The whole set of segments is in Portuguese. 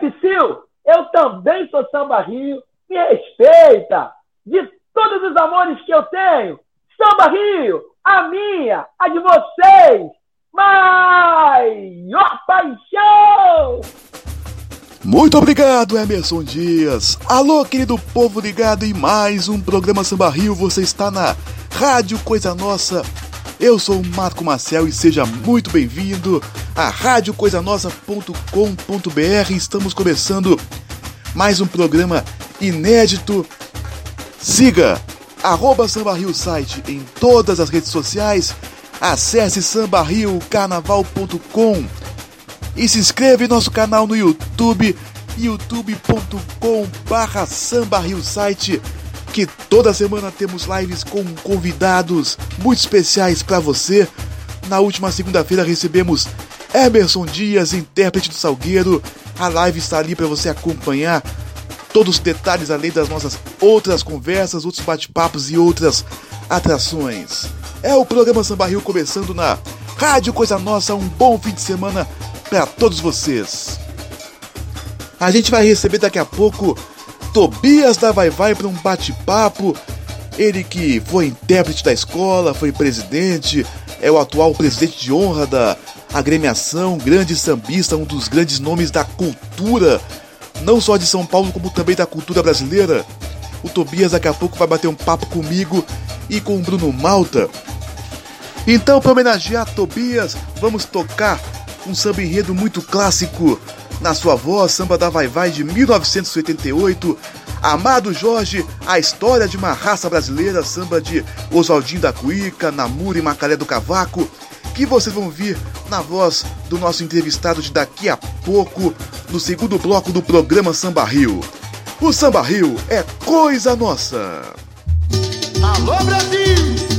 Psyll, eu também sou Samba Rio, me respeita. De todos os amores que eu tenho, Samba Rio, a minha, a de vocês, maior paixão! Muito obrigado, Emerson Dias. Alô, querido povo ligado em mais um programa Samba Rio. Você está na Rádio Coisa Nossa. Eu sou o Marco Marcel e seja muito bem-vindo a radiocoisanossa.com.br. Estamos começando mais um programa inédito. Siga arroba Samba Rio site em todas as redes sociais. Acesse sambarriocarnaval.com e se inscreva em nosso canal no YouTube, youtube.com barra que toda semana temos lives com convidados muito especiais para você. Na última segunda-feira recebemos Emerson Dias, intérprete do Salgueiro. A live está ali para você acompanhar todos os detalhes além das nossas outras conversas, outros bate-papos e outras atrações. É o programa Samba Rio começando na Rádio Coisa Nossa. Um bom fim de semana para todos vocês. A gente vai receber daqui a pouco Tobias da Vai Vai para um bate-papo. Ele que foi intérprete da escola, foi presidente, é o atual presidente de honra da agremiação, grande sambista, um dos grandes nomes da cultura, não só de São Paulo, como também da cultura brasileira. O Tobias daqui a pouco vai bater um papo comigo e com o Bruno Malta. Então, para homenagear Tobias, vamos tocar um samba enredo muito clássico. Na sua voz, samba da Vai Vai de 1988, Amado Jorge, a história de uma raça brasileira, samba de Oswaldinho da Cuíca, Namura e Macalé do Cavaco, que vocês vão vir na voz do nosso entrevistado de daqui a pouco, no segundo bloco do programa Samba Rio. O Samba Rio é coisa nossa! Alô Brasil!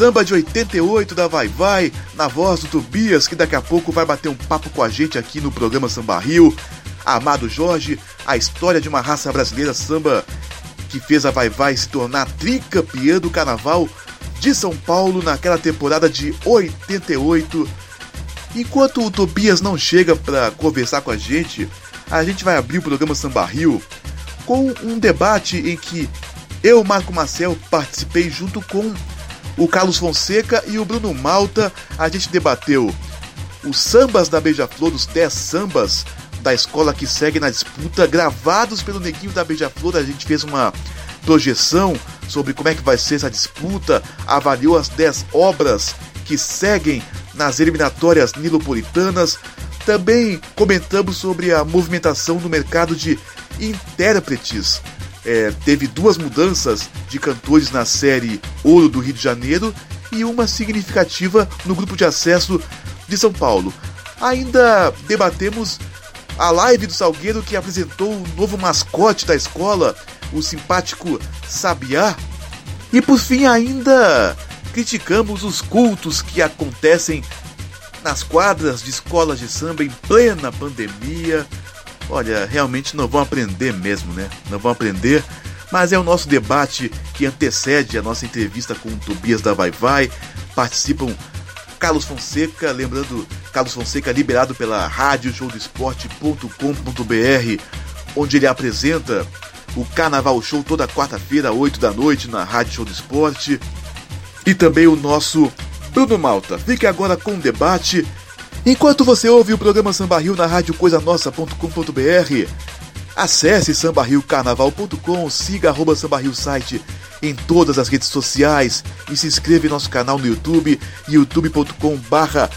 Samba de 88 da Vai Vai, na voz do Tobias, que daqui a pouco vai bater um papo com a gente aqui no programa Samba Rio. Amado Jorge, a história de uma raça brasileira samba que fez a Vai Vai se tornar tricampeã do carnaval de São Paulo naquela temporada de 88. Enquanto o Tobias não chega para conversar com a gente, a gente vai abrir o programa Samba Rio com um debate em que eu, Marco Marcel, participei junto com o Carlos Fonseca e o Bruno Malta. A gente debateu os sambas da Beija-Flor, os 10 sambas da escola que segue na disputa, gravados pelo Neguinho da Beija-Flor. A gente fez uma projeção sobre como é que vai ser essa disputa, avaliou as 10 obras que seguem nas eliminatórias nilopolitanas. Também comentamos sobre a movimentação no mercado de intérpretes é, teve duas mudanças de cantores na série Ouro do Rio de Janeiro e uma significativa no grupo de acesso de São Paulo. Ainda debatemos a live do Salgueiro que apresentou o novo mascote da escola, o simpático Sabiá. E por fim, ainda criticamos os cultos que acontecem nas quadras de escolas de samba em plena pandemia, Olha, realmente não vão aprender mesmo, né? Não vão aprender. Mas é o nosso debate que antecede a nossa entrevista com o Tobias da Vai Vai. Participam Carlos Fonseca, lembrando, Carlos Fonseca liberado pela rádio showdesporte.com.br, onde ele apresenta o Carnaval Show toda quarta-feira, 8 da noite, na Rádio Show do Esporte. E também o nosso Bruno Malta. Fique agora com o debate Enquanto você ouve o programa Samba Rio na rádio coisanossa.com.br, acesse sambarriocarnaval.com, siga arroba Rio site em todas as redes sociais e se inscreva em nosso canal no YouTube, youtube.com barra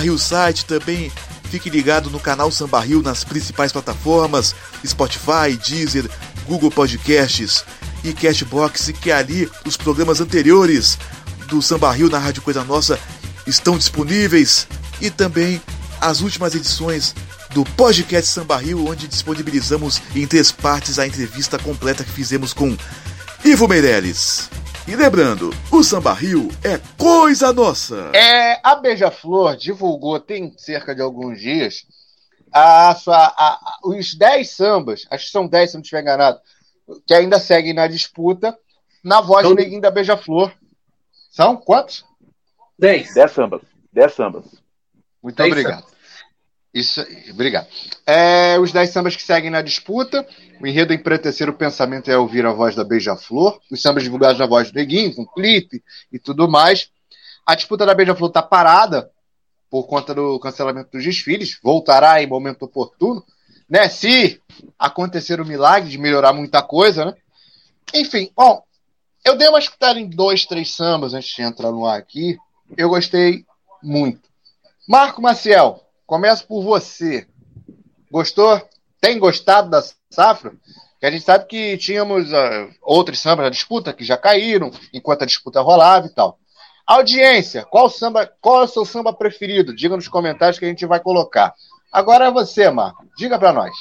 Rio site também. Fique ligado no canal Samba Rio nas principais plataformas, Spotify, Deezer, Google Podcasts e Cashbox, que ali os programas anteriores do Samba Rio na Rádio Coisa Nossa estão disponíveis e também as últimas edições do podcast Samba Rio, onde disponibilizamos em três partes a entrevista completa que fizemos com Ivo Meirelles. E lembrando, o Samba Rio é coisa nossa! É, a Beija-Flor divulgou tem cerca de alguns dias a sua, a, a, os 10 sambas, acho que são 10 se não estiver enganado, que ainda seguem na disputa, na voz então, do Neguinho da Beija-Flor. São quantos? 10. 10 sambas. 10 sambas. Muito obrigado. Isso, obrigado. É, os 10 sambas que seguem na disputa. O enredo Empretecer o Pensamento é ouvir a voz da Beija-Flor. Os sambas divulgados na voz do Neguinho, com clipe e tudo mais. A disputa da Beija-Flor está parada por conta do cancelamento dos desfiles. Voltará em momento oportuno. Né? Se acontecer o milagre de melhorar muita coisa, né? Enfim, bom, eu dei uma escutada em dois, três sambas antes de entrar no ar aqui. Eu gostei muito. Marco Maciel, começo por você. Gostou? Tem gostado da safra? Que a gente sabe que tínhamos uh, outros sambas na disputa que já caíram enquanto a disputa rolava e tal. Audiência, qual samba, qual é o seu samba preferido? Diga nos comentários que a gente vai colocar. Agora é você, Marco. Diga para nós.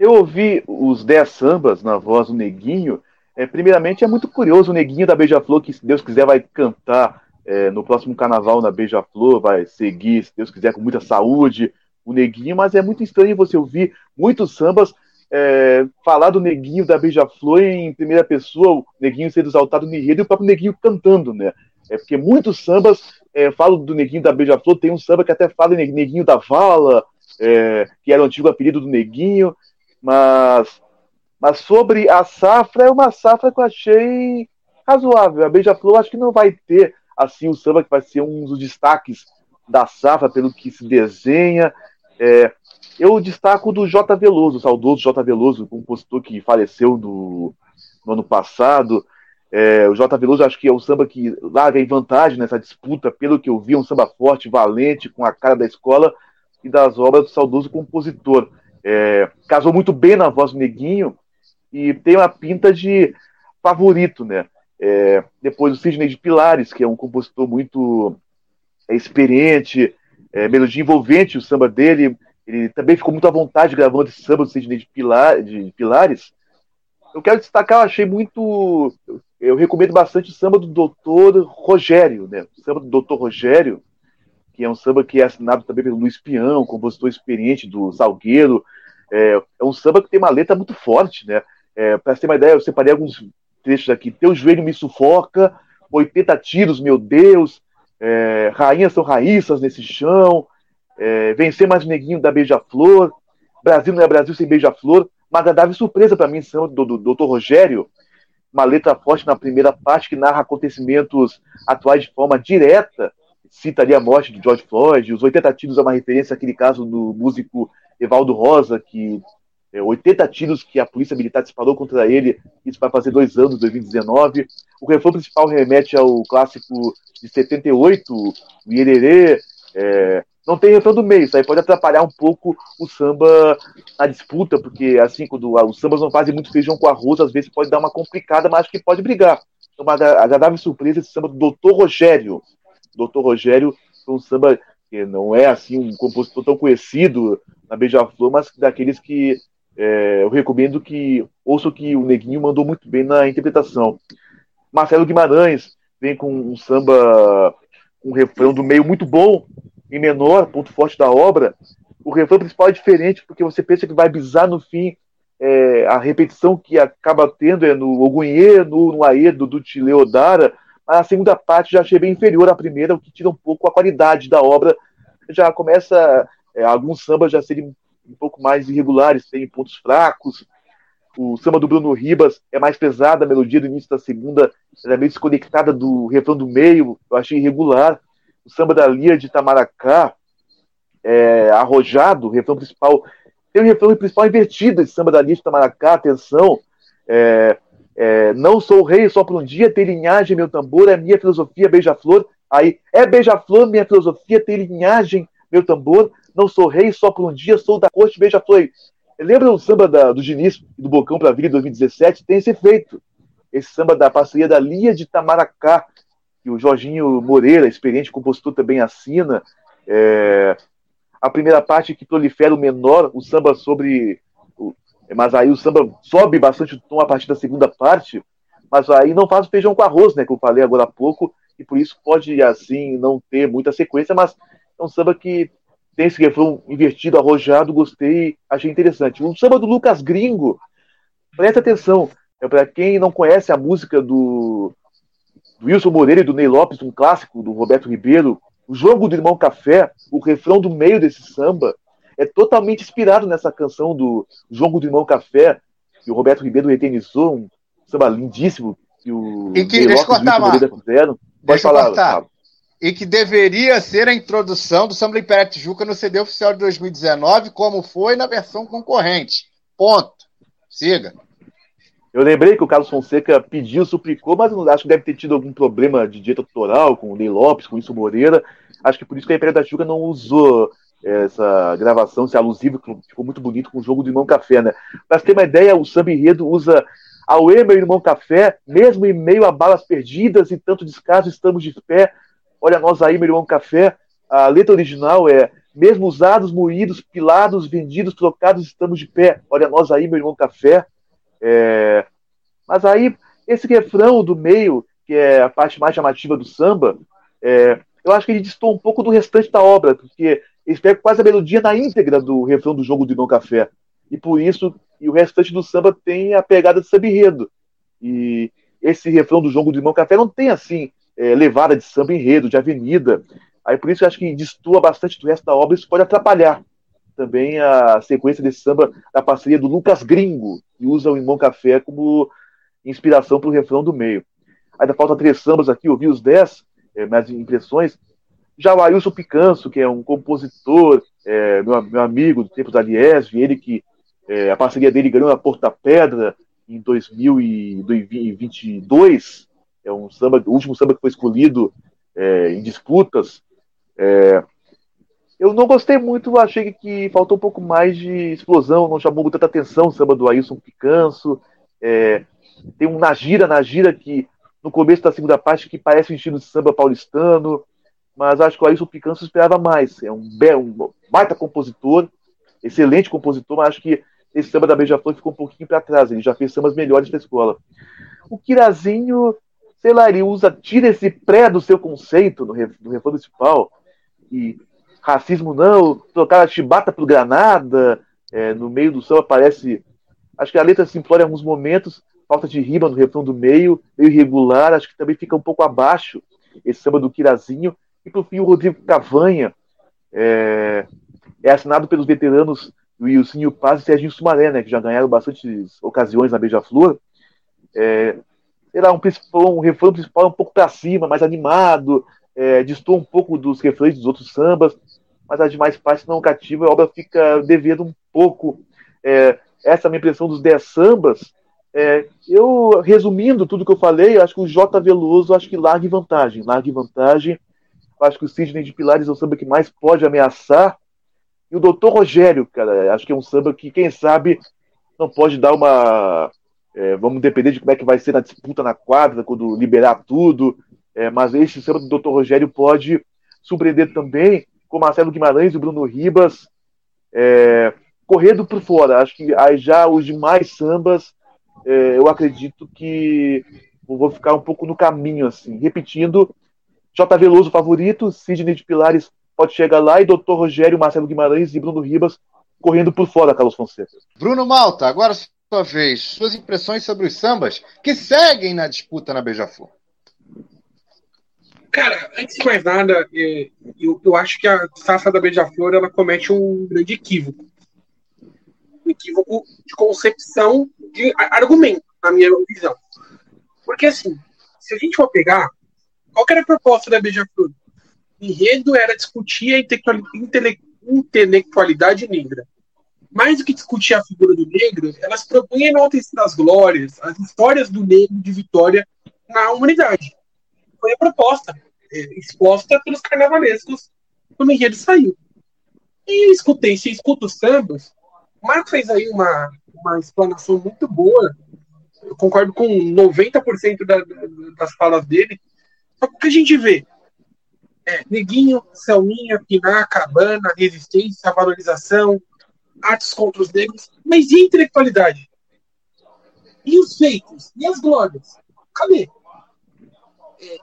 Eu ouvi os 10 sambas na voz do Neguinho. É, primeiramente, é muito curioso o Neguinho da Beija-Flor, que se Deus quiser vai cantar é, no próximo carnaval na Beija-Flor, vai seguir, se Deus quiser, com muita saúde, o Neguinho, mas é muito estranho você ouvir muitos sambas é, falar do Neguinho da Beija-Flor em primeira pessoa, o Neguinho sendo exaltado no enredo e o próprio Neguinho cantando, né? É porque muitos sambas é, falam do Neguinho da Beija-Flor, tem um samba que até fala Neguinho da Vala, é, que era o antigo apelido do Neguinho, mas, mas sobre a safra, é uma safra que eu achei razoável. A Beija-Flor acho que não vai ter assim o samba que vai ser um dos destaques da safra pelo que se desenha. É, eu destaco do J. Veloso, o saudoso J. Veloso, compositor que faleceu no, no ano passado. É, o J. Veloso acho que é o samba que lá vem vantagem nessa disputa, pelo que eu vi, é um samba forte, valente, com a cara da escola e das obras do saudoso compositor. É, casou muito bem na voz do Neguinho e tem uma pinta de favorito, né? É, depois o Sidney de Pilares, que é um compositor muito é, experiente, é, melodia envolvente, o samba dele. Ele também ficou muito à vontade gravando esse samba do Sidney de, Pilar, de Pilares. Eu quero destacar, eu achei muito. eu recomendo bastante o samba do Doutor Rogério, né? O samba do Doutor Rogério, que é um samba que é assinado também pelo Luiz Pião, compositor experiente do Salgueiro. É, é um samba que tem uma letra muito forte, né? É, Para ter uma ideia, eu separei alguns trechos aqui. Teu joelho me sufoca, 80 tiros, meu Deus, é, rainhas são raíças nesse chão, é, vencer mais neguinho da Beija-Flor, Brasil não é Brasil sem Beija-Flor, uma agradável surpresa para mim, do, do, do Dr. Rogério, uma letra forte na primeira parte que narra acontecimentos atuais de forma direta, cita ali a morte de George Floyd, os 80 tiros é uma referência àquele caso do músico Evaldo Rosa, que é, 80 tiros que a polícia militar disparou contra ele, isso vai fazer dois anos, 2019. O refrão principal remete ao clássico de 78, o Iererê, é, não tem refrão do meio, isso aí pode atrapalhar um pouco o samba na disputa, porque assim, quando os sambas não fazem muito feijão com arroz, às vezes pode dar uma complicada, mas acho que pode brigar. Então, uma agradável surpresa esse samba do Doutor Rogério. Doutor Rogério foi um samba que não é assim um compositor tão conhecido na Beija-Flor, mas daqueles que é, eu recomendo que ouçam que o Neguinho mandou muito bem na interpretação. Marcelo Guimarães vem com um samba, um refrão do meio muito bom, em menor, ponto forte da obra. O refrão principal é diferente, porque você pensa que vai bisar no fim é, a repetição que acaba tendo é no Ogunhê, no, no Aedo, do Tileodara, mas a segunda parte já achei bem inferior à primeira, o que tira um pouco a qualidade da obra. Já começa é, alguns sambas já serem um pouco mais irregulares, tem pontos fracos. O samba do Bruno Ribas é mais pesada, a melodia do início da segunda é meio desconectada do refrão do meio, eu achei irregular. O samba da Lia de Tamaracá é arrojado, o refrão principal. Tem o refrão principal invertido, esse samba da Lia de Tamaracá, atenção. É, é, não sou rei só por um dia, ter linhagem, meu tambor, é minha filosofia, beija-flor. Aí, é beija-flor, minha filosofia, ter linhagem, meu tambor, não sou rei só por um dia, sou da corte, beija-flor. Lembra o samba da, do Diniz, do Bocão para a Vida, 2017? Tem esse efeito. Esse samba da parceria da Lia de Tamaracá, que o Jorginho Moreira, experiente compositor, também assina. É, a primeira parte que prolifera o menor, o samba sobre. O, mas aí o samba sobe bastante o tom a partir da segunda parte, mas aí não faz o feijão com arroz, né? Que eu falei agora há pouco, e por isso pode, assim, não ter muita sequência, mas é um samba que tem esse refrão invertido, arrojado, gostei, achei interessante. O samba do Lucas Gringo, presta atenção, é para quem não conhece a música do, do, Wilson Moreira e do Ney Lopes, um clássico do Roberto Ribeiro, o jogo do Irmão Café, o refrão do meio desse samba, é totalmente inspirado nessa canção do jogo do Irmão Café, que o Roberto Ribeiro eternizou, um samba lindíssimo que o e que, Ney Lopes e o Wilson Moreira fizeram. Pode deixa falar, cortar e que deveria ser a introdução do Samba Império Tijuca no CD oficial de 2019, como foi na versão concorrente. Ponto. Siga. Eu lembrei que o Carlos Fonseca pediu, suplicou, mas não acho que deve ter tido algum problema de direito autoral com o Ney Lopes, com isso Moreira. Acho que por isso que a Império da Tijuca não usou essa gravação, esse alusivo, que ficou muito bonito com o jogo do Irmão Café, né? Pra ter uma ideia, o Samba Enredo usa Aue, meu irmão Café, mesmo em meio a balas perdidas e tanto descaso, estamos de pé, Olha nós aí, meu irmão Café. A letra original é: mesmo usados, moídos, pilados, vendidos, trocados, estamos de pé. Olha nós aí, meu irmão Café. É... Mas aí, esse refrão do meio, que é a parte mais chamativa do samba, é... eu acho que ele distou um pouco do restante da obra, porque ele pega quase a melodia na íntegra do refrão do jogo do Irmão Café. E por isso, e o restante do samba tem a pegada de samba. E esse refrão do jogo do Irmão Café não tem assim é, levada de samba enredo, de avenida. Aí por isso eu acho que destoa bastante do resto da obra, isso pode atrapalhar também a sequência desse samba da parceria do Lucas Gringo, que usa o Irmão Café como inspiração para o refrão do meio. Ainda falta três sambas aqui, ouvi os dez, é, minhas impressões. Já o Ailson Picanso, que é um compositor, é, meu, meu amigo do tempo da Liesv, ele que é, a parceria dele ganhou a Porta Pedra em 2022, é um samba, o último samba que foi escolhido é, em disputas. É, eu não gostei muito, achei que faltou um pouco mais de explosão, não chamou muita atenção o samba do Ailson Picanso. É, tem um Nagira, Nagira, que no começo da segunda parte que parece um estilo de samba paulistano, mas acho que o Ailson Picanso esperava mais. É um, um baita compositor, excelente compositor, mas acho que esse samba da Beija-Flor ficou um pouquinho para trás. Ele já fez sambas melhores para a escola. o Kirazinho, sei lá, ele usa, tira esse pré do seu conceito no, no refrão principal, e racismo não, trocar a chibata pro Granada, é, no meio do samba aparece. Acho que a letra simplória em alguns momentos, falta de rima no refrão do meio, meio irregular, acho que também fica um pouco abaixo esse samba do Kirazinho. E por fim, o Rodrigo Cavanha é, é assinado pelos veteranos Wilson Paz e Serginho Sumaré, né, que já ganharam bastantes ocasiões na Beija-Flor. É, sei lá, um, um refrão principal um pouco para cima, mais animado, é, um pouco dos refrões dos outros sambas, mas as demais partes não cativam, a obra fica devendo um pouco é, essa é minha impressão dos 10 sambas. É, eu, resumindo tudo que eu falei, acho que o J. Veloso acho que larga em vantagem. Larga em vantagem. Acho que o Sidney de Pilares é o samba que mais pode ameaçar. E o Doutor Rogério, cara, acho que é um samba que, quem sabe, não pode dar uma. É, vamos depender de como é que vai ser na disputa na quadra, quando liberar tudo. É, mas esse samba do Doutor Rogério pode surpreender também com Marcelo Guimarães e Bruno Ribas é, correndo por fora. Acho que aí já os demais sambas, é, eu acredito que vou ficar um pouco no caminho, assim. Repetindo, J. Veloso favorito, Sidney de Pilares pode chegar lá e Dr. Rogério, Marcelo Guimarães e Bruno Ribas correndo por fora, Carlos Fonseca. Bruno Malta, agora sua vez, suas impressões sobre os sambas que seguem na disputa na Beija-Flor. Cara, antes de mais nada, é, eu, eu acho que a safra da Beija-Flor ela comete um grande equívoco. Um equívoco de concepção de argumento, na minha visão. Porque, assim, se a gente for pegar, qual era a proposta da Beija-Flor? O enredo era discutir a intelectualidade negra. Mais do que discutir a figura do negro, elas propunham enaltecer das glórias, as histórias do negro de Vitória na humanidade foi a proposta é, exposta pelos carnavalescos quando o enredo saiu. E eu escutei, se escuta os sambas, o Marco fez aí uma, uma explanação muito boa. Eu concordo com 90% da, das falas dele. Só que o que a gente vê é Neguinho, Selminha, Piná, Cabana, resistência, valorização, artes contra os negros, mas e a intelectualidade? E os feitos? E as glórias? Cadê? É,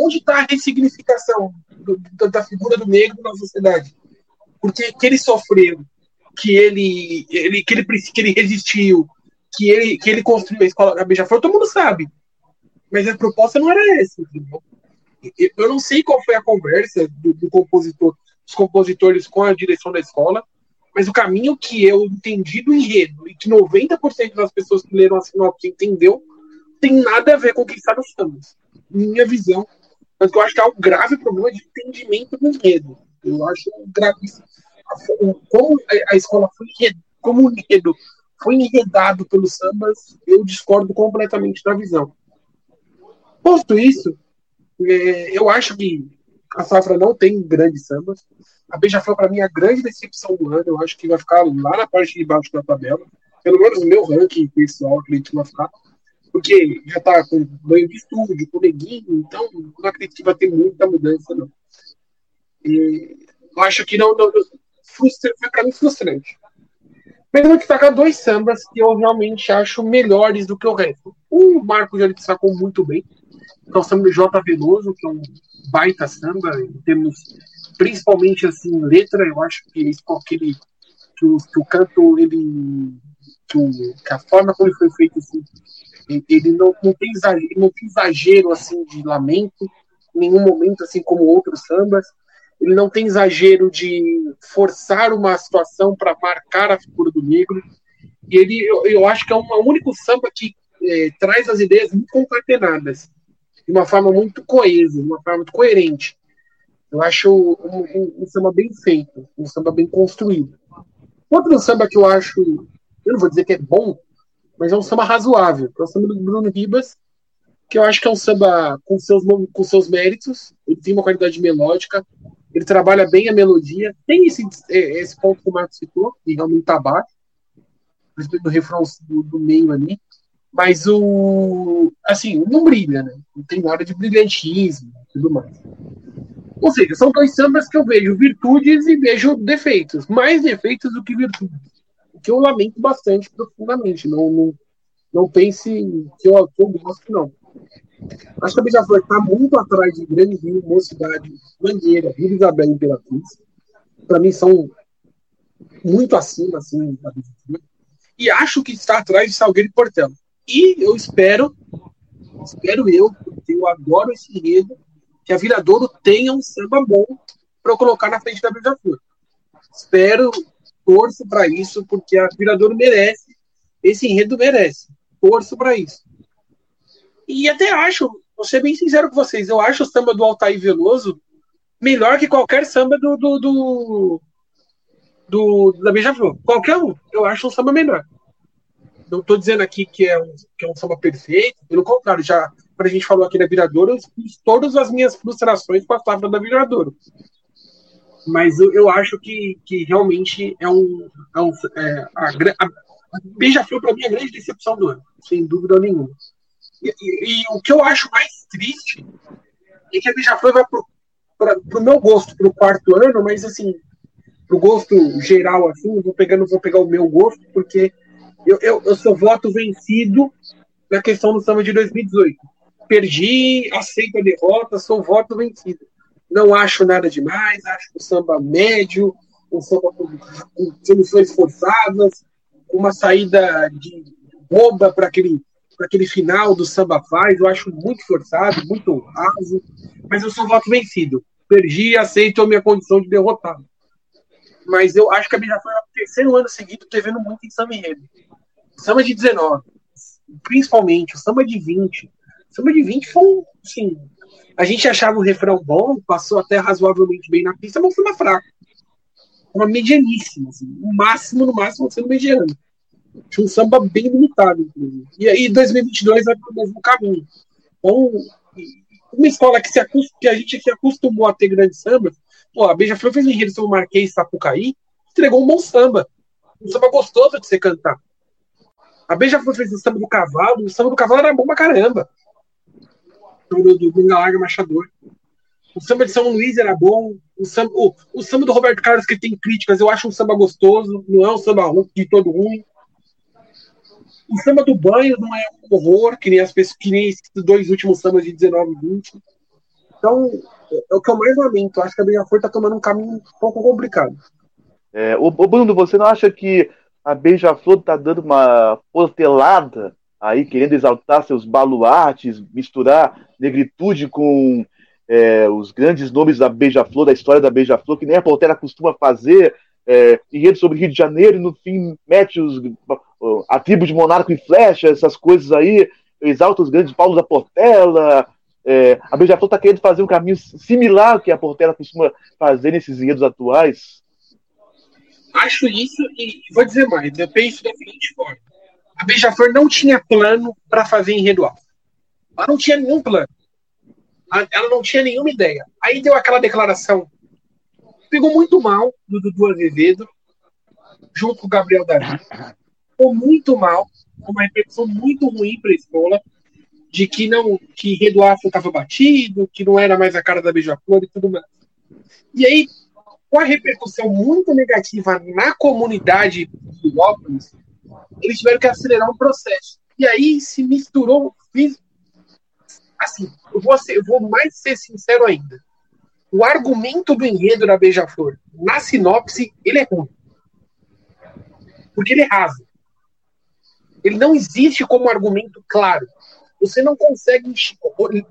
onde está a ressignificação do, da figura do negro na sociedade? Porque que ele sofreu, que ele, ele, que ele, que ele resistiu, que ele, que ele construiu a escola da Beija-Flor, todo mundo sabe. Mas a proposta não era essa, entendeu? Eu não sei qual foi a conversa do, do compositor, dos compositores com a direção da escola, mas o caminho que eu entendi do enredo e que 90% das pessoas que leram a sinopse entendeu tem nada a ver com o que está nos sambas. Minha visão mas eu acho que há um grave problema de entendimento do enredo. Eu acho gravíssimo. Como a escola foi enredo, como o enredo foi enredado pelos sambas, eu discordo completamente da visão. Posto isso, é, eu acho que a Safra não tem grandes sambas. A Beija-Flor, para mim, é a grande decepção do ano. Eu acho que vai ficar lá na parte de baixo da tabela. Pelo menos no meu ranking pessoal, acredito que vai ficar porque já tá com banho de estúdio, com neguinho, então não acredito que vai ter muita mudança, não. E eu acho que não, não frustra, foi para mim frustrante. Mas eu destacar dois sambas que eu realmente acho melhores do que o resto. O Marco já destacou muito bem, que é o samba J. Veloso, que é um baita samba, em termos, principalmente assim, letra, eu acho que, esse, aquele, que, o, que o canto, ele, que, o, que a forma como ele foi feito, assim, ele não, não, tem exagero, não tem exagero assim de lamento, em nenhum momento assim como outros sambas. Ele não tem exagero de forçar uma situação para marcar a figura do negro. E ele, eu, eu acho que é um único samba que é, traz as ideias muito concatenadas, de uma forma muito coesa, de uma forma muito coerente. Eu acho um, um, um, samba bem feito, um samba bem construído. Outro samba que eu acho, eu não vou dizer que é bom, mas é um samba razoável. É o samba do Bruno Ribas, que eu acho que é um samba com seus, com seus méritos. Ele tem uma qualidade melódica, ele trabalha bem a melodia. Tem esse, é, esse ponto que o Marcos citou, que realmente tá baixo, do refrão do, do, meio ali. Mas o. Assim, não brilha, né? Não tem nada de brilhantismo e tudo mais. Ou seja, são dois sambas que eu vejo virtudes e vejo defeitos. Mais defeitos do que virtudes. O que eu lamento bastante profundamente. Não, não, Não pense que eu, que eu gosto, não. Acho que a Beija-Flor está muito atrás de Grande Rio, Mocidade, Mangueira, Rio Isabel e Imperatriz. Para mim, são muito acima assim, da Beija-Flor. E acho que está atrás de Salgueiro e Portela. E eu espero, espero eu, porque eu adoro esse enredo, que a Viradouro tenha um samba bom para eu colocar na frente da Beija-Flor. Espero, torço para isso, porque a Viradouro merece, esse enredo merece. Torço para isso. E até acho, vou ser bem sincero com vocês, eu acho o samba do Altair Veloso melhor que qualquer samba do, do, do, do da Beija-Flor. Qualquer um, eu acho um samba melhor. Não estou dizendo aqui que é, um, que é um samba perfeito, pelo contrário, já quando a gente falou aqui da Viradouro, eu fiz todas as minhas frustrações com a safra da Viradouro. Mas eu, eu acho que, que realmente é um. É um é, a, a, a Beija-Flor, para mim, é a grande decepção do ano, sem dúvida nenhuma. E, e, e, o que eu acho mais triste é que a Beija-Flor vai para o meu gosto para o quarto ano, mas assim, para o gosto geral, assim, vou pegando, vou pegar o meu gosto, porque eu, eu, eu sou voto vencido na questão do samba de 2018. Perdi, aceito a derrota, sou voto vencido. Não acho nada demais, acho o samba médio, um samba com, com soluções forçadas, uma saída de boba para aquele aquele final do samba faz, eu acho muito forçado, muito raso, mas eu sou voto vencido. Perdi aceito a minha condição de derrotado. Mas eu acho que a já foi o terceiro ano seguido devendo muito em samba enredo. Samba de 19, principalmente, o samba de 20. O samba de 20 foi um, assim, a gente achava o refrão bom, passou até razoavelmente bem na pista, mas foi uma fraca. Uma medianíssima, assim, o máximo, no máximo, sendo mediano. Tinha um samba bem limitado, inclusive. E aí 2022 vai para o mesmo caminho. Então, uma escola que, se que a gente se acostumou a ter grandes sambas, pô, a Beija-Flor fez um enredo sobre o Marquês Sapucaí, entregou um bom samba. Um samba gostoso de você cantar. A Beija-Flor fez o samba do cavalo, o samba do cavalo era bom pra caramba. Do, do Gunga Larga Machador. O samba de São Luís era bom. O samba, o, o samba do Roberto Carlos, que tem críticas, eu acho um samba gostoso, não é um samba de todo ruim. O samba do banho não é um horror, que nem, as que nem esses dois últimos sambas de 19 e 20. Então, é o que eu mais lamento. Acho que a Beija-Flor está tomando um caminho um pouco complicado. É, o, o Bruno, você não acha que a Beija-Flor está dando uma portelada aí, querendo exaltar seus baluartes, misturar negritude com é, os grandes nomes da Beija-Flor, da história da Beija-Flor, que nem a Portela costuma fazer, é, enredo sobre Rio de Janeiro, e no fim mete os, a tribo de Monarco e Flecha, essas coisas aí, exalta os grandes Paulo da Portela. É, a Beija-Flor está querendo fazer um caminho similar ao que a Portela costuma fazer nesses enredos atuais. Acho isso e vou dizer mais, eu penso da seguinte forma. A Beija-Flor não tinha plano para fazer enredo alto. Ela não tinha nenhum plano. Ela não tinha nenhuma ideia. Aí deu aquela declaração pegou muito mal do Dudu Azevedo, junto com o Gabriel Davi. Ficou muito mal, uma repercussão muito ruim para a escola, de que não que Redo Afro estava batido, que não era mais a cara da Beija-Flor e tudo mais. E aí, com a repercussão muito negativa na comunidade de Lópolis, eles tiveram que acelerar o processo. E aí se misturou, fiz, assim, eu vou, ser, eu vou mais ser sincero ainda o argumento do enredo da Beija-Flor, na sinopse, ele é ruim. Porque ele é raso. Ele não existe como argumento claro. Você não consegue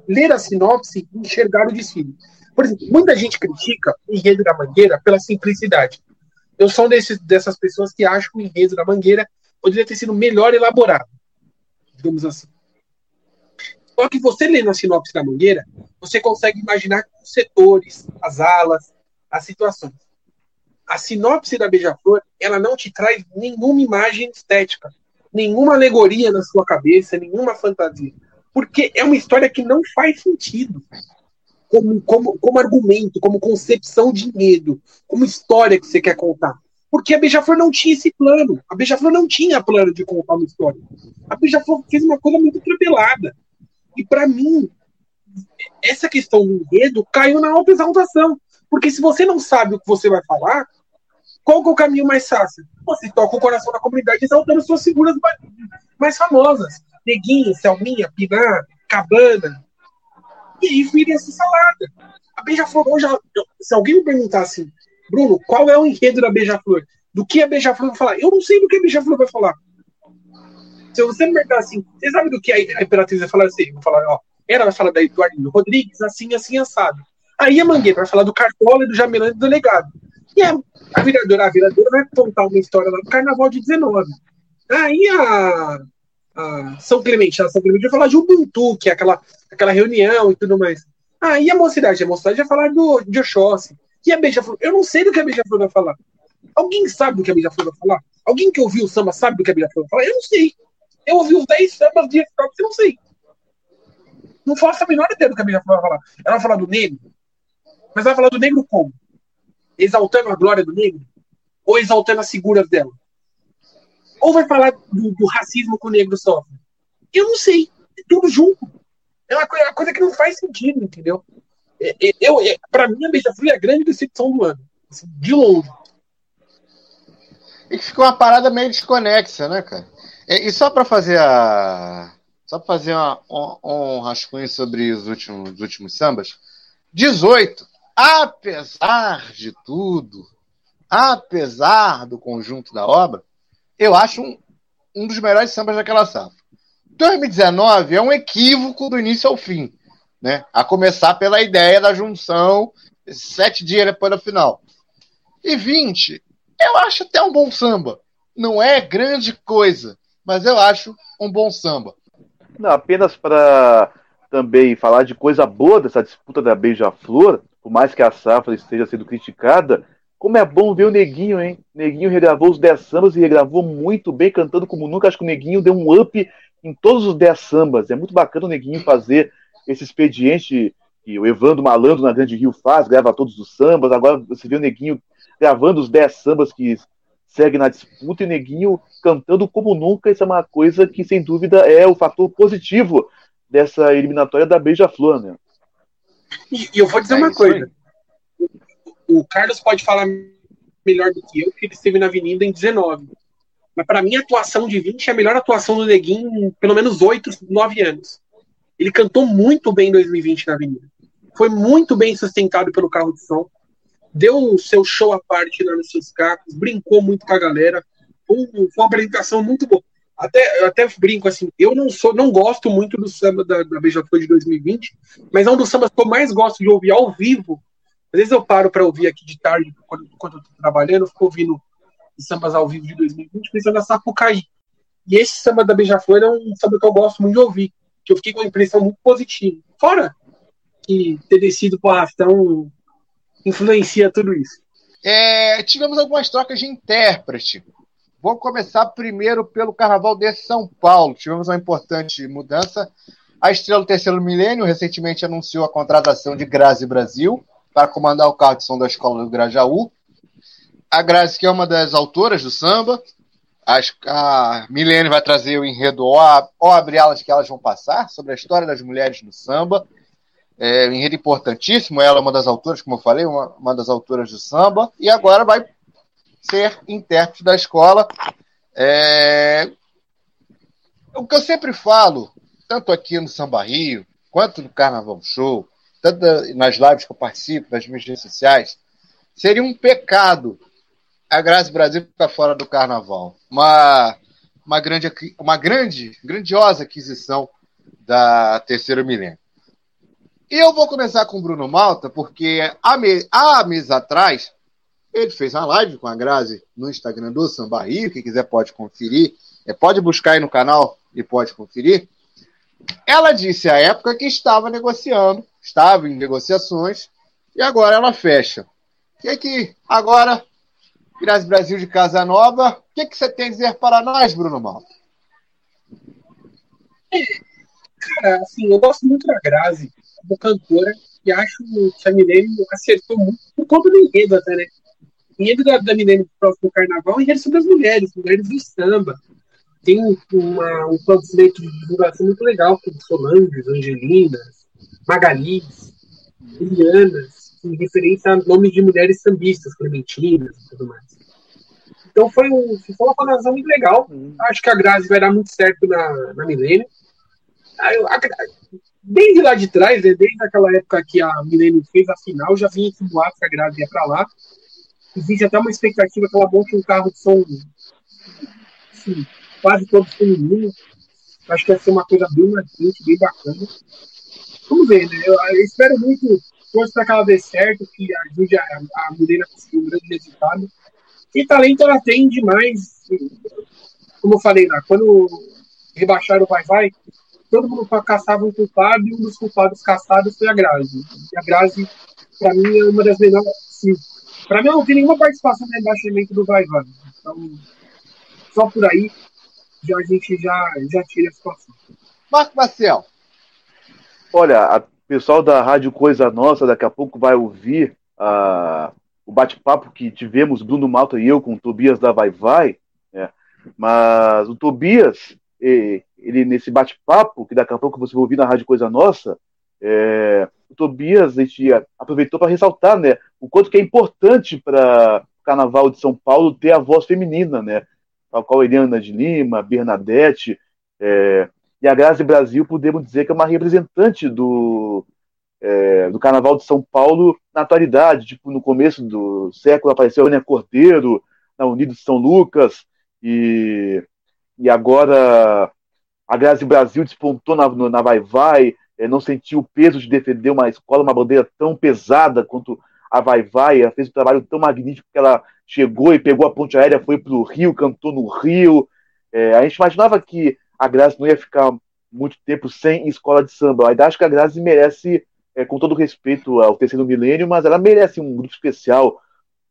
ler a sinopse e enxergar o desfile. Por exemplo, muita gente critica o enredo da Mangueira pela simplicidade. Eu sou desses, dessas pessoas que acham que o enredo da Mangueira poderia ter sido melhor elaborado. Digamos assim. Só que você lendo a sinopse da Mangueira, você consegue imaginar os setores, as alas, as situações. A sinopse da Beija-Flor, ela não te traz nenhuma imagem estética, nenhuma alegoria na sua cabeça, nenhuma fantasia. Porque é uma história que não faz sentido. Como, como, como argumento, como concepção de medo, como história que você quer contar. Porque a Beija-Flor não tinha esse plano. A Beija-Flor não tinha plano de contar uma história. A Beija-Flor fez uma coisa muito atropelada. E para mim, essa questão do enredo caiu na alta exaltação. Porque se você não sabe o que você vai falar, qual é o caminho mais fácil? Você toca o coração da comunidade exaltando suas figuras, mais famosas. Neguinho, Selminha, Pinar, Cabana. E aí vira essa salada. A Beija-Flor hoje, se alguém me perguntar assim, Bruno, qual é o enredo da Beija-Flor? Do que a Beija-Flor vai falar? Eu não sei do que a Beija-Flor vai falar. Se você me perguntar assim, você sabe do que a Imperatriz vai falar assim? Vou falar, ó, ela vai falar da Eduardinho Rodrigues, assim, assim, assado. Aí a Mangueira vai falar do Cartola e do Jamelão e do Delegado. E a, a viradora, a viradora vai contar uma história lá do Carnaval de 19. Aí a, a São Clemente, a São Clemente vai falar de Ubuntu, que é aquela, aquela reunião e tudo mais. Aí a mocidade, a mocidade vai falar do, de Oxóssi. E a Beija-Flor, eu não sei do que a Beija-Flor vai falar. Alguém sabe do que a Beija-Flor vai falar? Alguém que ouviu o samba sabe do que a Beija-Flor vai falar? Eu não sei. Eu ouvi os 10 sambas de F-Top, eu não sei. Não faço a menor ideia do que a Beija-Flor vai falar. Ela vai falar do negro, mas vai falar do negro como? Exaltando a glória do negro? Ou exaltando as figuras dela? Ou vai falar do, do racismo que o negro sofre? Eu não sei. É tudo junto. É uma coisa, uma coisa que não faz sentido, entendeu? É, é, eu, eu, pra mim, a Beija-Flor é a grande decepção do ano. Assim, de longe. E que ficou uma parada meio desconexa, né, cara? E, e só para fazer a. Só para fazer uma, um, um rascunho sobre os últimos, os últimos sambas. 18 apesar de tudo, apesar do conjunto da obra, eu acho um, um dos melhores sambas daquela safra. 2019 é um equívoco do início ao fim, né? A começar pela ideia da junção sete dias depois da final. E 20, eu acho até um bom samba. Não é grande coisa, mas eu acho um bom samba. Não, apenas para também falar de coisa boa dessa disputa da Beija-Flor, por mais que a safra esteja sendo criticada, como é bom ver o Neguinho, hein? Neguinho regravou os 10 sambas e regravou muito bem, cantando como nunca. Acho que o Neguinho deu um up em todos os 10 sambas. É muito bacana o Neguinho fazer esse expediente que o Evandro Malandro na Grande Rio faz, grava todos os sambas. Agora você vê o Neguinho gravando os 10 sambas que seguem na disputa e o Neguinho cantando como nunca. Isso é uma coisa que, sem dúvida, é o fator positivo dessa eliminatória da Beija-Flor, né? E, e eu vou dizer é uma coisa. O, o Carlos pode falar melhor do que eu, porque ele esteve na Avenida em 19. Mas para mim, a atuação de 20 é a melhor atuação do Neguinho em pelo menos 8, 9 anos. Ele cantou muito bem em 2020 na Avenida. Foi muito bem sustentado pelo carro de som. Deu o seu show à parte lá nos seus cacos, brincou muito com a galera. Foi uma apresentação muito boa até, até brinco assim, eu não sou, não gosto muito do samba da, da Beija-Flor de 2020, mas é um dos sambas que eu mais gosto de ouvir ao vivo. Às vezes eu paro para ouvir aqui de tarde, quando, quando eu tô trabalhando, eu fico ouvindo sambas ao vivo de 2020, pensando na Sapucaí. E esse samba da Beija-Flor é um samba que eu gosto muito de ouvir, que eu fiquei com uma impressão muito positiva. Fora que ter descido pro arrastão influencia tudo isso. É, tivemos algumas trocas de intérprete. Vamos começar primeiro pelo Carnaval de São Paulo. Tivemos uma importante mudança. A Estrela do Terceiro Milênio recentemente anunciou a contratação de Grazi Brasil para comandar o carro de som da Escola do Grajaú. A Grazi, que é uma das autoras do samba, a Milênio vai trazer o enredo Ó Abre Alas que elas vão passar, sobre a história das mulheres no samba. É um enredo importantíssimo, ela é uma das autoras, como eu falei, uma, uma das autoras do samba, e agora vai ser intérprete da escola. É... O que eu sempre falo, tanto aqui no Samba Rio, quanto no Carnaval Show, tanto nas lives que eu participo, nas minhas redes sociais, seria um pecado a Graça Brasil ficar fora do Carnaval. Uma, uma, grande, uma grande, grandiosa aquisição da terceira milênio. E eu vou começar com o Bruno Malta, porque há, me, há meses atrás ele fez uma live com a Grazi no Instagram do Samba Rio, quem quiser pode conferir. É, pode buscar aí no canal e pode conferir. Ela disse à época que estava negociando, estava em negociações, e agora ela fecha. O que é que agora, Grazi Brasil de Casa Nova, o que, é que você tem a dizer para nós, Bruno Malta? Cara, assim, eu gosto muito da Grazi como cantora e acho que a Milene acertou muito por conta do enredo até, né? enredo da, da Milênio do próximo carnaval enredo sobre as mulheres, mulheres do samba. Tem uma, um panfleto de divulgação muito legal com Solanges, Angelinas, Magalis, Lilianas, em referência a nomes de mulheres sambistas, Clementinas e tudo mais. Então foi, um, foi uma combinação muito legal. Acho que a Grazi vai dar muito certo na, na Milênio. Desde lá de trás, né, desde aquela época que a Milênio fez a final, já vinha esse boato que a Grazi ia para lá. Existe até uma expectativa que ela monte um carro de som assim, quase todo feminino. Acho que vai ser uma coisa bem marcante, bem bacana. Vamos ver, né? Eu, eu espero muito, torço para que ela dê certo, que ajude a, a a conseguir um grande resultado. E talento ela tem demais. Como eu falei lá, quando rebaixaram o Vai Vai, todo mundo caçava um culpado e um dos culpados caçados foi a Grazi. E a Grazi, para mim, é uma das melhores. Sim. Para mim, não tem nenhuma participação no rebaixamento do Vai Vai. Então, só por aí, já, a gente já, já tira a situação. Marco Marcel. Olha, o pessoal da Rádio Coisa Nossa daqui a pouco vai ouvir uh, o bate-papo que tivemos, Bruno Malta e eu, com o Tobias da Vai Vai. Né? Mas o Tobias, ele nesse bate-papo, que daqui a pouco você vai ouvir na Rádio Coisa Nossa, é, o Tobias a gente aproveitou para ressaltar né, o quanto que é importante para o Carnaval de São Paulo ter a voz feminina, né? tal qual Eliana de Lima, Bernadette, é, a Grazi Brasil, podemos dizer que é uma representante do, é, do Carnaval de São Paulo na atualidade. Tipo, no começo do século apareceu a Ana Cordeiro, na Unido de São Lucas, e, e agora a Grazi Brasil despontou na, na Vai Vai, é, não sentiu o peso de defender uma escola, uma bandeira tão pesada quanto a Vai Vai, ela fez um trabalho tão magnífico que ela chegou e pegou a ponte aérea, foi para o Rio, cantou no Rio. É, a gente imaginava que a Grazi não ia ficar muito tempo sem escola de samba. Ainda acho que a Grazi merece, é, com todo respeito ao terceiro milênio, mas ela merece um grupo especial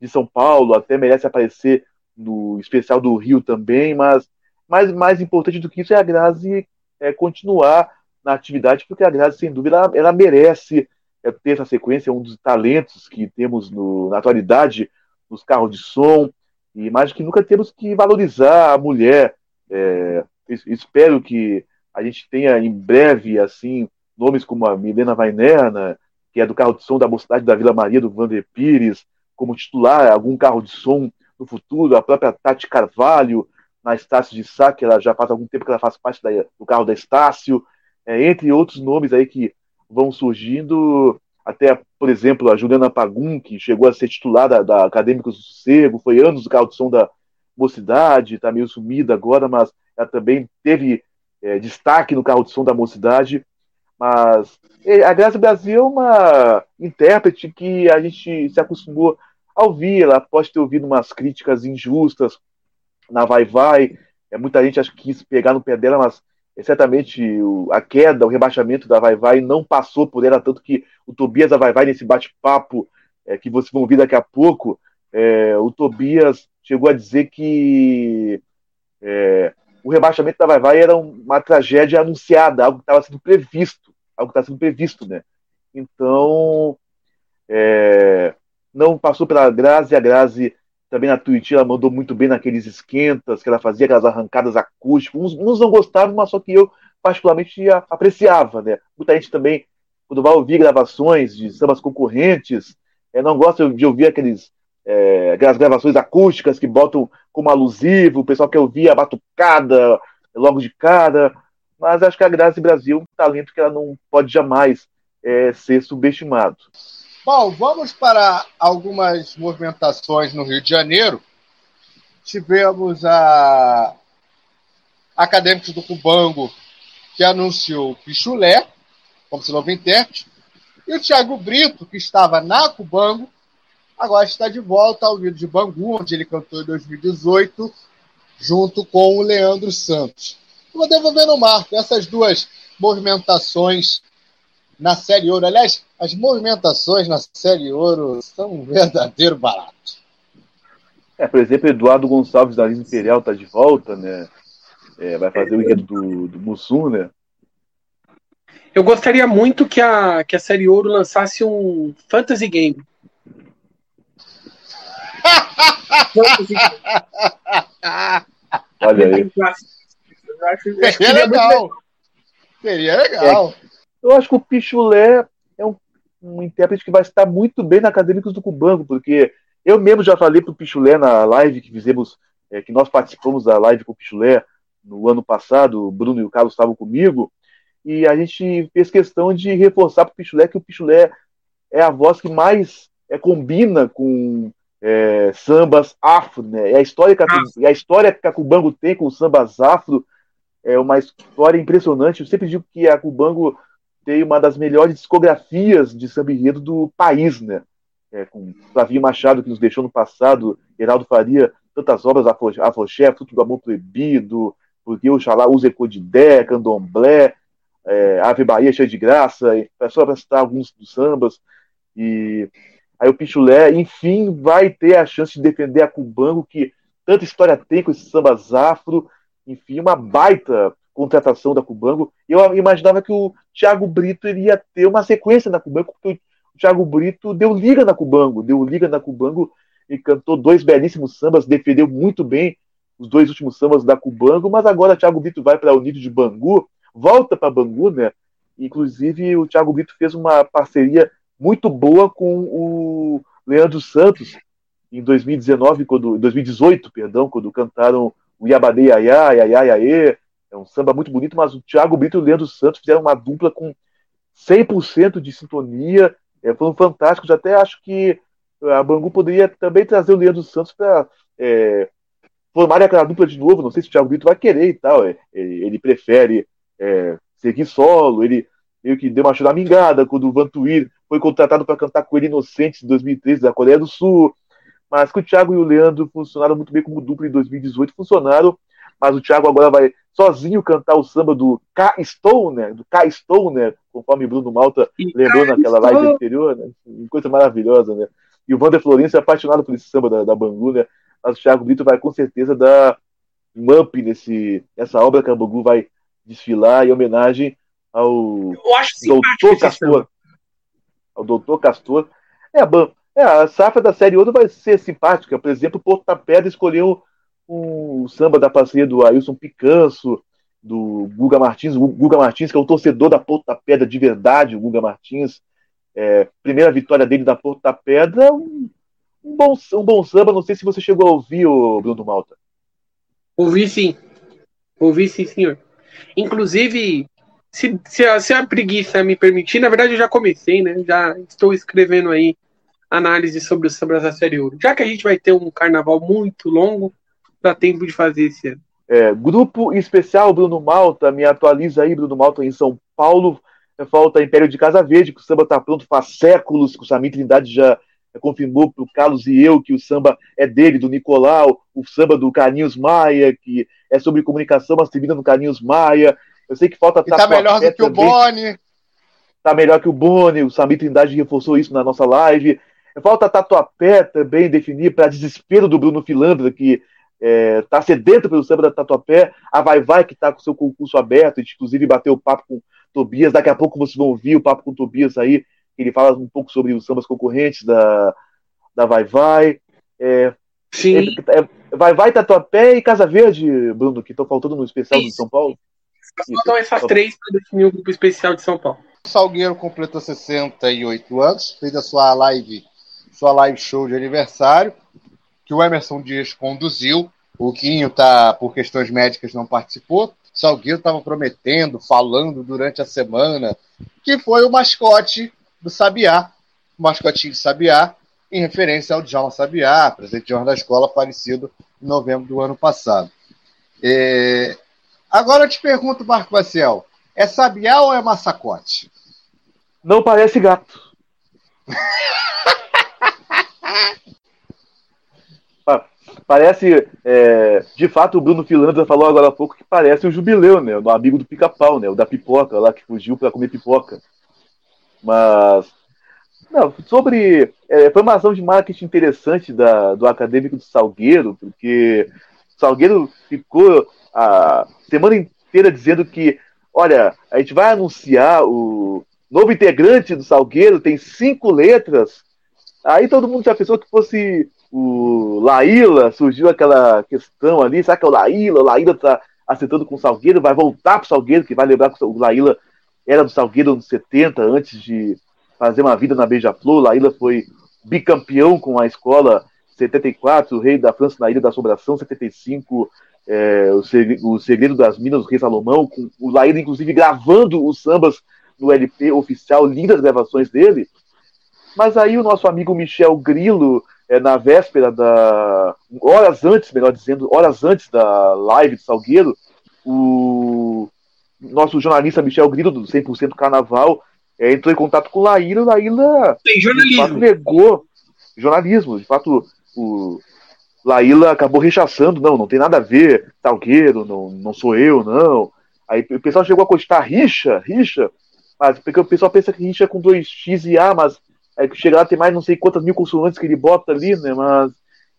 de São Paulo, até merece aparecer no especial do Rio também, mas mais, mais importante do que isso é a Grazi é, continuar na atividade, porque a Grazi, sem dúvida, ela, ela merece é, ter essa sequência, é um dos talentos que temos no, na atualidade nos carros de som, e mais que nunca temos que valorizar a mulher. É, espero que a gente tenha em breve, assim, nomes como a Milena Vainerna, que é do carro de som da Mocidade da Vila Maria, do Vander Pires, como titular algum carro de som no futuro, a própria Tati Carvalho, na Estácio de Sá, que ela já faz algum tempo que ela faz parte da, do carro da Estácio, é, entre outros nomes aí que vão surgindo até, por exemplo, a Juliana Pagum, que chegou a ser titular da, da Acadêmicos do Sossego, foi anos do carro de som da Mocidade, está meio sumida agora, mas ela também teve é, destaque no carro de som da Mocidade. Mas a Graça Brasil é uma intérprete que a gente se acostumou a ouvir, ela pode ter ouvido umas críticas injustas na Vai Vai, é, muita gente acha que quis pegar no pé dela, mas é, certamente o, a queda, o rebaixamento da Vai Vai não passou por ela, tanto que o Tobias da Vai Vai, nesse bate-papo é, que vocês vão ouvir daqui a pouco, é, o Tobias chegou a dizer que é, o rebaixamento da Vai Vai era uma tragédia anunciada, algo que estava sendo previsto, algo que estava sendo previsto, né? Então, é, não passou pela Grazi, a Grazi também na Twitch ela mandou muito bem naqueles esquentas, que ela fazia aquelas arrancadas acústicas. Uns, uns não gostavam, mas só que eu particularmente apreciava, né? Muita gente também, quando vai ouvir gravações de sambas concorrentes, é, não gosta de ouvir aqueles, é, aquelas gravações acústicas que botam como alusivo, o pessoal quer ouvir a batucada logo de cara. Mas acho que a Grazi Brasil é um talento que ela não pode jamais é, ser subestimado. Bom, vamos para algumas movimentações no Rio de Janeiro. Tivemos a Acadêmicos do Cubango, que anunciou Pichulé, como se novo intérprete, e o Thiago Brito, que estava na Cubango, agora está de volta ao Rio de Bangu, onde ele cantou em 2018, junto com o Leandro Santos. Vou devolver no Marco essas duas movimentações na Série Ouro. Aliás, as movimentações na Série Ouro são um verdadeiro barato. É, por exemplo, Eduardo Gonçalves da Lisa Imperial está de volta, né? É, vai fazer o enredo do, do Mussum, né? Eu gostaria muito que a, que a Série Ouro lançasse um Fantasy Game. Olha aí. Seria legal. Seria legal. É, eu acho que o Pichulé é um, um intérprete que vai estar muito bem na Acadêmicos do Cubango, porque eu mesmo já falei pro Pichulé na live que fizemos é, que nós participamos da live com o Pichulé no ano passado, o Bruno e o Carlos estavam comigo, e a gente fez questão de reforçar para o Pichulé que o Pichulé é a voz que mais é, combina com é, sambas afro, né? É a história que a, é a história que a Cubango tem com os sambas afro é uma história impressionante. Eu sempre digo que a Cubango tem uma das melhores discografias de samba enredo do país, né? É, com Flavinho Machado, que nos deixou no passado, Heraldo Faria, tantas obras, Afroché, Fruto do Amor Proibido, Porque Oxalá, Usa Ecodidé, Candomblé, é, Ave Bahia Cheia de Graça, é só para citar alguns dos sambas. E aí o Pichulé, enfim, vai ter a chance de defender a Cubango, que tanta história tem com esses sambas afro, enfim, uma baita contratação da Cubango. Eu imaginava que o Thiago Brito iria ter uma sequência na Cubango, porque o Thiago Brito deu liga na Cubango, deu liga na Cubango e cantou dois belíssimos sambas, defendeu muito bem os dois últimos sambas da Cubango, mas agora o Thiago Brito vai para o Unido de Bangu, volta para Bangu, né? Inclusive o Thiago Brito fez uma parceria muito boa com o Leandro Santos em 2019, quando 2018, perdão, quando cantaram o Iabadê Yaya, Yaya Yaê, é um samba muito bonito, mas o Thiago Brito e o Leandro Santos fizeram uma dupla com 100% de sintonia, é, foram fantásticos, até acho que a Bangu poderia também trazer o Leandro Santos para é, formar aquela dupla de novo, não sei se o Thiago Brito vai querer e tal, é, ele, ele, prefere é, seguir solo, ele meio que deu uma choramingada quando o Vantuir foi contratado para cantar com ele Inocentes em 2013 da Coreia do Sul, mas que o Thiago e o Leandro funcionaram muito bem como dupla em 2018, funcionaram, mas o Thiago agora vai sozinho cantar o samba do K. Stoner, do K. Stoner, conforme Bruno Malta lembrou naquela live anterior, né? coisa maravilhosa, né? E o Wander Florencio é apaixonado por esse samba da, da Bangu, né? Mas o Thiago Brito vai com certeza dar um up nesse, nessa obra que a Bangu vai desfilar em homenagem ao Doutor Castor. Ao Doutor Castor. É, a, é, a safra da série outra vai ser simpática. Por exemplo, o Porto da Pedra escolheu um samba da parceria do Ailson Picanso, do Guga Martins. O Guga Martins, que é o torcedor da Porto da Pedra de verdade, o Guga Martins. É, primeira vitória dele da Porto da Pedra, um, um, bom, um bom samba. Não sei se você chegou a ouvir, o Bruno Malta. Ouvi sim. Ouvi sim, senhor. Inclusive, se, se, a, se a preguiça me permitir, na verdade eu já comecei, né? Já estou escrevendo aí análise sobre o samba série ouro. Já que a gente vai ter um carnaval muito longo, dá tempo de fazer esse ano. É, grupo especial Bruno Malta, me atualiza aí, Bruno Malta em São Paulo. Falta Império de Casa Verde, que o samba está pronto faz séculos, que o Samir Trindade já confirmou para o Carlos e eu que o samba é dele, do Nicolau, o samba do Carlinhos Maia, que é sobre comunicação, mas termina no Carlinhos Maia. Eu sei que falta. E tá melhor do que o Boni. Tá melhor que o Boni, o Samir Trindade reforçou isso na nossa live. Falta Tatuapé também definir, para desespero do Bruno Filandra, que está é, sedento pelo samba da Tatuapé, a Vai Vai, que está com seu concurso aberto, inclusive bateu o papo com Tobias, daqui a pouco vocês vão ouvir o papo com Tobias aí, ele fala um pouco sobre os sambas concorrentes da, da Vai Vai. É, Sim. É, é, vai Vai, Tatuapé e Casa Verde, Bruno, que estão faltando no especial Isso. de São Paulo. Faltam essas três para definir o grupo especial de São Paulo. Salgueiro completou 68 anos, fez a sua live, sua live show de aniversário que o Emerson Dias conduziu. O Quinho, tá, por questões médicas, não participou. Salgueiro estava prometendo, falando durante a semana, que foi o mascote do Sabiá, o mascotinho de Sabiá, em referência ao Djalma Sabiá, presidente da escola, falecido em novembro do ano passado. É... Agora eu te pergunto, Marco Maciel, é Sabiá ou é massacote? Não parece gato. Parece, é, de fato, o Bruno Filandra falou agora há pouco que parece o Jubileu, né? O amigo do pica-pau, né? O da pipoca lá que fugiu para comer pipoca. Mas, não, sobre é, foi uma ação de marketing interessante da, do acadêmico do Salgueiro, porque Salgueiro ficou a semana inteira dizendo que, olha, a gente vai anunciar o novo integrante do Salgueiro, tem cinco letras. Aí todo mundo já pensou que fosse o Laíla, surgiu aquela questão ali, será que é o Laíla? O Laíla tá acertando com o Salgueiro, vai voltar pro Salgueiro, que vai lembrar que o Laíla era do Salgueiro nos 70, antes de fazer uma vida na Beija-Flor. Laíla foi bicampeão com a escola 74, o Rei da França na Ilha da Assombração, 75, é, o, segredo, o Segredo das Minas do Rei Salomão, com o Laíra, inclusive, gravando os sambas no LP oficial, lindas gravações dele. Mas aí o nosso amigo Michel Grilo, é, na véspera da. horas antes, melhor dizendo, horas antes da live de Salgueiro, o nosso jornalista Michel Grilo, do 100% Carnaval, é, entrou em contato com Laíra, Laíla Tem de jornalismo. fato negou jornalismo. De fato, o Laíla acabou rechaçando, não, não tem nada a ver, Salgueiro, não, não sou eu, não. Aí o pessoal chegou a costar rixa, rixa, mas porque o pessoal pensa que rixa é com dois X e A, mas aí que chega lá tem mais não sei quantas mil consoantes que ele bota ali, né? Mas,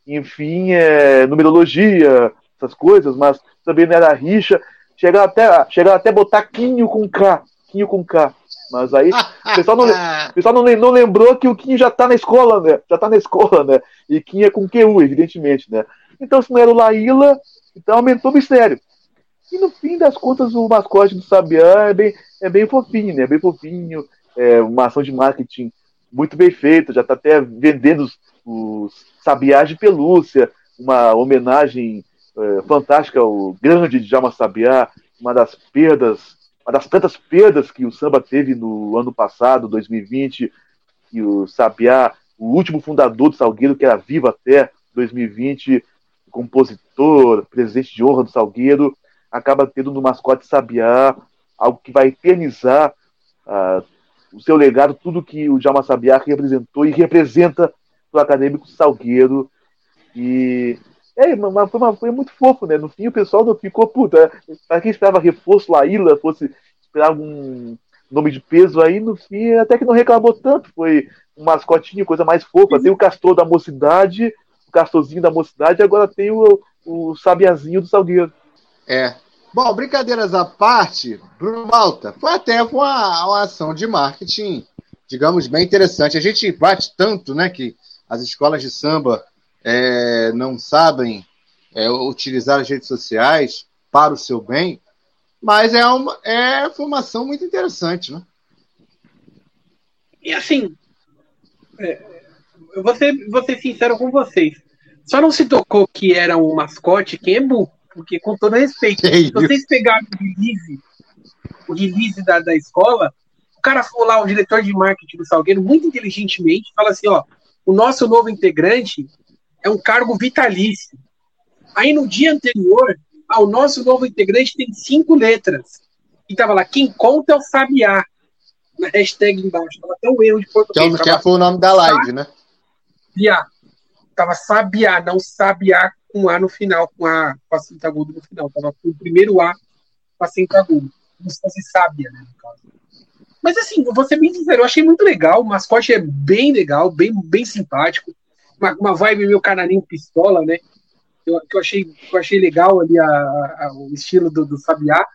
enfim, é numerologia, essas coisas, mas também não era rixa. Chegaram até, chegaram até botar Quinho com K, Quinho com K. Mas aí o pessoal não, o pessoal não, não lembrou que o Kim já tá na escola, né? Já tá na escola, né? E Kim é com QU, evidentemente, né? Então, se não era o Laíla, então aumentou o mistério. E no fim das contas, o mascote do Sabiá é bem, é bem fofinho, né? É bem fofinho, é uma ação de marketing muito bem feita, já tá até vendendo os, os Sabiás de pelúcia, uma homenagem é, fantástica ao grande Djalma Sabiá, uma das perdas uma das tantas perdas que o samba teve no ano passado, 2020, que o Sabiá, o último fundador do Salgueiro, que era vivo até 2020, compositor, presidente de honra do Salgueiro, acaba tendo no mascote Sabiá algo que vai eternizar ah, o seu legado, tudo que o Djalma Sabiá representou e representa para o acadêmico Salgueiro. E é, mas foi, uma- foi muito fofo, né? No fim o pessoal não ficou, puta, para quem esperava reforço Laíla, fosse esperar algum nome de peso aí, no fim até que não reclamou tanto, foi um mascotinho, coisa mais fofa. Tem o Castor da mocidade, o Castorzinho da mocidade, agora tem o, o Sabiazinho do Salgueiro. É. Bom, brincadeiras à parte, Bruno Malta, foi até uma, uma ação de marketing, digamos, bem interessante. A gente bate tanto, né, que as escolas de samba é, não sabem é, utilizar as redes sociais para o seu bem, mas é uma, é, foi uma ação muito interessante, né? E assim, é, eu vou ser, vou ser sincero com vocês. Só não se tocou que era um mascote quem é burro. Porque, com todo respeito, Que se isso? vocês pegarem o release, o release da, da escola, o cara foi lá, o diretor de marketing do Salgueiro, muito inteligentemente, fala assim: ó, o nosso novo integrante é um cargo vitalício. Aí no dia anterior, ah, o nosso novo integrante tem cinco letras. E tava lá, quem conta é o Sabiá. Na hashtag embaixo. Tava até um erro de Que, é português. o- que foi o nome da live, né? Sabiá. Tava Sabiá, não Sabiá com A no final, com A com acento agudo no final. Tava com o primeiro A com acento agudo. Como se fosse Sábia, né, no caso. Mas assim, eu vou ser bem sincero, eu achei muito legal. O mascote é bem legal, bem, bem simpático. Uma, uma vibe meio canarinho pistola, né? Eu, que eu, achei, eu achei legal ali a, a- o estilo do, do Sabiá.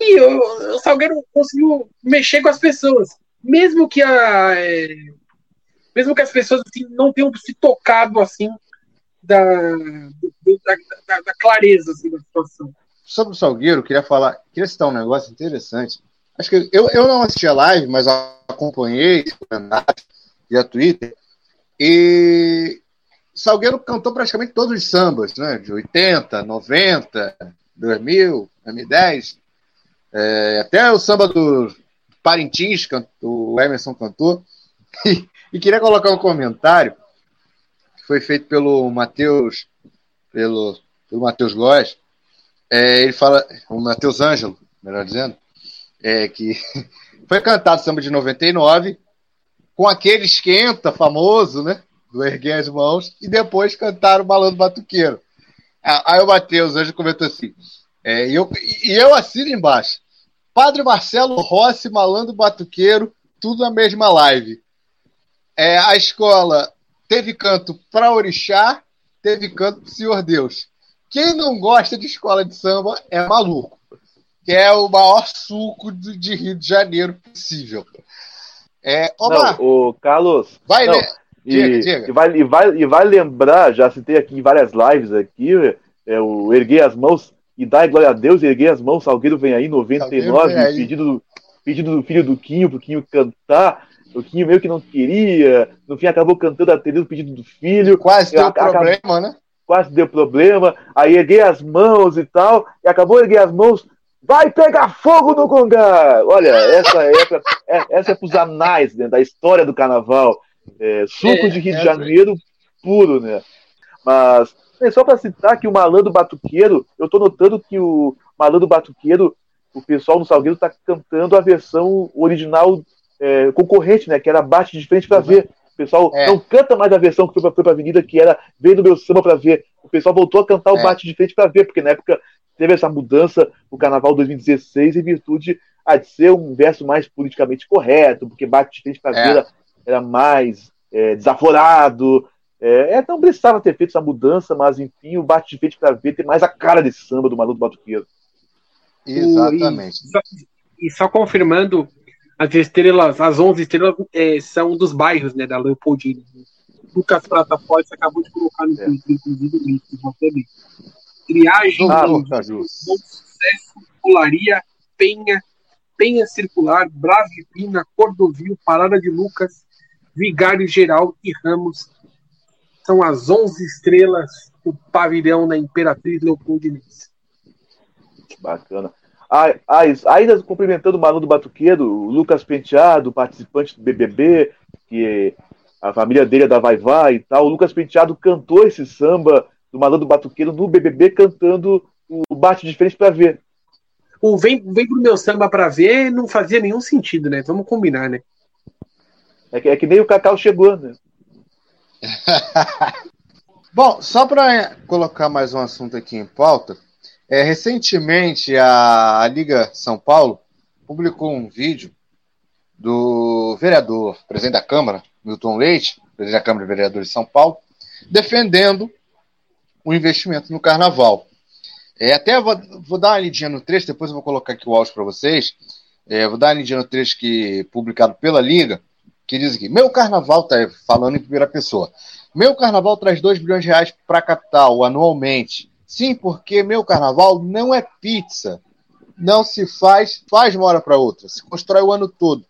E o, o Salgueiro conseguiu mexer com as pessoas. Mesmo que a. é, mesmo que as pessoas assim, não tenham se tocado assim da, da, da- da clareza assim, da situação. sobre o Salgueiro, eu queria falar, queria citar um negócio interessante. Acho que eu, eu não assisti a live, mas acompanhei via Twitter. E Salgueiro cantou praticamente todos os sambas, né? De 80, 90, 2000, 2010. É, até o samba do Parintins, o Emerson cantou. E, e queria colocar um comentário que foi feito pelo Matheus, pelo, pelo Matheus Góes. É, ele fala, o Matheus Ângelo, melhor dizendo, é que foi cantado samba de 99 com aquele esquenta famoso, né? Do Erguer as Mãos, e depois cantaram o Balando Batuqueiro. Aí o Matheus Ângelo comentou assim, é, e, eu, e eu assino embaixo. Padre Marcelo Rossi, Malandro Batuqueiro, tudo na mesma live. É, a escola teve canto para Orixá, teve canto para Senhor Deus. Quem não gosta de escola de samba é maluco. Que é o maior suco de Rio de Janeiro possível. É, Omar, Não, o Carlos. vai, não, né? E, Diga, diga. e vai, e, vai, e vai lembrar, já citei aqui em várias lives aqui, é, o erguer as mãos e dar glória a Deus, erguer as mãos, Salgueiro vem aí, 99, Salgueiro vem aí. pedido, pedido do filho do Quinho, pro Quinho cantar. o que meio que não queria, no fim acabou cantando atendendo o pedido do filho. Quase deu Acabou- problema, né? quase deu problema, aí erguei as mãos e tal, e acabou de erguer as mãos, vai pegar fogo no Congá! Olha, essa é, pra, é, essa é pros anais né, da história do carnaval. É, suco É, de Rio de Janeiro puro, né? Mas, é só para citar que o Malandro Batuqueiro, eu tô notando que o Malandro Batuqueiro, o pessoal no Salgueiro tá cantando a versão original é, concorrente, né? Que era Bate de Frente para Ver. O pessoal É. não canta mais a versão que foi pra, foi pra Avenida, que era Vem do meu samba pra ver. O pessoal voltou a cantar o É. Bate de Frente pra ver, porque na época teve essa mudança no Carnaval 2016 em virtude ah, de ser um verso mais politicamente correto, porque Bate de Frente pra É. ver era, mais é, desaforado. É, é, não precisava ter feito essa mudança, mas enfim, o Bate de Frente pra ver tem mais a cara desse samba do Maluco Batuqueiro. Exatamente. E só, e só confirmando, as estrelas, as 11 estrelas é, são dos bairros, né, da Leopoldina. Lucas Prata Forte acabou de colocar no É. Twitter, inclusive, o link você vê. Triagem, Ah, bom Caju. sucesso, Polaria, Penha, Penha Circular, Bravipina, Cordovil, Parada de Lucas, Vigário Geral e Ramos. São as 11 estrelas do pavilhão da Imperatriz Leopoldinense. Bacana. Ah, ah, ainda cumprimentando o Manu do Batuqueiro, o Lucas Penteado, participante do BBB, que a família dele é da Vai Vai e tal. O Lucas Penteado cantou esse samba do Malandro do Batuqueiro no BBB cantando o Bate de Frente pra ver. O vem, vem pro meu samba pra ver não fazia nenhum sentido, né? Vamos combinar, né? É que, é que nem o Cacau chegou, né? Bom, só para colocar mais um assunto aqui em pauta, é, recentemente a, a Liga São Paulo publicou um vídeo do vereador, presidente da Câmara, Milton Leite, presidente da Câmara de Vereadores de São Paulo, defendendo o investimento no carnaval. É, até vou, vou dar uma lidinha no trecho, depois eu vou colocar aqui o áudio para vocês. É, vou dar uma lidinha no trecho que publicado pela Liga, que diz aqui: Meu carnaval, tá falando em primeira pessoa. Meu carnaval traz 2 bilhões de reais para a capital anualmente. Sim, porque meu carnaval não é pizza. Não se faz, faz de uma hora para outra. Se constrói o ano todo.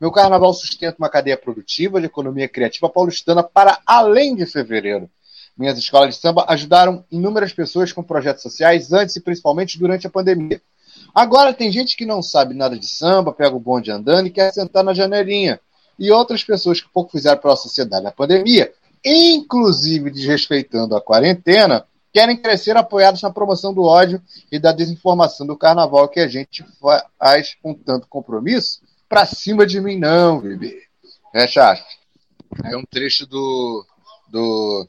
Meu carnaval sustenta uma cadeia produtiva de economia criativa paulistana para além de fevereiro. Minhas escolas de samba ajudaram inúmeras pessoas com projetos sociais antes e principalmente durante a pandemia. Agora tem gente que não sabe nada de samba, pega o bonde andando e quer sentar na janelinha. E outras pessoas que pouco fizeram pela sociedade na pandemia, inclusive desrespeitando a quarentena, querem crescer apoiados na promoção do ódio e da desinformação do carnaval que a gente faz com tanto compromisso. Pra cima de mim, não, bebê. Fecha aspas. É um trecho do, do,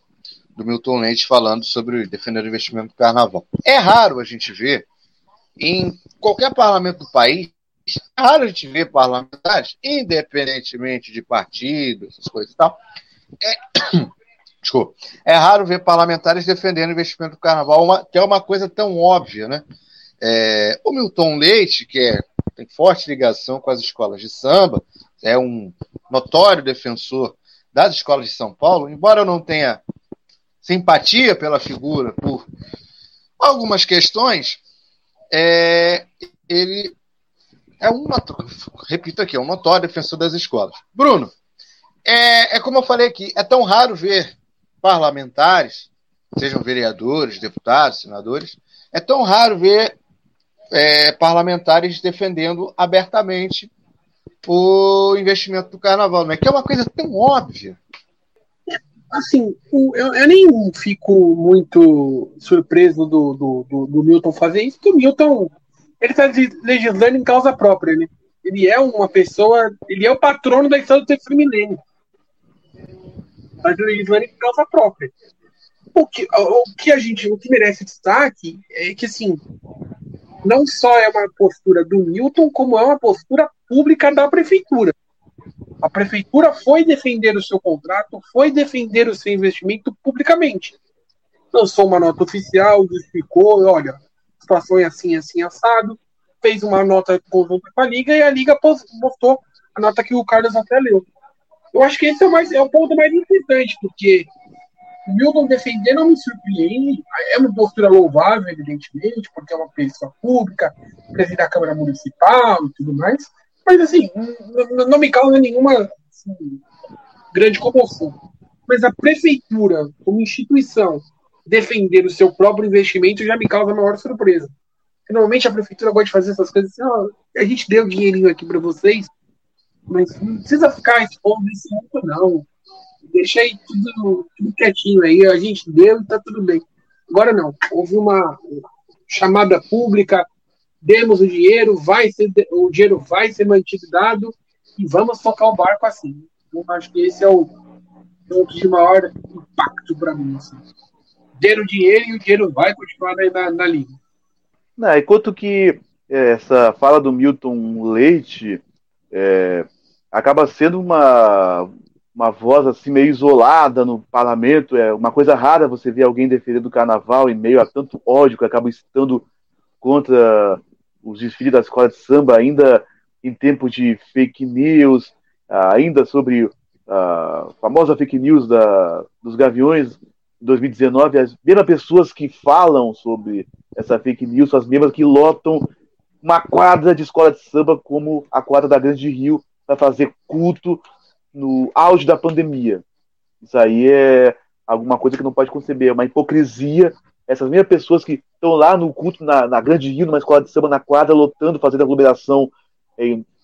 do Milton Leite falando sobre defender o investimento do carnaval. É raro a gente ver em qualquer parlamento do país, é raro a gente ver parlamentares, independentemente de partido, essas coisas e tal. É, desculpa. É raro ver parlamentares defendendo o investimento do carnaval, uma, que é uma coisa tão óbvia, né? É, o Milton Leite, que é, tem forte ligação com as escolas de samba, é um notório defensor das escolas de São Paulo, embora eu não tenha simpatia pela figura por algumas questões, é, ele é um repito aqui, é um notório defensor das escolas. Bruno, é, é como eu falei aqui, é tão raro ver parlamentares, sejam vereadores, deputados, senadores, é tão raro ver é, parlamentares defendendo abertamente o investimento do carnaval, não é que é uma coisa tão óbvia. Assim, eu, eu nem fico muito surpreso do, do, do, do Milton fazer isso, porque o Milton ele está legislando em causa própria, né? Ele é uma pessoa, ele é o patrono da história do terceiro milênio. Está legislando em causa própria. O que, o que a gente, o que merece destaque é que assim, não só é uma postura do Milton, como é uma postura pública da prefeitura. A prefeitura foi defender o seu contrato, foi defender o seu investimento publicamente. Lançou uma nota oficial, justificou, olha, a situação é assim, assim, assado, fez uma nota conjunta com a Liga e a Liga pos- postou a nota que o Carlos até leu. Eu acho que esse é o, mais, é o ponto mais importante, porque o Milton defender não me surpreende, é uma postura louvável, evidentemente, porque é uma pessoa pública, presidente da Câmara Municipal e tudo mais, mas assim, não me causa nenhuma assim, grande comoção. Mas a prefeitura, como instituição, defender o seu próprio investimento já me causa maior surpresa. Normalmente a prefeitura gosta de fazer essas coisas assim, a gente deu dinheirinho aqui para vocês, mas não precisa ficar expondo esse mundo, não. Deixa aí tudo, tudo quietinho aí, a gente deu e tá tudo bem. Agora não, houve uma chamada pública, demos o dinheiro, vai ser, o dinheiro vai ser mantido dado e vamos tocar o barco assim. Eu acho que esse é o ponto de maior impacto para mim. Assim. O dinheiro e o dinheiro vai continuar na, na, na linha. Não, enquanto que é, essa fala do Milton Leite é, acaba sendo uma, uma voz assim meio isolada no parlamento, é uma coisa rara você ver alguém defendendo o carnaval em meio a tanto ódio que acaba estando contra os desfiles da escola de samba, ainda em tempo de fake news, ainda sobre a famosa fake news da, dos Gaviões 2019, as mesmas pessoas que falam sobre essa fake news são as mesmas que lotam uma quadra de escola de samba como a quadra da Grande Rio para fazer culto no auge da pandemia. Isso aí é alguma coisa que não pode conceber, é uma hipocrisia. Essas mesmas pessoas que estão lá no culto na, na Grande Rio, numa escola de samba na quadra, lotando, fazendo aglomeração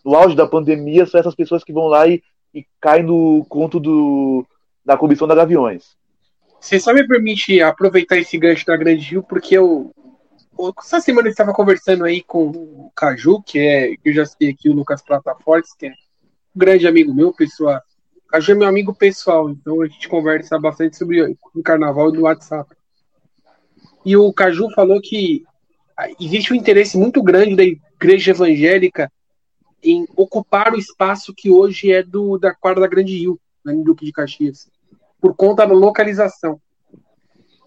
no auge da pandemia, são essas pessoas que vão lá e, e caem no conto do, da comissão da Gaviões. Você só me permite aproveitar esse gancho da Grande Rio, porque eu. Essa semana eu estava conversando aí com o Caju, que é. Eu já sei aqui o Lucas Platafortes, que é um grande amigo meu, pessoal. Caju é meu amigo pessoal, então a gente conversa bastante sobre o carnaval no WhatsApp. E o Caju falou que existe um interesse muito grande da igreja evangélica em ocupar o espaço que hoje é do da quadra da Grande Rio, no Duque de Caxias por conta da localização.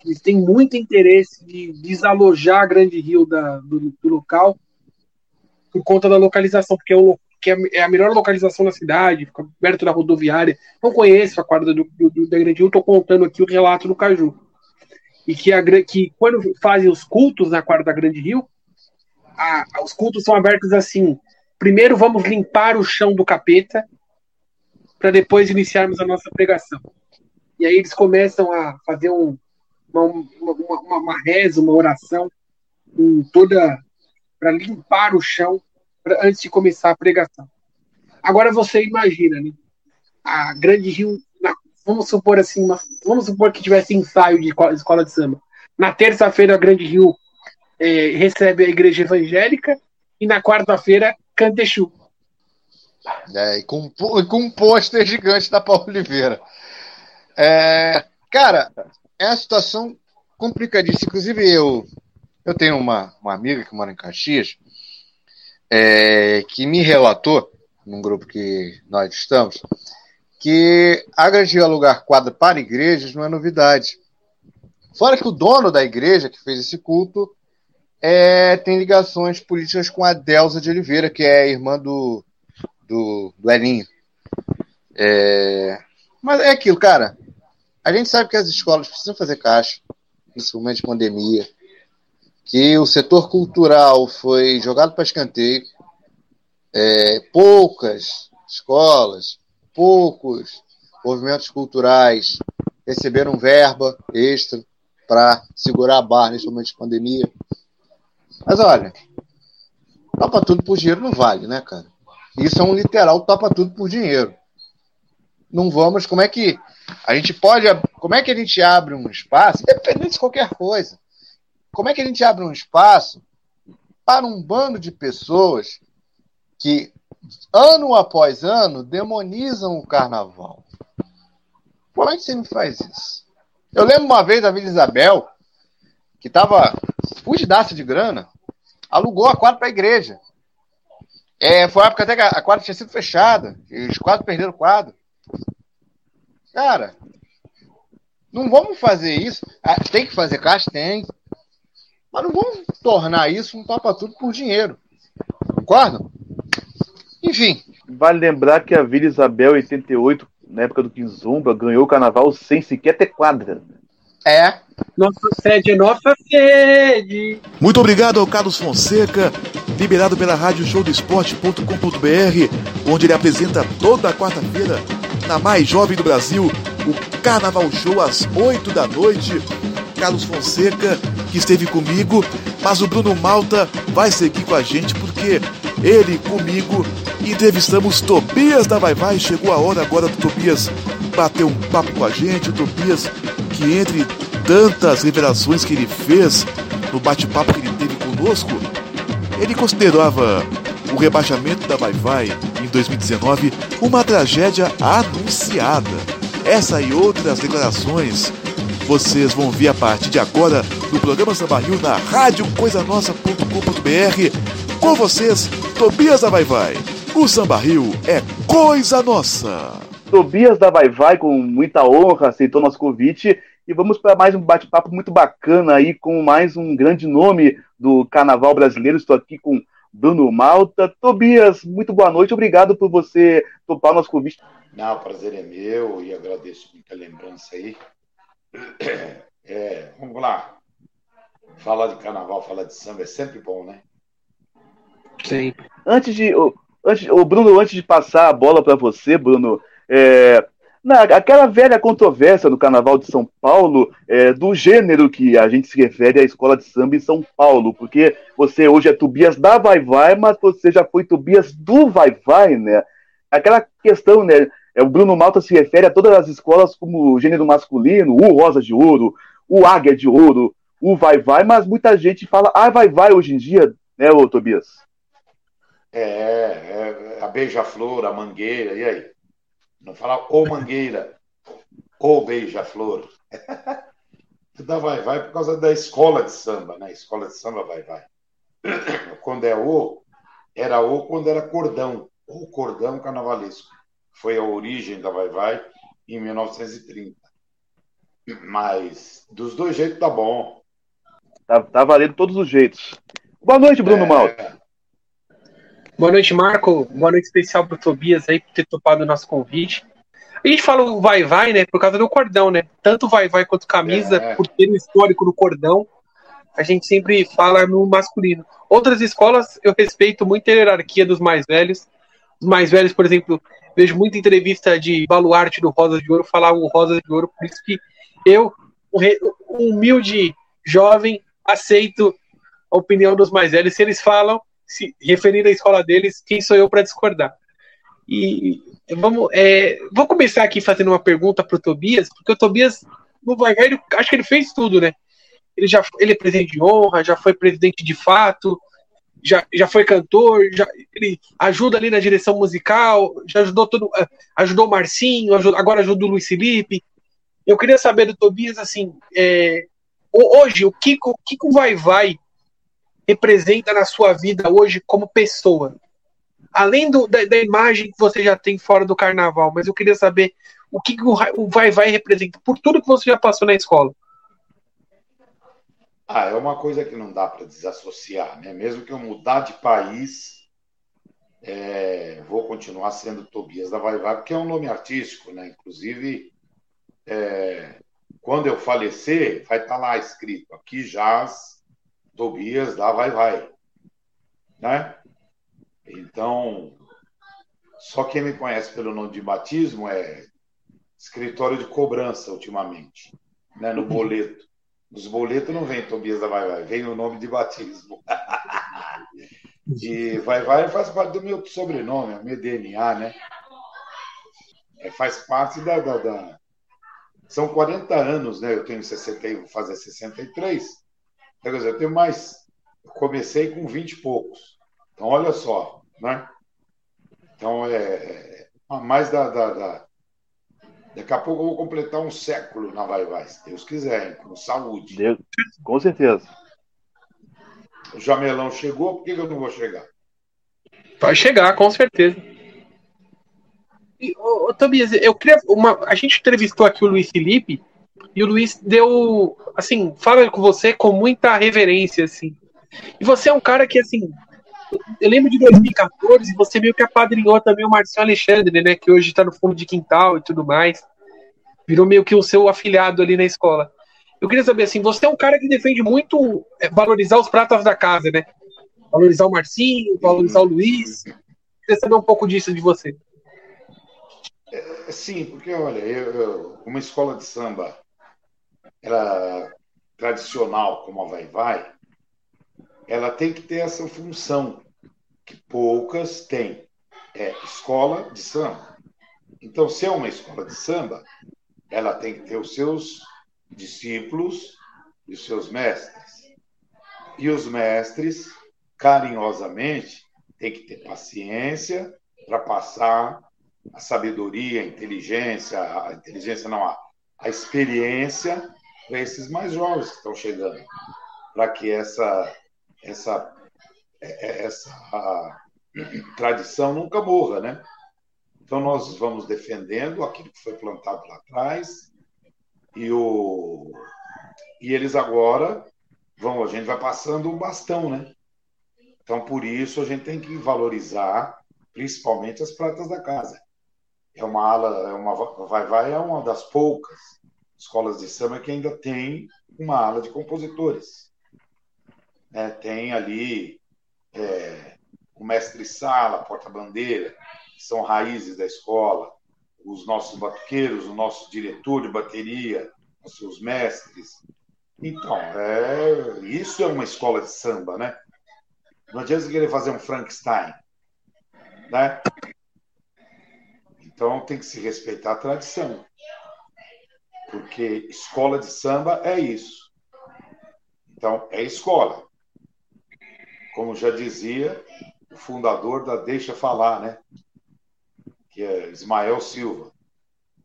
Eles têm muito interesse de desalojar a Grande Rio da, do, do local por conta da localização, porque é, o, que é a melhor localização da cidade, fica perto da rodoviária. Não conheço a quadra do, do, da Grande Rio, estou contando aqui o relato do Caju. E que, a, que quando fazem os cultos na quadra da Grande Rio, a, os cultos são abertos assim. Primeiro vamos limpar o chão do capeta, para depois iniciarmos a nossa pregação. E aí eles começam a fazer um, uma, uma, uma, uma reza, uma oração, um, toda para limpar o chão pra, antes de começar a pregação. Agora você imagina, né? A Grande Rio, vamos supor assim, uma, vamos supor que tivesse ensaio de escola de samba. Na terça-feira, a Grande Rio é, recebe a igreja evangélica e na quarta-feira, Cantexu. É, e com, com um pôster gigante da Paulo Oliveira. É, cara, é uma situação complicadíssima. Inclusive, eu, eu tenho uma, uma amiga que mora em Caxias é, que me relatou, num grupo que nós estamos, que agredir alugar quadra para igrejas não é novidade. Fora que o dono da igreja que fez esse culto é, tem ligações políticas com a Delza de Oliveira, que é irmã do, do, do Elinho. É, mas é aquilo, cara. A gente sabe que as escolas precisam fazer caixa, principalmente pandemia, que o setor cultural foi jogado para escanteio, é, poucas escolas, poucos movimentos culturais receberam verba extra para segurar a barra nesse momento de pandemia. Mas olha, topa tudo por dinheiro não vale, né, cara? Isso é um literal topa tudo por dinheiro. Não vamos, como é que a gente pode. Como é que a gente abre um espaço, independente de qualquer coisa? Como é que a gente abre um espaço para um bando de pessoas que, ano após ano, demonizam o carnaval? Como é que você me faz isso? Eu lembro uma vez a Vila Isabel, que estava fugidaça de grana, alugou a quadra para a igreja. É, foi a época até que a quadra tinha sido fechada, e os quadros perderam o quadro. Cara, não vamos fazer isso. Ah, tem que fazer caixa? Tem. Mas não vamos tornar isso um topa tudo por dinheiro. Concordam? Enfim. Vale lembrar que a Vila Isabel 88, na época do Quinzumba, ganhou o carnaval sem sequer ter quadra. É. Nossa sede é nossa sede. Muito obrigado ao Carlos Fonseca, liberado pela rádio showdesporte.com.br, onde ele apresenta toda quarta-feira na mais jovem do Brasil, o Carnaval Show às 8 da noite. Carlos Fonseca, que esteve comigo, mas o Bruno Malta vai seguir com a gente porque ele comigo entrevistamos Tobias da Vai Vai. Chegou a hora agora do Tobias bater um papo com a gente. O Tobias, que entre tantas revelações que ele fez no bate-papo que ele teve conosco, ele considerava o rebaixamento da Vai Vai em 2019 uma tragédia anunciada. Essa e outras declarações vocês vão ver a partir de agora no programa Samba Rio na radiocoisanossa.com.br. Com vocês, Tobias da Vai Vai. O Samba Rio é coisa nossa. Tobias da Vai Vai, com muita honra, aceitou nosso convite e vamos para mais um bate-papo muito bacana aí com mais um grande nome do carnaval brasileiro. Estou aqui com Bruno Malta. Tobias, muito boa noite, obrigado por você topar o nosso convite. Não, o prazer é meu e agradeço muita lembrança aí. É, vamos lá. Falar de carnaval, falar de samba é sempre bom, né? Sim. Antes de. Antes, o Bruno, antes de passar a bola para você, Bruno, é, na, aquela velha controvérsia no Carnaval de São Paulo, é, do gênero que a gente se refere à escola de samba em São Paulo, porque você hoje é Tobias da Vai Vai, mas você já foi Tobias do Vai Vai, né? Aquela questão, né? É, o Bruno Malta se refere a todas as escolas como gênero masculino, o Rosa de Ouro, o Águia de Ouro, o Vai Vai, mas muita gente fala, ah, Vai Vai hoje em dia, né, ô Tobias? É, é a Beija-Flor, a Mangueira, e aí? Não fala ô Mangueira, ô Beija-Flor. da Vai Vai por causa da escola de samba, né? Escola de samba Vai Vai. Quando é o, era o quando era cordão, o cordão carnavalesco. Foi a origem da Vai Vai em 1930. Mas dos dois jeitos tá bom. Tá, tá valendo todos os jeitos. Boa noite, Bruno é... Malta. Boa noite, Marco. Boa noite especial para o Tobias aí por ter topado o nosso convite. A gente fala o vai vai, né, por causa do cordão, né? Tanto vai vai quanto camisa, é. por ter o histórico do cordão, a gente sempre fala no masculino. Outras escolas eu respeito muito a hierarquia dos mais velhos. Os mais velhos, por exemplo, vejo muita entrevista de baluarte do Rosa de Ouro falar o Rosa de Ouro, por isso que eu, um humilde jovem, aceito a opinião dos mais velhos. Se eles falam, se referir à escola deles, quem sou eu para discordar? E vamos, é, vou começar aqui fazendo uma pergunta para o Tobias, porque o Tobias no ele, acho que ele fez tudo, né? Ele já ele é presidente de honra, já foi presidente de fato, já, já foi cantor, já, ele ajuda ali na direção musical, já ajudou todo, é, ajudou o Marcinho, ajudou, agora ajuda o Luiz Felipe. Eu queria saber do Tobias assim, é, hoje o que o que o vai vai representa na sua vida hoje como pessoa? Além do, da, da, imagem que você já tem fora do carnaval, mas eu queria saber o que o Vai Vai representa por tudo que você já passou na escola. Ah, é uma coisa que não dá para desassociar, né? Mesmo que eu mudar de país, é, vou continuar sendo Tobias da Vai Vai, porque é um nome artístico, né? Inclusive, é, quando eu falecer, vai estar tá lá escrito aqui jaz Tobias da Vai Vai. Né? Então, só quem me conhece pelo nome de batismo é escritório de cobrança ultimamente, né? no boleto. Nos boletos não vem Tobias da Vai Vai, vem o nome de batismo. e Vai Vai faz parte do meu sobrenome, é meu DNA, né? É, faz parte da, da, da, São 40 anos, né? Eu tenho 60, vou fazer 63. Quer dizer, eu tenho mais. Eu comecei com 20 e poucos. Então, olha só, né? Então, é, é mais da, da, da, Daqui a pouco eu vou completar um século na Vai Vai, se Deus quiser, hein? com saúde. Deus, com certeza. O Jamelão chegou, por que eu não vou chegar? Vai chegar, com certeza. E, ô, ô, Tobias, eu queria. Uma, a gente entrevistou aqui o Luiz Felipe e o Luiz deu, assim, fala com você com muita reverência, assim. E você é um cara que, assim, eu lembro de 2014, você meio que apadrinhou também o Marcinho Alexandre, né, que hoje está no fundo de quintal e tudo mais. Virou meio que o seu afiliado ali na escola. Eu queria saber, assim, você é um cara que defende muito é, valorizar os pratas da casa, né? Valorizar o Marcinho, valorizar o Luiz. Eu queria saber um pouco disso de você. É sim, porque olha, eu, uma escola de samba ela, tradicional como a Vai Vai, ela tem que ter essa função que poucas têm. É escola de samba. Então, se é uma escola de samba, ela tem que ter os seus discípulos e os seus mestres. E os mestres, carinhosamente, têm que ter paciência para passar a sabedoria, a inteligência, a inteligência não, a, a experiência para esses mais jovens que estão chegando, para que essa essa é- essa a, tradição nunca morra, né? Então nós vamos defendendo aquilo que foi plantado lá atrás e o e eles agora vão, a gente vai passando o bastão, né? Então por isso a gente tem que valorizar principalmente as pratas da casa. É uma ala, é uma vai vai é uma das poucas escolas de samba que ainda tem uma ala de compositores. Né? tem ali é, o mestre sala, porta-bandeira, que são raízes da escola, os nossos batuqueiros, o nosso diretor de bateria, os seus mestres. Então, é, isso é uma escola de samba, né? Não adianta querer fazer um Frankenstein, né? Então tem que se respeitar a tradição. Porque escola de samba é isso. Então, é escola. Como já dizia o fundador da Deixa Falar, né? Que é Ismael Silva.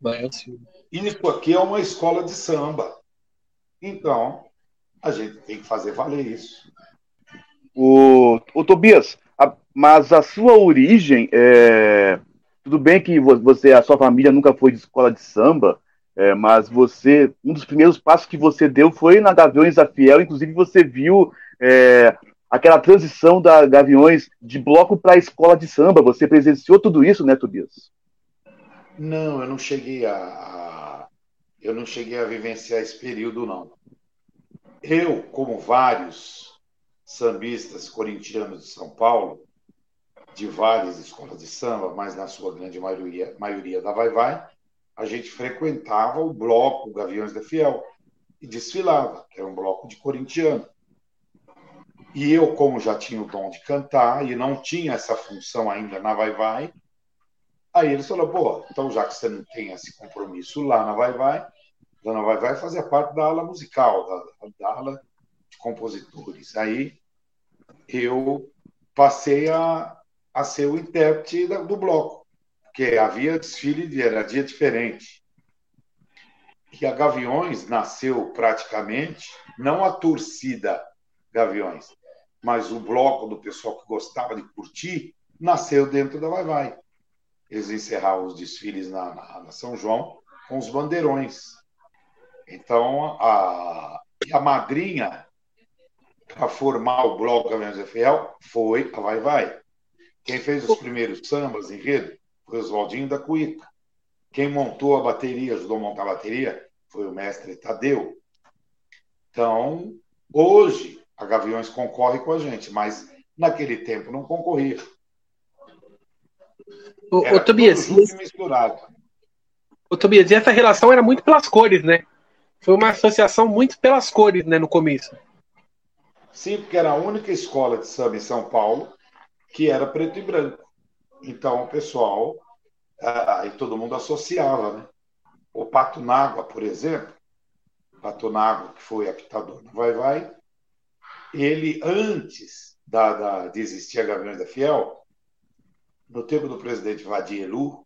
Mael Silva. Isso aqui é uma escola de samba. Então, a gente tem que fazer valer isso. O, o Tobias, a- mas a sua origem, é, tudo bem que vo- você, a sua família nunca foi de escola de samba, é, mas você, um dos primeiros passos que você deu foi na Gaviões da Fiel, inclusive você viu é, aquela transição da Gaviões de bloco para a escola de samba, você presenciou tudo isso, né, Tobias? Não, eu não cheguei a, eu não cheguei a vivenciar esse período, não. Eu, como vários sambistas corintianos de São Paulo, de várias escolas de samba, mas na sua grande maioria, maioria da Vai Vai, a gente frequentava o bloco Gaviões da Fiel e desfilava, que era um bloco de corintiano. E eu, como já tinha o dom de cantar e não tinha essa função ainda na Vai Vai, Aí eles falaram, pô, então já que você não tem esse compromisso lá na Vai Vai, lá na Vai Vai fazia parte da ala musical, da, da ala de compositores. Aí eu passei a, a ser o intérprete do bloco, porque havia desfile, de- era dia diferente. E a Gaviões nasceu praticamente, não a torcida Gaviões, mas o bloco do pessoal que gostava de curtir, nasceu dentro da Vai Vai eles encerravam os desfiles na, na- na São João com os bandeirões. Então, a, a madrinha para formar o Bloco Caminhões da Fiel foi a Vai Vai. Quem fez os primeiros sambas, enredo, foi o Oswaldinho da Cuíca. Quem montou a bateria, ajudou a montar a bateria, foi o mestre Tadeu. Então, hoje, a Gaviões concorre com a gente, mas naquele tempo não concorria. Era ô, Tobias, misturado. ô, Tobias, e essa relação era muito pelas cores, né? Foi uma associação muito pelas cores, né, no começo. Sim, porque era a única escola de samba em São Paulo que era preto e branco. Então, o pessoal, aí todo mundo associava, né? O Pato Nágua, por exemplo, Pato Nágua, que foi apitador no Vai Vai, ele, antes da, da, de existir a Gaviões da Fiel, no tempo do presidente Vadir Elu,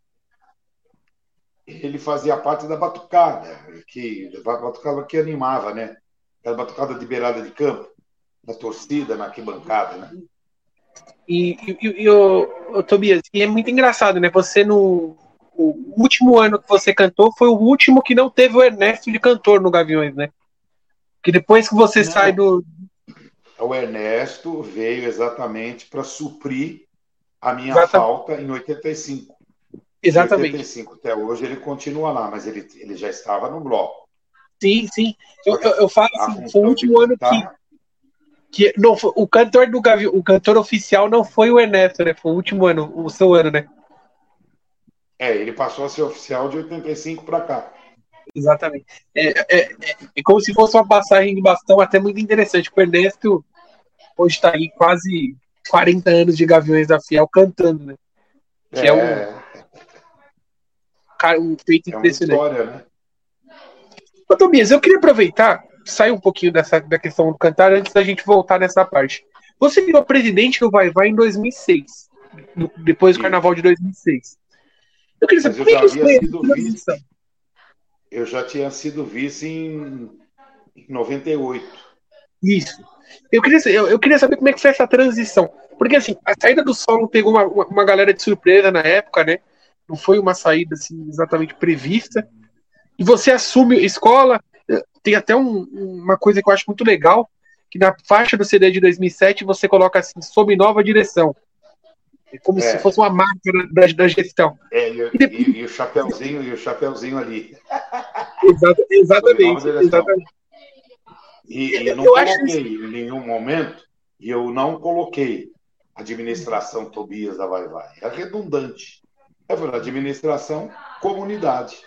ele fazia parte da batucada, que, da batucada que animava, né? Aquela batucada de beirada de campo, na torcida, na arquibancada, né? E, e, e, ô, ô, Tobias, e é muito engraçado, né? Você no o último ano que você cantou foi o último que não teve o Ernesto de cantor no Gaviões, né? Que depois que você Não. sai do. O Ernesto veio exatamente para suprir a minha Exata- falta em 85. Exatamente. Em 85 até hoje ele continua lá, mas ele, ele já estava no bloco. Sim, sim. Eu, eu, eu falo assim, foi o último ano que, cantar- que não, o cantor do Gavião, o cantor oficial não foi o Ernesto, né? Foi o último ano, o seu ano, né? É, ele passou a ser oficial de 85 para cá. Exatamente. É, é, é, é, como se fosse uma passagem de bastão até muito interessante. O Ernesto hoje está aí quase 40 anos de Gaviões da Fiel cantando, né? Que é, é um, um feito é impressionante. História, né? Ô, Tobias, eu queria aproveitar, sair um pouquinho dessa, da questão do cantar antes da gente voltar nessa parte. Você virou presidente do Vai Vai em 2006, no, depois do Carnaval de 2006. Eu queria saber, como é que foi a transição? Eu já tinha sido vice em 98. Isso. Eu queria, eu, eu, queria saber como é que foi essa transição. Porque, assim, a saída do solo pegou uma, uma galera de surpresa na época, né? Não foi uma saída, assim, exatamente prevista. E você assume escola. Tem até um, uma coisa que eu acho muito legal, que na faixa do CD de 2007 você coloca assim, sob nova direção. É como é. se fosse uma marca da, da gestão. É, e, e, depois... e, o chapeuzinho, e o chapeuzinho ali. Exato, exatamente. exatamente. E, e eu não eu coloquei em nenhum momento, e eu não coloquei administração Tobias da Vai Vai. É redundante. É administração, comunidade.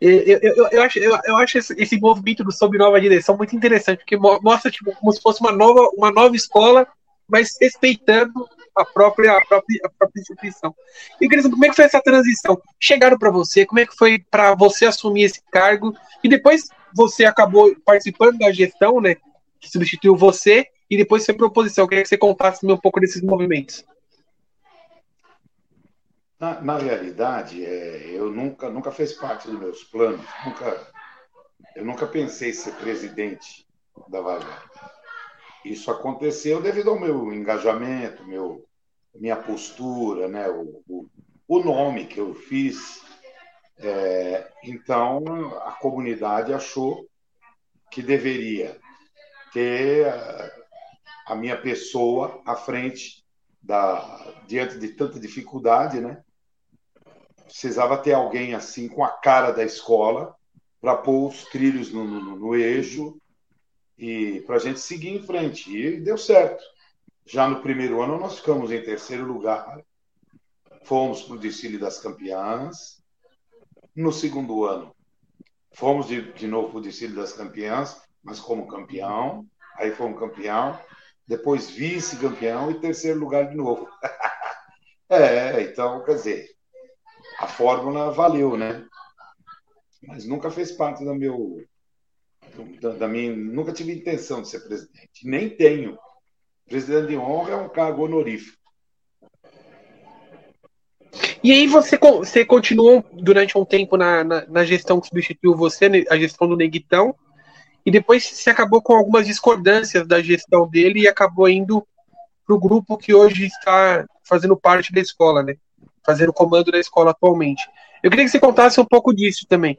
Eu, eu, eu, acho, eu, eu acho esse, esse movimento do Sob Nova Direção muito interessante, porque mostra tipo, como se fosse uma nova, uma nova escola mas respeitando a própria, a própria, a própria instituição. E saber como é que foi essa transição? Chegaram para você, como é que foi para você assumir esse cargo? E depois você acabou participando da gestão, né? Que substituiu você, e depois foi proposição. Eu queria que você contasse um pouco desses movimentos. Na, na realidade, é, eu nunca, nunca fez parte dos meus planos, nunca, eu nunca pensei em ser presidente da Vaga. Isso aconteceu devido ao meu engajamento, meu, minha postura, né? o, o, o nome que eu fiz. É, então, a comunidade achou que deveria ter a, a minha pessoa à frente da diante de tanta dificuldade, né? Precisava ter alguém assim com a cara da escola para pôr os trilhos no, no, no eixo e para a gente seguir em frente. E deu certo. Já no primeiro ano, nós ficamos em terceiro lugar. Fomos para o desfile das campeãs. No segundo ano, fomos de, de novo para o desfile das campeãs, mas como campeão. Aí fomos campeão. Depois vice-campeão e terceiro lugar de novo. é, então, quer dizer, a fórmula valeu, né? Mas nunca fez parte do meu da, da minha, nunca tive intenção de ser presidente, nem tenho. Presidente de honra é um cargo honorífico. E aí você, você continuou durante um tempo na, na, na, gestão que substituiu você, né, a gestão do Neguitão, e depois você acabou com algumas discordâncias da gestão dele e acabou indo para o grupo que hoje está fazendo parte da escola, né? Fazendo comando da escola atualmente. Eu queria que você contasse um pouco disso também.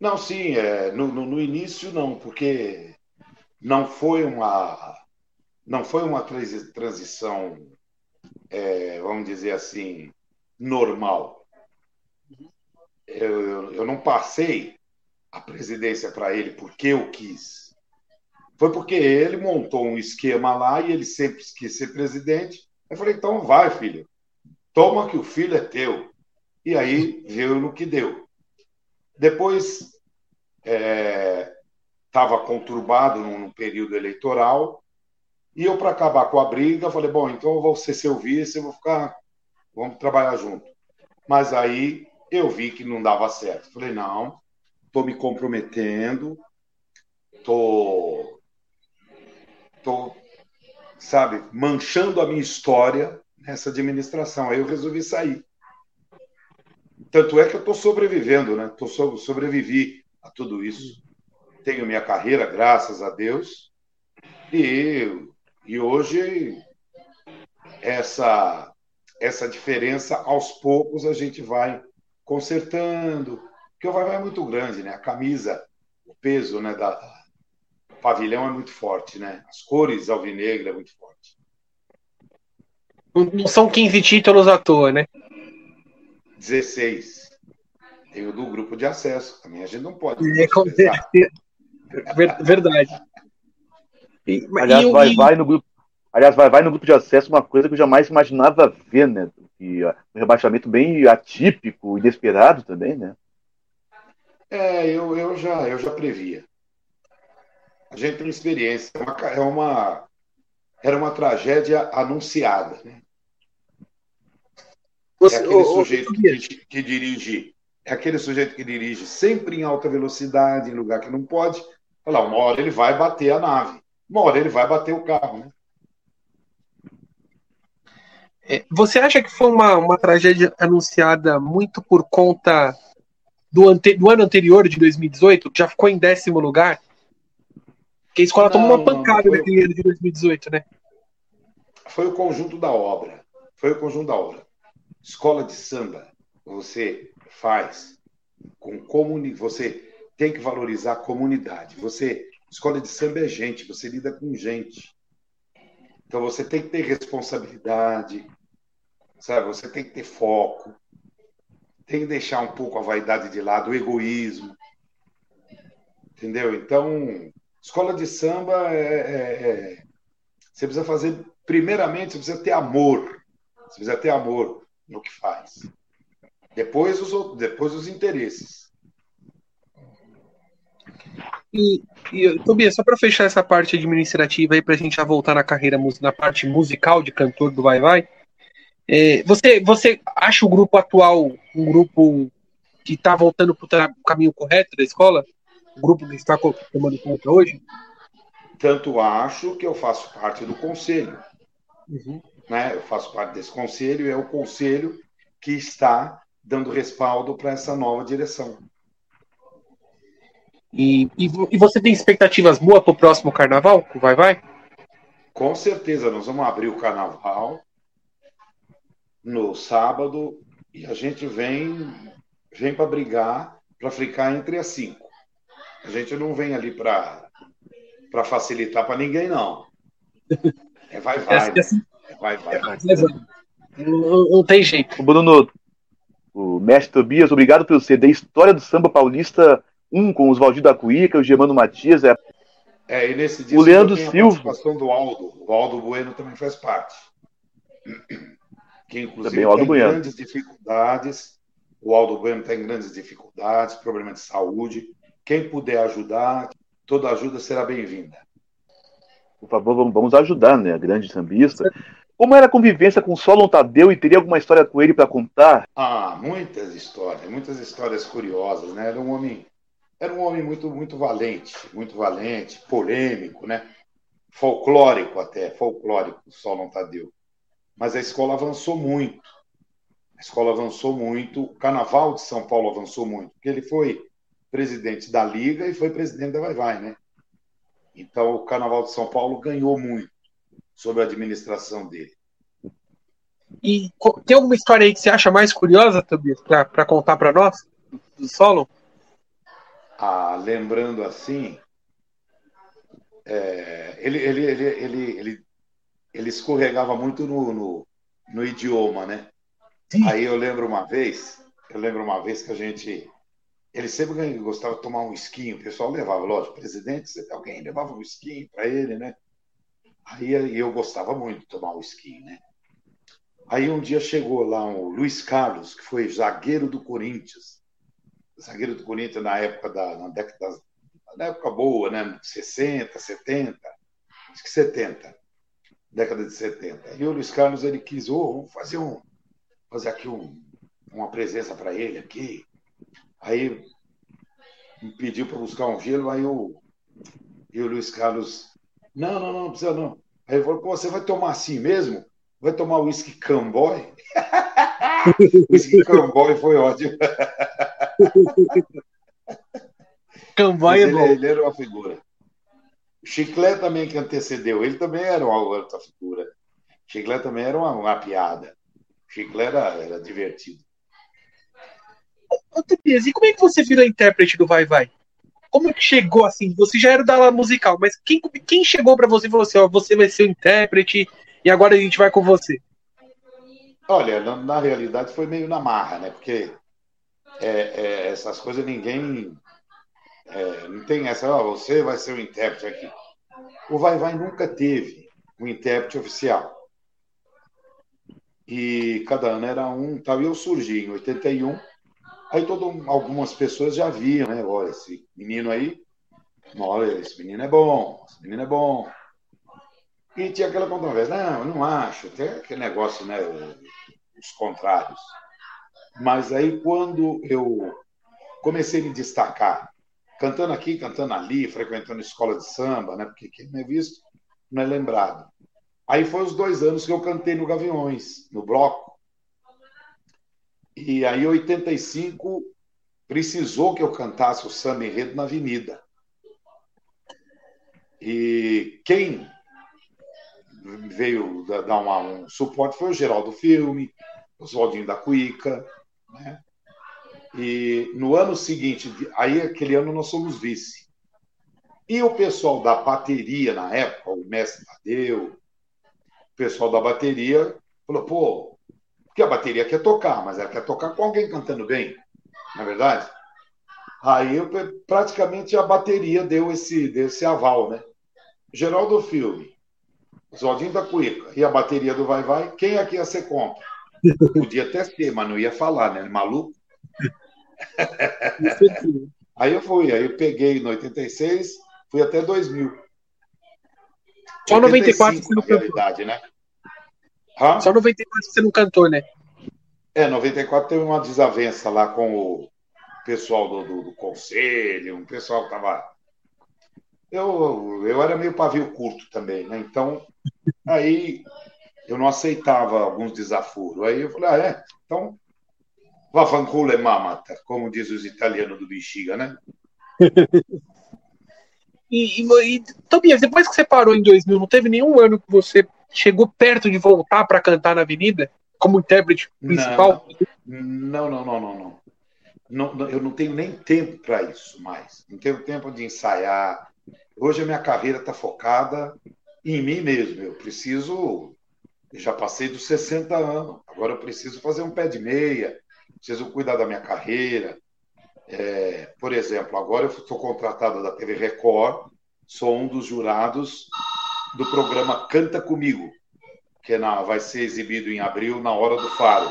Não, sim, é, no, no, no, início não, porque não foi uma não foi uma transição, é, vamos dizer assim, normal. Eu, eu, não passei a presidência para ele porque eu quis. Foi porque ele montou um esquema lá e ele sempre quis ser presidente. Eu falei, então vai, filho. Toma que o filho é teu. E aí veio no que deu. Depois estava é, conturbado num período eleitoral. E eu para acabar com a briga falei bom então eu vou ser seu vice eu vou ficar vamos trabalhar junto. Mas aí eu vi que não dava certo. Falei não estou me comprometendo tô tô sabe manchando a minha história nessa administração. Aí eu resolvi sair. Tanto é que eu estou sobrevivendo, né? Tô sobrevivi a tudo isso. Tenho minha carreira, graças a Deus. E, e hoje essa essa diferença aos poucos a gente vai consertando, porque o vai vai é muito grande, né? A camisa, o peso, né, da pavilhão é muito forte, né? As cores alvinegra é muito forte. Não são 15 títulos à toa, né? 16. Tem o do grupo de acesso. Também a gente não pode. É, verdade. E, Aliás, e, vai, e... vai no grupo. Aliás, vai, vai no grupo de acesso uma coisa que eu jamais imaginava ver, né? E, uh, um rebaixamento bem atípico, inesperado também, né? É, eu, eu, já, eu já previa. A gente tem experiência. É uma, é uma, era uma tragédia anunciada. Né? Você, é aquele sujeito que, que dirige é aquele sujeito que dirige sempre em alta velocidade, em lugar que não pode. Olha lá, uma hora ele vai bater a nave, uma hora ele vai bater o carro, né? É, você acha que foi uma, uma tragédia anunciada muito por conta do, ante, do ano anterior, de 2018, que já ficou em décimo lugar? Que a escola não, tomou uma pancada foi... naquele ano de 2018, né? Foi o conjunto da obra. Foi o conjunto da obra. Escola de samba, você faz com comunidade, você tem que valorizar a comunidade. Você, escola de samba é gente, você lida com gente. Então você tem que ter responsabilidade, sabe? Você tem que ter foco, tem que deixar um pouco a vaidade de lado, o egoísmo, entendeu? Então, escola de samba é, é, é você precisa fazer, primeiramente, você precisa ter amor, você precisa ter amor no que faz. Depois os, depois os interesses. E, e Tobias, só para fechar essa parte administrativa aí, para a gente já voltar na carreira, na parte musical de cantor do Vai Vai, é, você, você acha o grupo atual um grupo que está voltando para o caminho correto da escola? O grupo que está tomando conta hoje? Tanto acho que eu faço parte do conselho. Uhum. Né? Eu faço parte desse conselho é o conselho que está dando respaldo para essa nova direção. E, e, e, você tem expectativas boas para o próximo carnaval? Vai, vai? Com certeza, nós vamos abrir o carnaval no sábado e a gente vem, vem para brigar, para ficar entre as cinco. A gente não vem ali para facilitar para ninguém, não. É vai, vai. É assim, é vai, vai. vai. Não, não, tem jeito. Bruno, o mestre Tobias, obrigado pelo CD História do Samba Paulista 1 com os Valdir da Cuíca, o Germano Matias. É... é, e nesse disco o Leandro Silva. participação do Aldo. O Aldo Bueno também faz parte. Que inclusive também, tem bueno. grandes dificuldades. O Aldo Bueno tem grandes dificuldades, problema de saúde. Quem puder ajudar, toda ajuda será bem-vinda. Por favor, vamos ajudar, né? A grande sambista. Como era a convivência com Solon Tadeu e teria alguma história com ele para contar? Ah, muitas histórias, muitas histórias curiosas, né? Era um homem, era um homem muito, muito valente, muito valente, polêmico, né? Folclórico até, folclórico, Solon Tadeu. Mas a escola avançou muito. A escola avançou muito, o Carnaval de São Paulo avançou muito, porque ele foi presidente da Liga e foi presidente da Vai Vai, né? Então o Carnaval de São Paulo ganhou muito sobre a administração dele. E tem alguma história aí que você acha mais curiosa, Tobias, para contar para nós, do Solon? Ah, lembrando assim, é, ele, ele, ele, ele, ele, ele escorregava muito no, no, no idioma, né? Sim. Aí eu lembro uma vez, eu lembro uma vez que a gente ele sempre gostava de tomar um esquinho, o pessoal levava, lógico, presidente, alguém levava um esquinho para ele, né? Aí eu gostava muito de tomar whisky, né? Aí um dia chegou lá o Luiz Carlos, que foi zagueiro do Corinthians. Zagueiro do Corinthians na época da na década na época boa, né? 60, 70, acho que 70. Década de 70. E o Luiz Carlos ele quis, oh, vamos fazer um fazer aqui um, uma presença para ele aqui. Aí me pediu para buscar um gelo, aí o, e o Luiz Carlos não, não, não, não precisa não. Aí ele falou, você vai tomar assim mesmo? Vai tomar uísque camboy? uísque camboy foi ótimo. camboy é ele, bom. Ele era uma figura. O Chiclete também que antecedeu, ele também era uma outra figura. O Chiclete também era uma, uma piada. O Chiclete era, era divertido. Ô, Tobias, e como é que você vira intérprete do Vai Vai? Como é que chegou assim? Você já era da aula musical, mas quem, quem chegou para você e falou assim: ó, você vai ser o intérprete e agora a gente vai com você? Olha, na, na realidade foi meio na marra, né? Porque é, é, essas coisas ninguém. É, não tem essa, ó, você vai ser o intérprete aqui. O Vai Vai nunca teve um intérprete oficial. E cada ano era um, tal, e eu surgi em 81. Aí todo, algumas pessoas já viam, né? Olha, esse menino aí, olha, esse menino é bom, esse menino é bom. E tinha aquela controvérsia, não, eu não acho, até aquele negócio, né? Os contrários. Mas aí quando eu comecei a me destacar, cantando aqui, cantando ali, frequentando escola de samba, né? Porque quem não é visto não é lembrado. Aí foi os dois anos que eu cantei no Gaviões, no bloco. E aí, em 85, precisou que eu cantasse o samba enredo na Avenida. E quem veio dar um suporte foi o Geraldo Filme, o Oswaldinho da Cuica, né? E no ano seguinte, aí aquele ano nós somos vice. E o pessoal da bateria na época, o mestre Tadeu, o pessoal da bateria falou, pô, porque a bateria quer tocar, mas ela quer tocar com alguém cantando bem, não é verdade? Aí praticamente a bateria deu esse, deu esse aval, né? Geraldo Filme, Zodinho da Cuica e a bateria do Vai Vai, quem aqui ia ser contra? Podia até ser, mas não ia falar, né? Maluco. aí eu fui, aí eu peguei no 86, fui até 2000. Só 94 você não cantou. Né? Hã? Só 94 você não cantou, né? É, 94 teve uma desavença lá com o pessoal do, do, do conselho, um pessoal que tava. Eu, eu era meio pavio curto também, né? Então, aí eu não aceitava alguns desaforos. Aí eu falei, ah, é? Então, vaffanculo e mamata, como diz os italianos do Bexiga, né? e, e, e, Tobias, depois que você parou em 2000, não teve nenhum ano que você chegou perto de voltar para cantar na Avenida como intérprete principal? Não, não, não, não, não. eu não tenho nem tempo para isso mais. Não tenho tempo de ensaiar. Hoje a minha carreira está focada em mim mesmo. Eu preciso já passei dos 60 anos, agora eu preciso fazer um pé de meia, preciso cuidar da minha carreira. É, por exemplo, agora eu estou contratado da TV Record, sou um dos jurados do programa Canta Comigo, que é na, vai ser exibido em abril na Hora do Faro.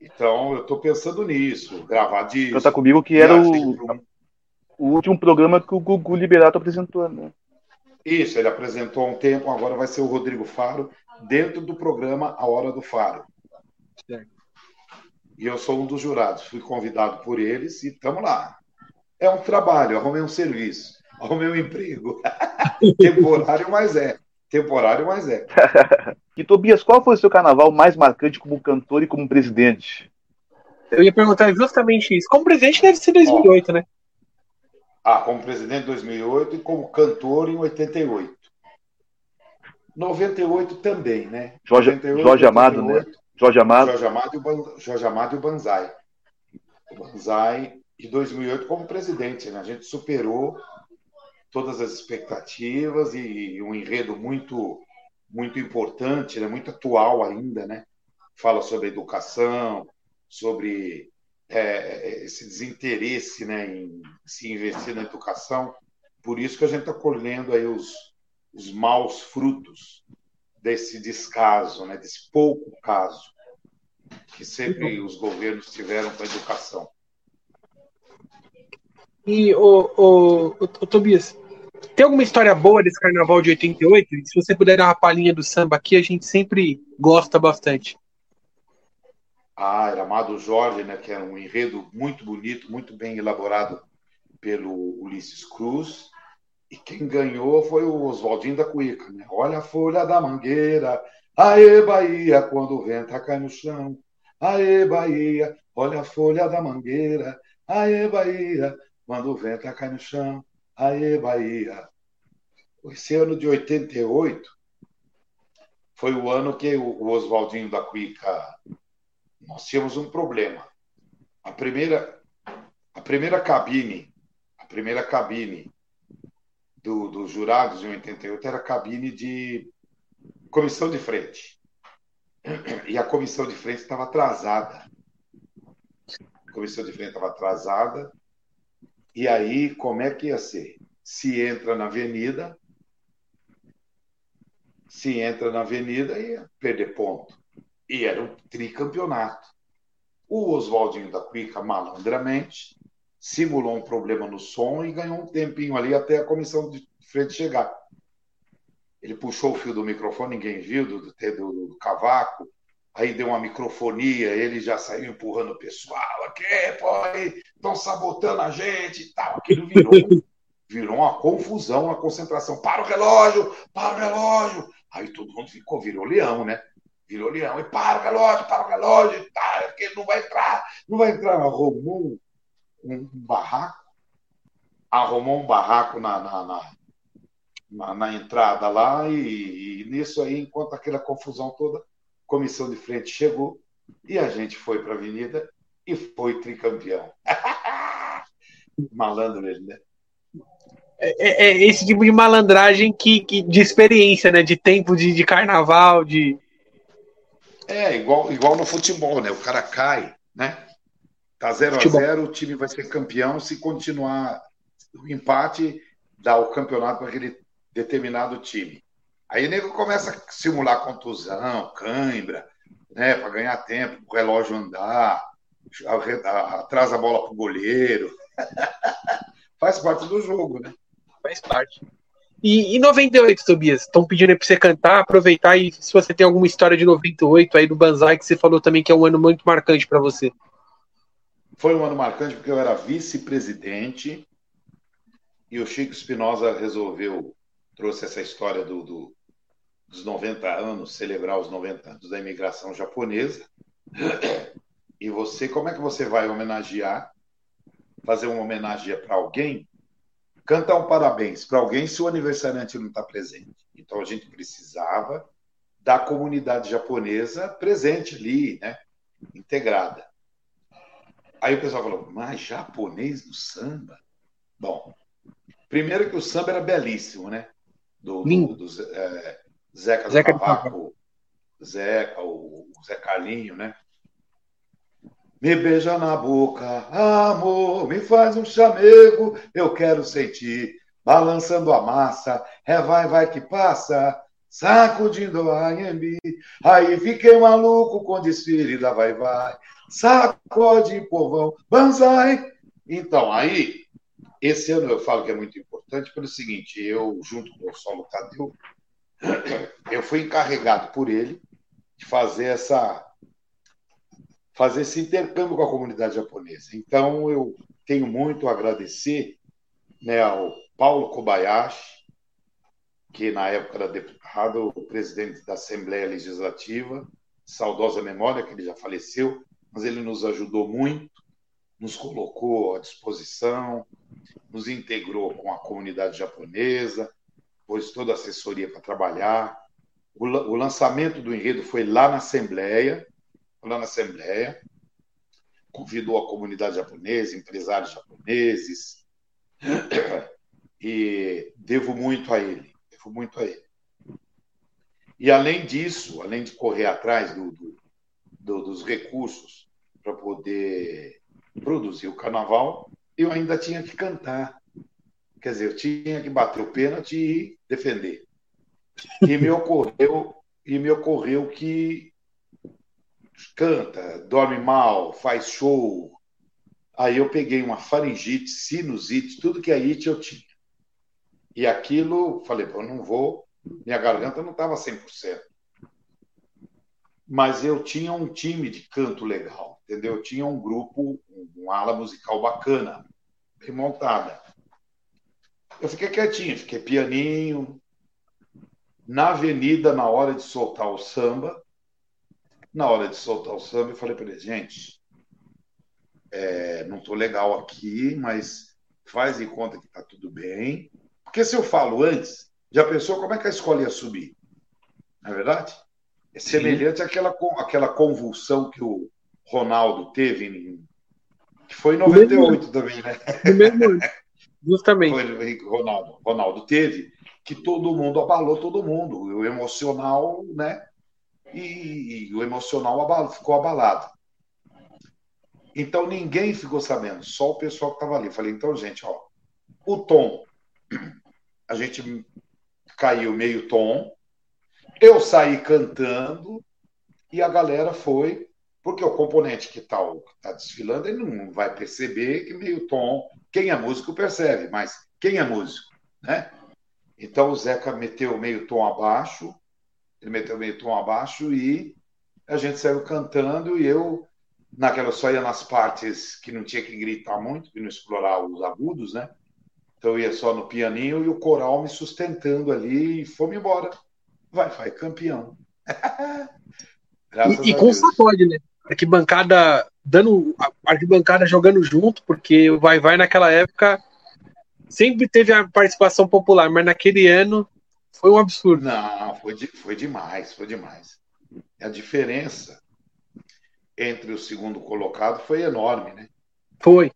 Então, eu estou pensando nisso, gravar disso. Canta Comigo, que era o, o último programa que o Gugu Liberato apresentou, né? Isso, ele apresentou há um tempo, agora vai ser o Rodrigo Faro, dentro do programa A Hora do Faro. Certo. E eu sou um dos jurados, fui convidado por eles e estamos lá. É um trabalho, arrumei um serviço, arrumei um emprego. Temporário, mas é. Temporário, mas é. e Tobias, qual foi o seu carnaval mais marcante como cantor e como presidente? Eu ia perguntar justamente isso. Como presidente deve ser 2008, Ó, né? Ah, como presidente em 2008 e como cantor em 88. 98 também, né? Jorge, 98, Jorge 88, Amado, né? Jorge Amado. Jorge Amado, e o Ban, Jorge Amado e o Banzai. O Banzai e 2008 como presidente, né? A gente superou todas as expectativas e um enredo muito muito importante, né? muito atual ainda, né? Fala sobre educação, sobre é, é, esse desinteresse né, em se investir na educação. Por isso que a gente está colhendo aí os, os maus frutos desse descaso, né, desse pouco caso que sempre os governos tiveram com a educação. E, o, o, o, o, Tobias, tem alguma história boa desse carnaval de 88? Se você puder dar uma palhinha do samba aqui, a gente sempre gosta bastante. Ah, era Amado Jorge, né, que era um enredo muito bonito, muito bem elaborado pelo Ulisses Cruz. E quem ganhou foi o Oswaldinho da Cuica. Né? Olha a folha da mangueira, aê Bahia, quando o vento cai no chão. Aê Bahia, olha a folha da mangueira, aê Bahia, quando o vento cai no chão. Aê Bahia. Esse ano de 88 foi o ano que o Oswaldinho da Cuica nós tínhamos um problema. A primeira, a primeira cabine, a primeira cabine do, dos jurados em 88 era a cabine de comissão de frente. E a comissão de frente estava atrasada. A comissão de frente estava atrasada. E aí, como é que ia ser? Se entra na avenida, se entra na avenida ia perder ponto. E era um tricampeonato. O Oswaldinho da Cuica, malandramente, simulou um problema no som e ganhou um tempinho ali até a comissão de frente chegar. Ele puxou o fio do microfone, ninguém viu, do, do, do, do cavaco, aí deu uma microfonia, ele já saiu empurrando o pessoal, aqui, pô, estão sabotando a gente e tal. Aquilo virou, virou uma confusão, uma concentração. Para o relógio, para o relógio. Aí todo mundo ficou, virou leão, né? Virou leão. E para o relógio, para o relógio, e tá, porque não vai entrar, não vai entrar. Arrumou um, um barraco, arrumou um barraco na, na, na, na, na entrada lá, e, e nisso aí, enquanto aquela confusão toda, comissão de frente chegou e a gente foi para a avenida e foi tricampeão. Malandro ele, né? É, é, é, esse tipo de malandragem que, que, de experiência, né? De tempo de, de carnaval, de. É, igual, igual no futebol, né? O cara cai, né? Tá 0 a 0 o time vai ser campeão se continuar o empate, dá o campeonato para aquele determinado time. Aí o nego começa a simular contusão, cãibra, né? Para ganhar tempo, o relógio andar, atrasa a bola pro goleiro. Faz parte do jogo, né? Faz parte. E, e 98, Tobias? Estão pedindo aí pra você cantar, aproveitar e se você tem alguma história de 98 aí do Banzai que você falou também que é um ano muito marcante para você. Foi um ano marcante porque eu era vice-presidente e o Chico Espinosa resolveu, trouxe essa história do, do, dos 90 anos, celebrar os 90 anos da imigração japonesa. E você, como é que você vai homenagear, fazer uma homenagem para alguém cantar um parabéns para alguém se o aniversariante não está presente. Então a gente precisava da comunidade japonesa presente ali, né? Integrada. Aí o pessoal falou, mas japonês no samba? Bom, primeiro que o samba era belíssimo, né? Do, do, do é, Zeca, Zeca do Cavaco, Zeca, o, o Zé Carlinho, né? Me beija na boca, amor, me faz um chamego, eu quero sentir, balançando a massa, é vai, vai que passa, sacudindo a Anhembi. Aí fiquei maluco com desfile da vai, vai, sacode povão, banzai. Então, aí, esse ano eu falo que é muito importante pelo seguinte, eu, junto com o Solo Tadeu, eu fui encarregado por ele de fazer essa fazer esse intercâmbio com a comunidade japonesa. Então, eu tenho muito a agradecer né, ao Paulo Kobayashi, que na época era deputado, o presidente da Assembleia Legislativa, saudosa memória, que ele já faleceu, mas ele nos ajudou muito, nos colocou à disposição, nos integrou com a comunidade japonesa, pôs toda a assessoria para trabalhar. O, o lançamento do enredo foi lá na Assembleia, lá na Assembleia, convidou a comunidade japonesa, empresários japoneses, e devo muito a ele, devo muito a ele. E além disso, além de correr atrás do, do, do, dos recursos para poder produzir o carnaval, eu ainda tinha que cantar. Quer dizer, eu tinha que bater o pênalti e defender. E me ocorreu, e me ocorreu que canta, dorme mal, faz show. Aí eu peguei uma faringite, sinusite, tudo que é it eu tinha. E aquilo, falei, eu não vou, minha garganta não estava 100%. Mas eu tinha um time de canto legal, entendeu? Eu tinha um grupo, um ala musical bacana, bem montada. Eu fiquei quietinho, fiquei pianinho. Na avenida, na hora de soltar o samba, na hora de soltar o samba, eu falei para ele, gente, é, não estou legal aqui, mas faz de conta que está tudo bem. Porque se eu falo antes, já pensou como é que a escola ia subir? Não é verdade? É semelhante àquela, àquela convulsão que o Ronaldo teve, em, que foi em 98 também, né? No mesmo ano. Justamente. Foi, Ronaldo, Ronaldo teve, que todo mundo abalou todo mundo. O emocional, né? e, e o emocional abalo, ficou abalado. Então ninguém ficou sabendo, só o pessoal que estava ali. Falei, então, gente, ó, o tom, a gente caiu meio tom, Eu saí cantando e a galera foi, porque o componente que está tá desfilando, ele não vai perceber que meio tom. Quem é músico percebe, mas quem é músico, né? Então o Zeca meteu meio tom abaixo, ele meteu meio tom abaixo e a gente saiu cantando e eu naquela só ia nas partes que não tinha que gritar muito, que não explorar os agudos, né? Então eu ia só no pianinho e o coral me sustentando ali e fomos embora. Vai, vai, campeão. e, e com sacode, né? Arquibancada dando arquibancada jogando junto, porque o Vai Vai naquela época sempre teve a participação popular, mas naquele ano foi um absurdo. Não, foi, de, foi demais, foi demais. A diferença entre o segundo colocado foi enorme, né? Foi.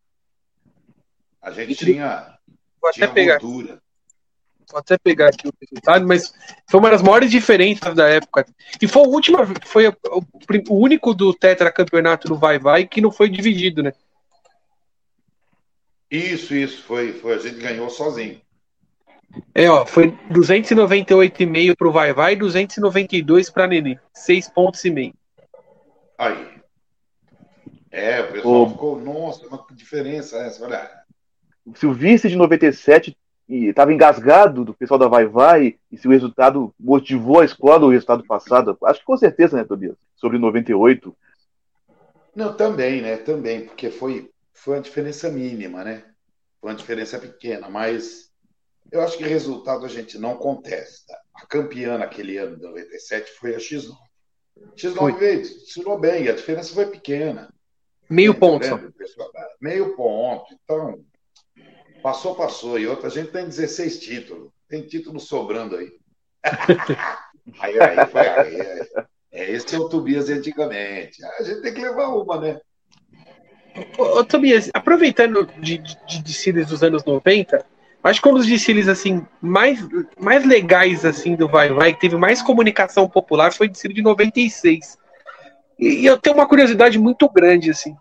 A gente tinha, Vou tinha até pegar. gordura. Vou até pegar aqui o resultado, mas foi uma das maiores diferenças da época. E foi o último, foi o, o único do tetracampeonato do Vai Vai que não foi dividido, né? Isso, isso, foi, foi. A gente ganhou sozinho. É, ó, foi 298,5 pro Vai Vai e 292 pra Nenê. 6 pontos e meio. Aí. É, o pessoal Ô. ficou, nossa, uma diferença essa, olha. Se o vice de 97 estava engasgado do pessoal da Vai Vai, e se o resultado motivou a escola o resultado passado, acho que com certeza, né, Tobias? Sobre 98. Não, também, né? Também, porque foi, foi uma diferença mínima, né? Foi uma diferença pequena, mas eu acho que resultado a gente não contesta. A campeã naquele ano de 97 foi a X9. X9 Foi. veio, desfilou bem, a diferença foi pequena. Meio Né? ponto pessoal? Meio ponto. Então, passou, passou. E outra, a gente tem 16 títulos. Tem título sobrando aí. aí, aí, foi, aí, aí. É, esse é o Tobias de antigamente. A gente tem que levar uma, né? Ô, ô, Tobias, aproveitando de, de, de dos anos 90, acho que um dos desfiles assim, mais, mais legais assim do Vai Vai, que teve mais comunicação popular, foi o desfile de 96. E, e eu tenho uma curiosidade muito grande, assim.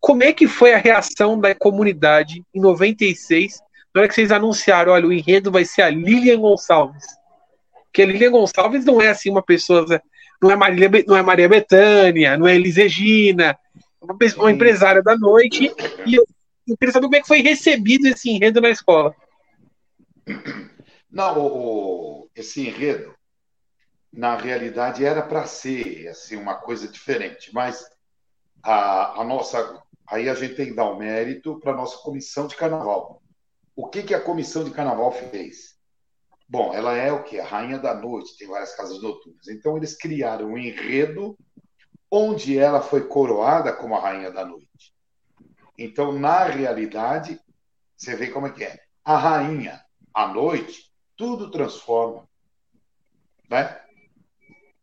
Como é que foi a reação da comunidade em 96, na hora que vocês anunciaram, olha, o enredo vai ser a Lilian Gonçalves? Porque a Lilian Gonçalves não é assim uma pessoa, não é Maria, não é Maria Bethânia, não é Elis Regina, uma, pessoa- uma empresária da noite, e eu, eu queria saber como é que foi recebido esse enredo na escola. Não, o- o- esse enredo, na realidade, era para ser assim, uma coisa diferente, mas a, a nossa. Aí a gente tem que dar o mérito para a nossa comissão de carnaval. O que, que a comissão de carnaval fez? Bom, ela é o que? A rainha da noite, tem várias casas noturnas. Então, eles criaram um enredo onde ela foi coroada como a rainha da noite. Então, na realidade, você vê como é que é. A rainha, à noite, tudo transforma. Né?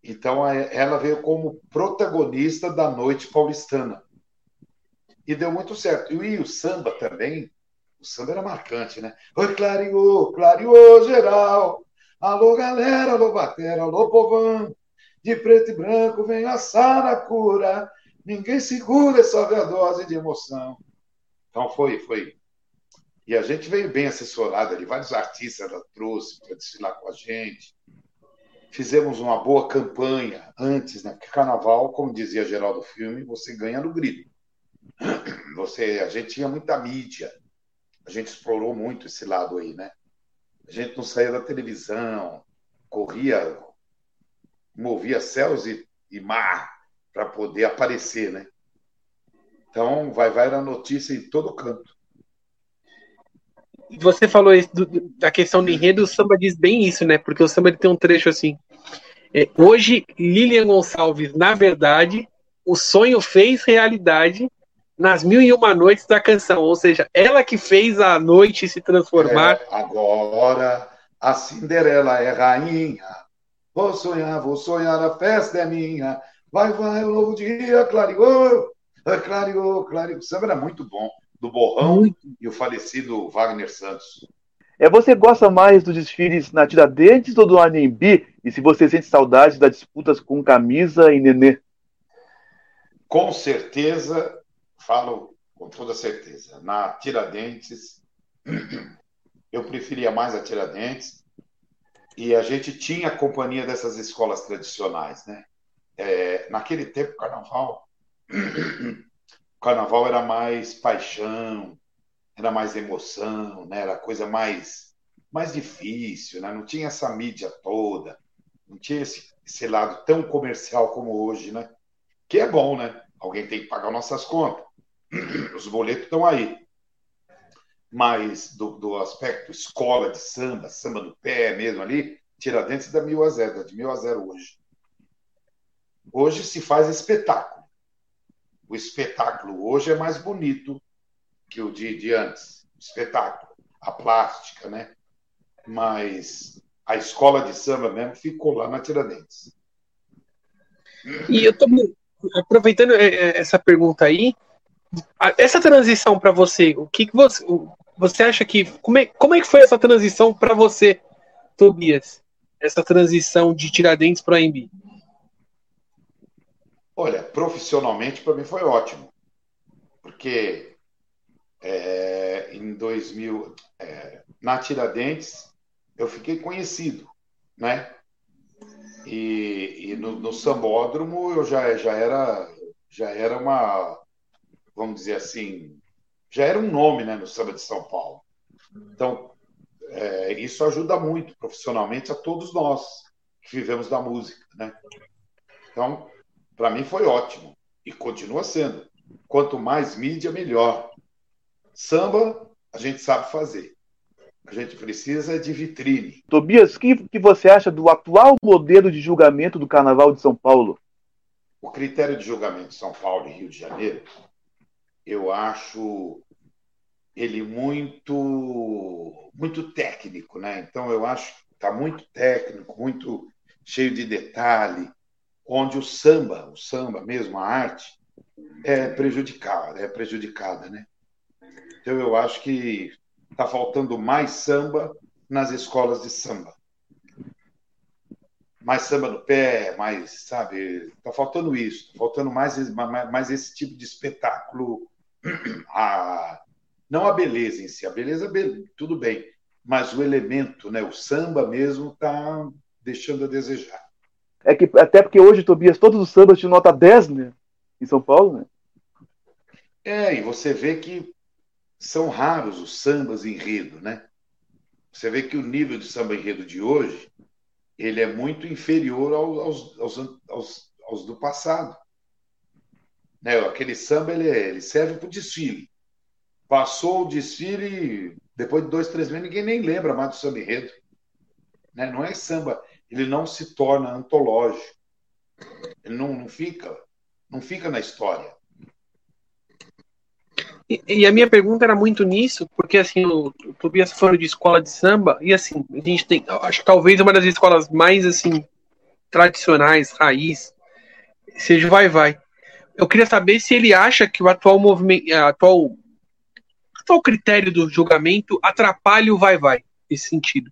Então, ela veio como protagonista da noite paulistana. E deu muito certo. E o samba também, o samba era marcante, né? Oi, clareou, clareou geral. Alô, galera, alô, batera, alô, povão. De preto e branco vem a saracura. Ninguém segura essa a dose de emoção. Então foi, foi. E a gente veio bem assessorado ali, vários artistas ela trouxe para desfilar com a gente. Fizemos uma boa campanha antes, né? Porque carnaval, como dizia Geraldo Filme, você ganha no grito. Você, a gente tinha muita mídia. A gente explorou muito esse lado aí, né? A gente não saía da televisão, corria, movia céus e, e mar para poder aparecer, né? Então, vai, vai era notícia em todo canto. Você falou isso do- da questão do enredo, o samba diz bem isso, né? Porque o samba tem um trecho assim. É, hoje, Lilian Gonçalves, na verdade, o sonho fez realidade nas mil e uma noites da canção. Ou seja, ela que fez a noite se transformar. É, agora a Cinderela é rainha. Vou sonhar, vou sonhar, a festa é minha. Vai, vai, o novo dia, clareou, clareou, clareou. O samba era muito bom, do Borrão Muito. e o falecido Wagner Santos. É, você gosta mais dos desfiles na Tiradentes ou do Anhembi? E se você sente saudade das disputas com camisa e nenê? Com certeza, falo com toda certeza, na Tiradentes, eu preferia mais a Tiradentes, E a gente tinha a companhia dessas escolas tradicionais, né? É, naquele tempo, carnaval, o carnaval era mais paixão, era mais emoção, né? Era coisa mais mais difícil, né? Não tinha essa mídia toda, não tinha esse, esse lado tão comercial como hoje, né? Que é bom, né? Alguém tem que pagar nossas contas. Os boletos estão aí. Mas do, do aspecto escola de samba, samba no pé mesmo ali, Tiradentes dá mil a zero, dá de mil a zero hoje. Hoje se faz espetáculo. O espetáculo hoje é mais bonito que o de, de antes. Espetáculo, a plástica, né? Mas a escola de samba mesmo ficou lá na Tiradentes. E eu tô aproveitando é, é, essa pergunta aí, essa transição para você, o que, que você, você acha que como é, como é que foi essa transição para você, Tobias? Essa transição de Tiradentes para a AMB? Olha, profissionalmente para mim foi ótimo, porque é, em 2000 é, na Tiradentes eu fiquei conhecido, né? E, e no, no, sambódromo eu já, já era já era uma vamos dizer assim já era um nome né, no samba de São Paulo. Então é, isso ajuda muito profissionalmente a todos nós que vivemos da música né? Então para mim foi ótimo e continua sendo. Quanto mais mídia melhor. Samba a gente sabe fazer a gente precisa de vitrine. Tobias, o que, que você acha do atual modelo de julgamento do Carnaval de São Paulo? O critério de julgamento de São Paulo e Rio de Janeiro, eu acho ele muito muito técnico, né? Então eu acho que está muito técnico, muito cheio de detalhe, onde o samba, o samba mesmo, a arte, é prejudicada, é prejudicada, né? Então eu acho que Está faltando mais samba nas escolas de samba. Mais samba no pé, mais, sabe? Está faltando isso. Está faltando mais, mais, mais, esse tipo de espetáculo. A, não a beleza em si. A beleza, tudo bem. Mas o elemento, né? o samba mesmo, está deixando a desejar. É que, até porque hoje, Tobias, todos os sambas de nota 10, né? Em São Paulo, né? É, e você vê que são raros os sambas enredo, né? Você vê que o nível de samba enredo de hoje ele é muito inferior aos, aos, aos, aos do passado. Né? Aquele samba ele, é, ele serve para o desfile. Passou o desfile, depois de dois, três meses, ninguém nem lembra mais do samba enredo. Né? Não é samba, ele não se torna antológico. Ele não, não fica, não fica na história. E, e, a minha pergunta era muito nisso, porque assim, o, o Tobias falou de escola de samba, e assim, a gente tem, acho que talvez uma das escolas mais assim, tradicionais, raiz, seja o Vai Vai. Eu queria saber se ele acha que o atual movimento, atual, atual critério do julgamento atrapalha o Vai Vai, nesse sentido.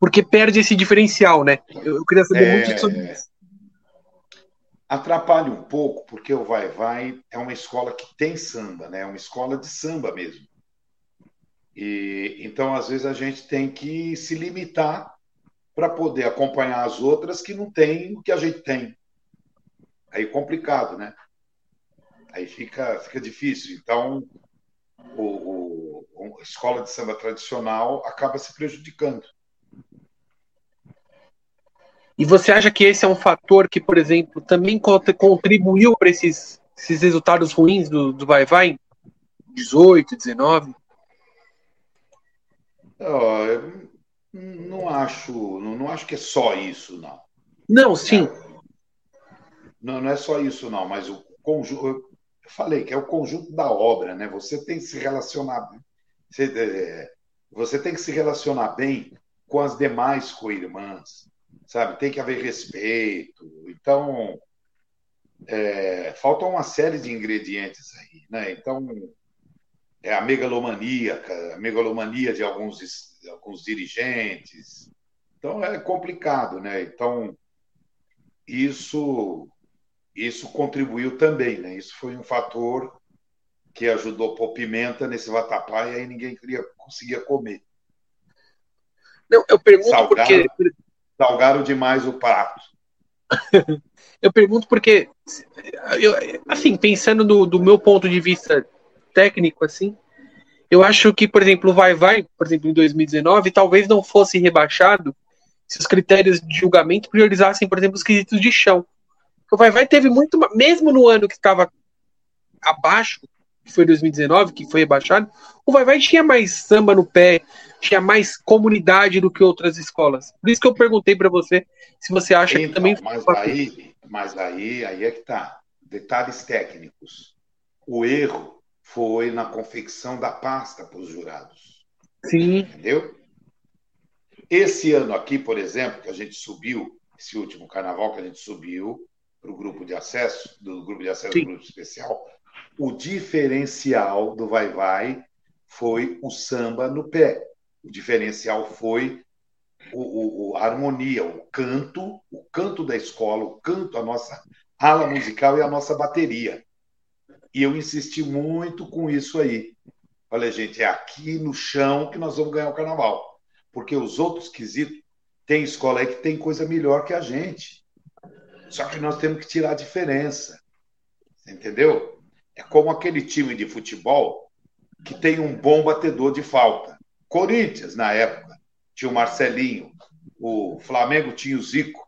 Porque perde esse diferencial, né? Eu, eu queria saber é... muito sobre isso atrapalha um pouco, porque o Vai Vai é uma escola que tem samba, né? É uma escola de samba mesmo. E então às vezes a gente tem que se limitar para poder acompanhar as outras que não têm o que a gente tem. Aí complicado, né? Aí fica fica difícil. Então o, o a escola de samba tradicional acaba se prejudicando. E você acha que esse é um fator que, por exemplo, também contribuiu para esses, esses resultados ruins do, do Vai Vai? 18, 19? eu não acho, não, não, acho que é só isso, não. Não, sim. É, não, não é só isso, não, mas o conjunto. Eu falei que é o conjunto da obra, né? Você tem que se relacionar. Você, é, você tem que se relacionar bem com as demais co-irmãs sabe? Tem que haver respeito. Então, é, falta uma série de ingredientes aí, né? Então, é a megalomaníaca, a megalomania de alguns, de alguns dirigentes. Então, é complicado, né? Então, isso isso contribuiu também, né? Isso foi um fator que ajudou a pôr pimenta nesse vatapá e aí ninguém queria, conseguia comer. Não, eu pergunto Salgaram, porque. Salgaram demais o prato. Eu pergunto porque, eu, assim, pensando do, do meu ponto de vista técnico, assim, eu acho que, por exemplo, o Vai Vai, por exemplo, em 2019, talvez não fosse rebaixado se os critérios de julgamento priorizassem, por exemplo, os quesitos de chão. O Vai Vai teve muito, mesmo no ano que estava abaixo, que foi 2019, que foi rebaixado, o Vai Vai tinha mais samba no pé, tinha mais comunidade do que outras escolas. Por isso que eu perguntei para você se você acha que Então, também mas aí, mas aí, aí é que tá. Detalhes técnicos. O erro foi na confecção da pasta para os jurados. Sim, Entendeu? Esse ano aqui, por exemplo, que a gente subiu, esse último carnaval que a gente subiu para o grupo de acesso, do grupo de acesso Sim. do grupo especial, o diferencial do Vai Vai foi o samba no pé. O diferencial foi o, o- a harmonia, o canto, o canto da escola, o canto, a nossa ala musical e a nossa bateria. E eu insisti muito com isso aí. Olha, gente, é aqui no chão que nós vamos ganhar o carnaval. Porque os outros quesitos, tem escola aí que tem coisa melhor que a gente. Só que nós temos que tirar a diferença. Entendeu? É como aquele time de futebol que tem um bom batedor de falta. Corinthians, na época, tinha o Marcelinho. O Flamengo tinha o Zico.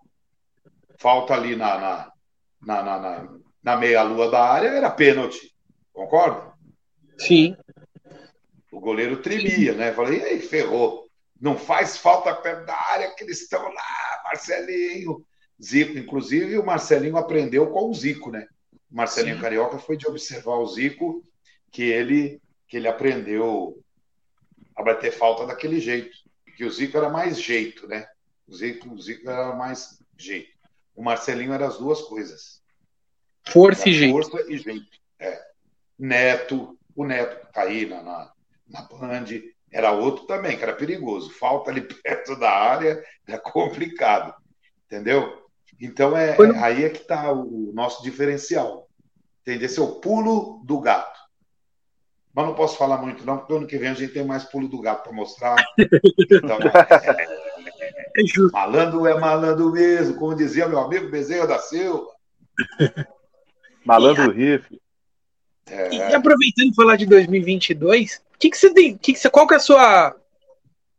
Falta ali na, na, na, na, na, meia-lua da área, era pênalti. Concorda? sim. O goleiro tremia, né? Falei, e aí, ferrou. Não faz falta perto da área que eles estão lá, Marcelinho. Zico, inclusive, o Marcelinho aprendeu com o Zico, né? Marcelinho Sim. Carioca foi de observar o Zico, que ele, que ele aprendeu a bater falta daquele jeito. Que o Zico era mais jeito, né? O Zico, o Zico era mais jeito. O Marcelinho era as duas coisas. Força e Era jeito. Força e jeito. É. Neto, o Neto aí na, na, na Band, era outro também, que era perigoso. Falta ali perto da área, é complicado. Entendeu? Então é, no- é- aí é que está o nosso diferencial. Entende? Esse é o pulo do gato. Mas não posso falar muito, não, porque ano que vem a gente tem mais pulo do gato para mostrar. Então, É justo. malandro é malandro mesmo, como dizia meu amigo Bezerra da Silva. Malandro riff. É, E aproveitando falar de 2022, o que, que você tem? Que que você, qual que é a sua. O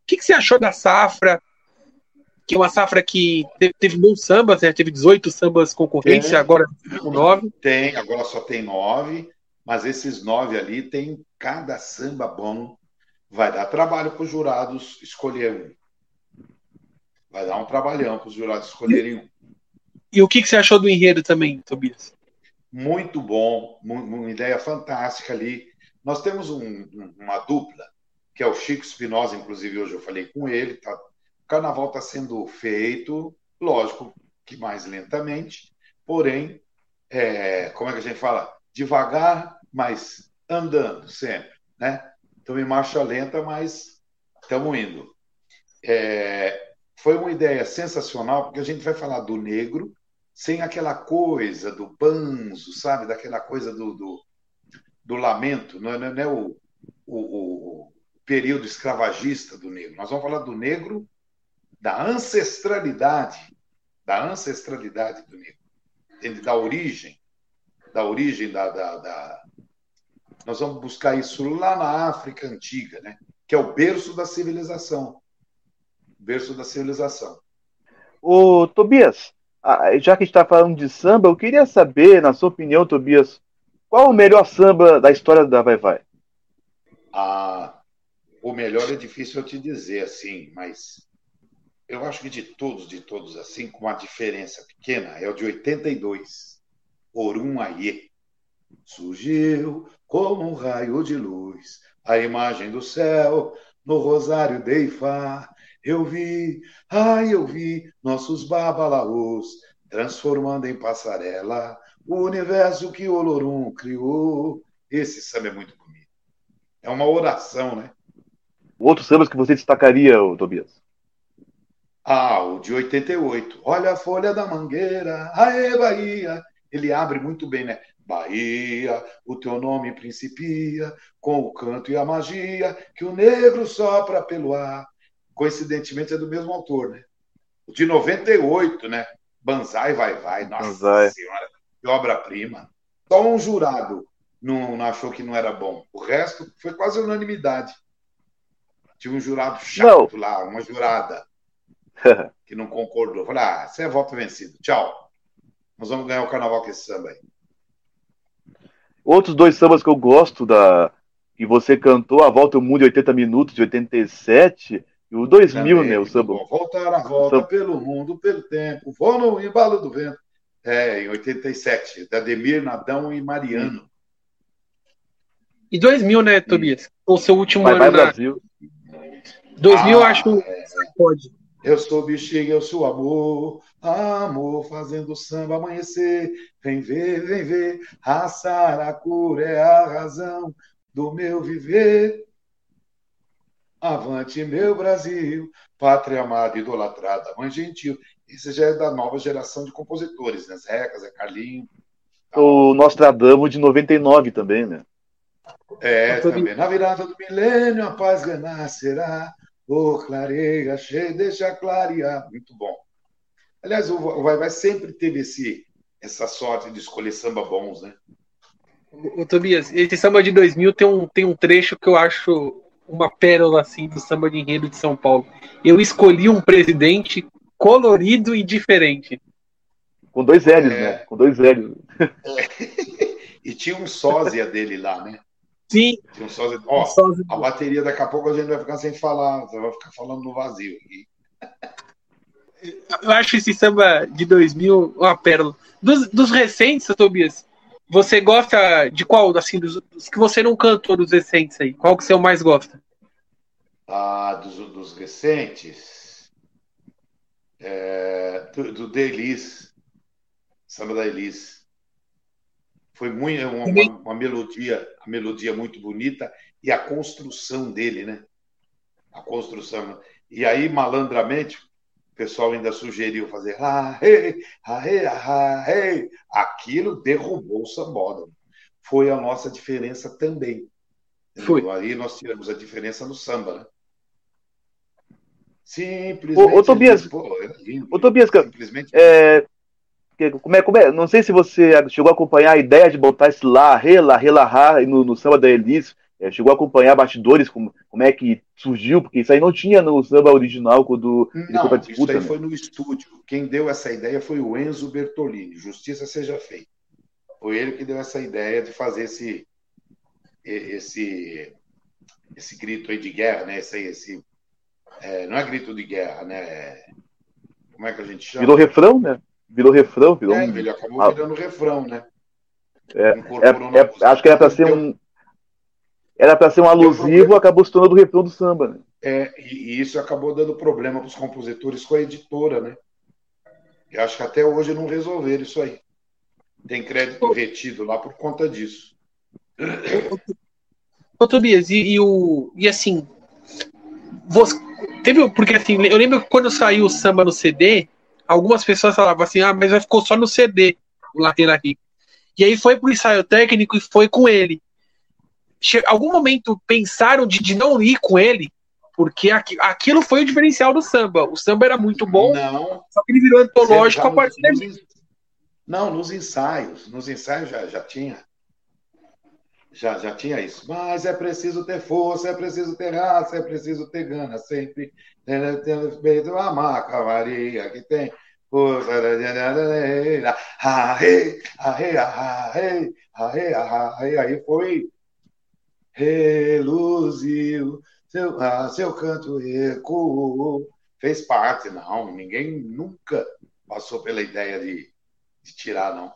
que, que você achou da safra? Que é uma safra que teve, teve bons sambas, né? Teve 18 sambas concorrentes, Tem. agora com 9. Tem, agora só tem nove, mas esses nove ali tem cada samba bom. Vai dar trabalho para os jurados escolher um. Vai dar um trabalhão para os jurados escolherem um. E o que, que você achou do enredo também, Tobias? Muito bom, uma ideia fantástica ali. Nós temos um- um- uma dupla, que é o Chico Espinosa, inclusive hoje eu falei com ele. Tá, o carnaval está sendo feito, lógico que mais lentamente, porém, é, como é que a gente fala? Devagar, mas andando sempre, né? Então, em marcha lenta, mas estamos indo. É, foi uma ideia sensacional, porque a gente vai falar do negro sem aquela coisa do banzo, sabe? Daquela coisa do, do, do lamento, não é, não é o, o, o período escravagista do negro. Nós vamos falar do negro, da ancestralidade, da ancestralidade do negro, entende? da origem, da origem da, da, da... Nós vamos buscar isso lá na África antiga, né? Que é o berço da civilização, berço da civilização. Ô, Tobias, ah, já que a gente está falando de samba, eu queria saber, na sua opinião, Tobias, qual o melhor samba da história da Vai Vai? Ah, o melhor é difícil eu te dizer assim, mas eu acho que de todos, de todos assim, com uma diferença pequena, é o de 82, Orum Aie. Surgiu como um raio de luz, a imagem do céu no rosário de Ifá. Eu vi, ai, eu vi nossos babalaôs transformando em passarela o universo que Olorum criou. Esse samba é muito bonito. É uma oração, né? Outros sambas que você destacaria, Tobias? Ah, o de 88. Olha a folha da mangueira, aê Bahia. Ele abre muito bem, né? Bahia, o teu nome principia com o canto e a magia que o negro sopra pelo ar. coincidentemente é do mesmo autor, né? O de 98, né? Banzai vai vai, nossa Banzai. senhora, que obra-prima. Só um jurado não, não achou que não era bom. O resto foi quase unanimidade. Tinha um jurado chato lá, uma jurada que não concordou. Falei, ah, você é voto vencido. Tchau. Nós vamos ganhar o carnaval com esse samba aí. Outros dois sambas que eu gosto da que você cantou, A Volta ao Mundo em 80 Minutos, de 87, e o 2000, Também, né? O samba. vou Voltar a volta Samba. pelo mundo, pelo tempo. Vou no embalo do vento. É, em 87, da Ademir, Nadão e Mariano. E 2000, né, Tobias? O seu último Vai, vai ano na. Brasil. 2000, eu Ah, acho. Pode. Eu sou bexiga, eu sou amor, amor fazendo samba amanhecer. Vem ver, vem ver, a saracura é a razão do meu viver. Avante, meu Brasil, pátria amada, idolatrada, mãe gentil. Esse já é da nova geração de compositores, né? Zeca, Zé Carlinho. O Nostradamus de 99 também, né? É, também. Na virada do milênio, a paz renascerá. Ô, clareia, cheia, deixa clarear. Muito bom. Aliás, o Vai Vai sempre teve esse, essa sorte de escolher samba bons, né? Ô, Tobias, esse samba de 2000 tem um, tem um trecho que eu acho uma pérola assim do samba de enredo de São Paulo. Eu escolhi um presidente colorido e diferente. Com dois L's, É. né? Com dois L's. E tinha um sósia dele lá, né? Sim, Tinha um sósia. Ó, só- a bateria daqui a pouco a gente vai ficar sem falar, você vai ficar falando no vazio. aqui. eu acho esse samba de 2000 uma pérola. Dos, dos recentes, Tobias, você gosta de qual? Assim, dos, dos que você não cantou dos recentes aí? Qual que você mais gosta? Ah, dos, dos recentes. É, do, do da Elis. Samba da Elis. Foi muito, uma, uma, uma melodia, uma melodia muito bonita e a construção dele, né? A construção. E aí, malandramente, o pessoal ainda sugeriu fazer ah, hey, ah, hey, ah, hey. aquilo derrubou o sambódromo. Foi a nossa diferença também. Foi. Aí nós tiramos a diferença no samba, né? Simplesmente. Ô, ô, Tobias, Pô, é lindo. ô, Tobias, Simplesmente. É, como é, como é, não sei se você chegou a acompanhar a ideia de botar esse lá, re, lá, re, lá, ra, no, no samba da Elis. É, chegou a acompanhar bastidores, como, como é que surgiu, porque isso aí não tinha no samba original quando ele foi Não, pra isso disputa. aí né? foi no estúdio. Quem deu essa ideia foi o Enzo Bertolini. Justiça seja feita. Foi ele que deu essa ideia de fazer esse esse esse grito aí de guerra, né? Esse, esse é, não é grito de guerra, né? Como é que a gente chama? Virou refrão, né? Virou refrão, virou É, um- ele acabou Ah. virando refrão, né? É, é, é, acho que era pra ser um. Era pra ser um alusivo, acabou se tornando o refrão do samba, né? É, e, e isso acabou dando problema para os compositores com a editora, né? Eu acho que até hoje não resolveram isso aí. Tem crédito retido lá por conta disso. Ô, Tobias, e, e o. E assim. Você, teve, porque assim, eu lembro que quando saiu o samba no CD, algumas pessoas falavam assim, ah, mas vai ficou só no CD, o Lateira aqui. E aí foi pro ensaio técnico e foi com ele. Che algum momento pensaram de, de não ir com ele, porque aqui, aquilo foi o diferencial do samba. O samba era muito bom, Não, só que ele virou antológico a partir nos- daí. Não, nos ensaios. Nos ensaios já, já tinha. Já, já tinha isso. Mas é preciso ter força, é preciso ter raça, é preciso ter gana sempre. Tendo feito a maca Maria que tem. arre. Aí foi. Reluziu, seu, ah, seu canto ecoou. Fez parte, não. Ninguém nunca passou pela ideia de, de tirar, não.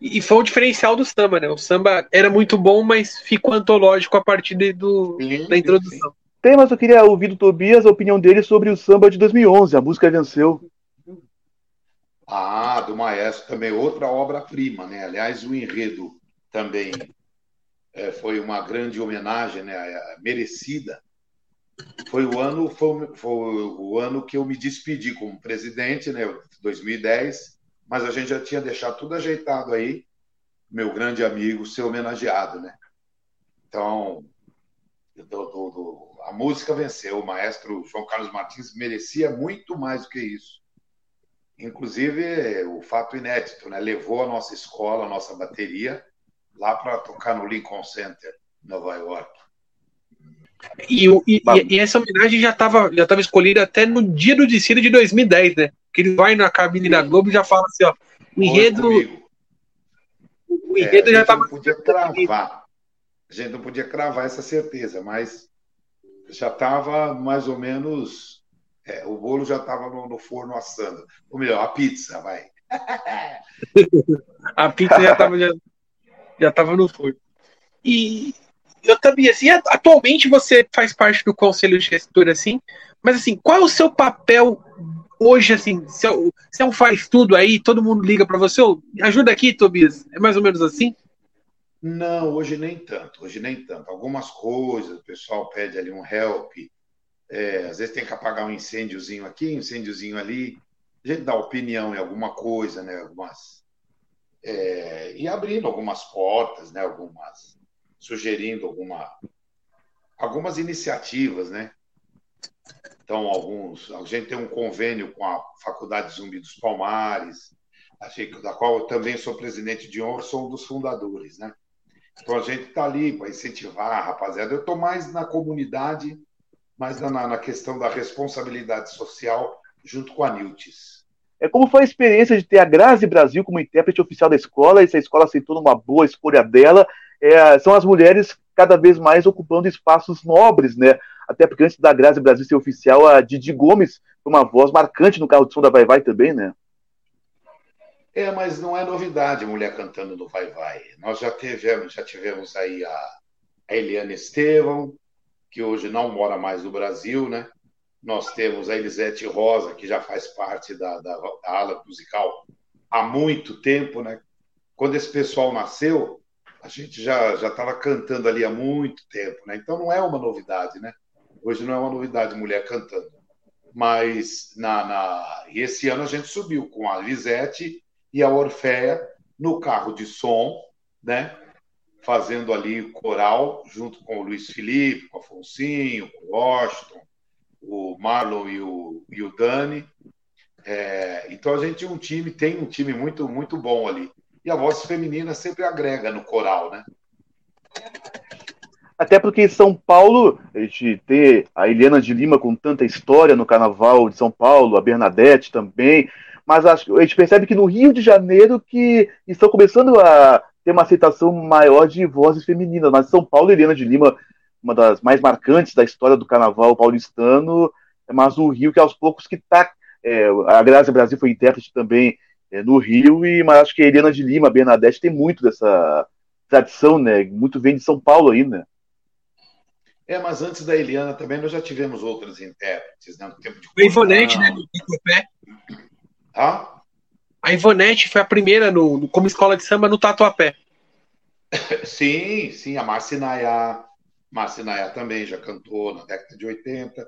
E foi o diferencial do samba, né? O samba era muito bom, mas ficou antológico a partir de- do, Sim, da introdução. Tem, mas eu queria ouvir do Tobias a opinião dele sobre o samba de 2011, a música venceu. Ah, do Maestro também, outra obra-prima, né? Aliás, o enredo também eh, foi uma grande homenagem, né? eh, Merecida. Foi o ano, foi, foi o ano que eu me despedi como presidente, né? 2010, mas a gente já tinha deixado tudo ajeitado aí, meu grande amigo ser homenageado, né? Então, do- do- a música venceu. O maestro João Carlos Martins merecia muito mais do que isso. Inclusive, o fato inédito, né? Levou a nossa escola, a nossa bateria, lá para tocar no Lincoln Center, Nova York. E, e, e essa homenagem já estava já tava escolhida até no dia do desfile de 2010, né? Que ele vai na cabine da Globo e já fala assim, ó, o enredo. O enredo é, já estava. podia cravar. A gente não podia cravar essa certeza, mas já estava mais ou menos. É, o bolo já estava no, no, forno assando. Ou melhor, a pizza, vai. a pizza já estava já, já tava no forno. E eu também, assim, atualmente você faz parte do conselho de gestor, assim, mas assim, qual é o seu papel hoje, assim, se é um faz tudo aí, todo mundo liga para você, ajuda aqui, Tobias, é mais ou menos assim? Não, hoje nem tanto, hoje nem tanto. Algumas coisas, o pessoal pede ali um help, é, às vezes tem que apagar um incêndiozinho aqui, um incêndiozinho ali, a gente dá opinião em alguma coisa, né, algumas... É, e abrindo algumas portas, né, algumas sugerindo alguma, algumas iniciativas, né? Então, alguns, a gente tem um convênio com a Faculdade Zumbi dos Palmares, da qual eu também sou presidente de honra, sou um dos fundadores, né? Então a gente está ali para incentivar, rapaziada. Eu estou mais na comunidade, mais na, na questão da responsabilidade social, junto com a Niltis. É como foi a experiência de ter a Grazi Brasil como intérprete oficial da escola, e se a escola aceitou numa boa escolha dela, é, são as mulheres cada vez mais ocupando espaços nobres, né? Até porque antes da Grazi Brasil ser oficial, a Didi Gomes foi uma voz marcante no carro de som da Vai Vai também, né? É, mas não é novidade mulher cantando no Vai Vai. Nós já tivemos, já tivemos aí a, Eliane Estevam, que hoje não mora mais no Brasil, né? Nós temos a Elisete Rosa, que já faz parte da, da, da ala musical há muito tempo, né? Quando esse pessoal nasceu, a gente já já estava cantando ali há muito tempo, né? Então não é uma novidade, né? Hoje não é uma novidade mulher cantando. Mas na, na... E esse ano a gente subiu com a Lisete e a Orféia no carro de som, né? Fazendo ali coral junto com o Luiz Felipe, com o Afonsinho, com o Washington, o Marlon e o, e o Dani. É... então a gente um time, tem um time muito, muito bom ali e a voz feminina sempre agrega no coral, né? Até porque em São Paulo, a gente tem a Eliana de Lima com tanta história no Carnaval de São Paulo, a Bernadette também, mas a gente percebe que no Rio de Janeiro que estão começando a ter uma aceitação maior de vozes femininas, mas São Paulo, Eliana de Lima, uma das mais marcantes da história do Carnaval paulistano, mas o Rio que aos poucos que está, é, a Graça Brasil foi intérprete também é, no Rio, e, mas acho que a Helena de Lima, a Bernadette, tem muito dessa tradição, né? Muito vem de São Paulo aí, né? É, mas antes da Eliana também nós já tivemos outras intérpretes, né? No tempo de a Ivonete, né? Tatuapé. Ah? A Ivonete foi a primeira no, no, como escola de samba no Tatuapé. sim, sim. A Marcinaya. Marcinaya também já cantou na década de 80.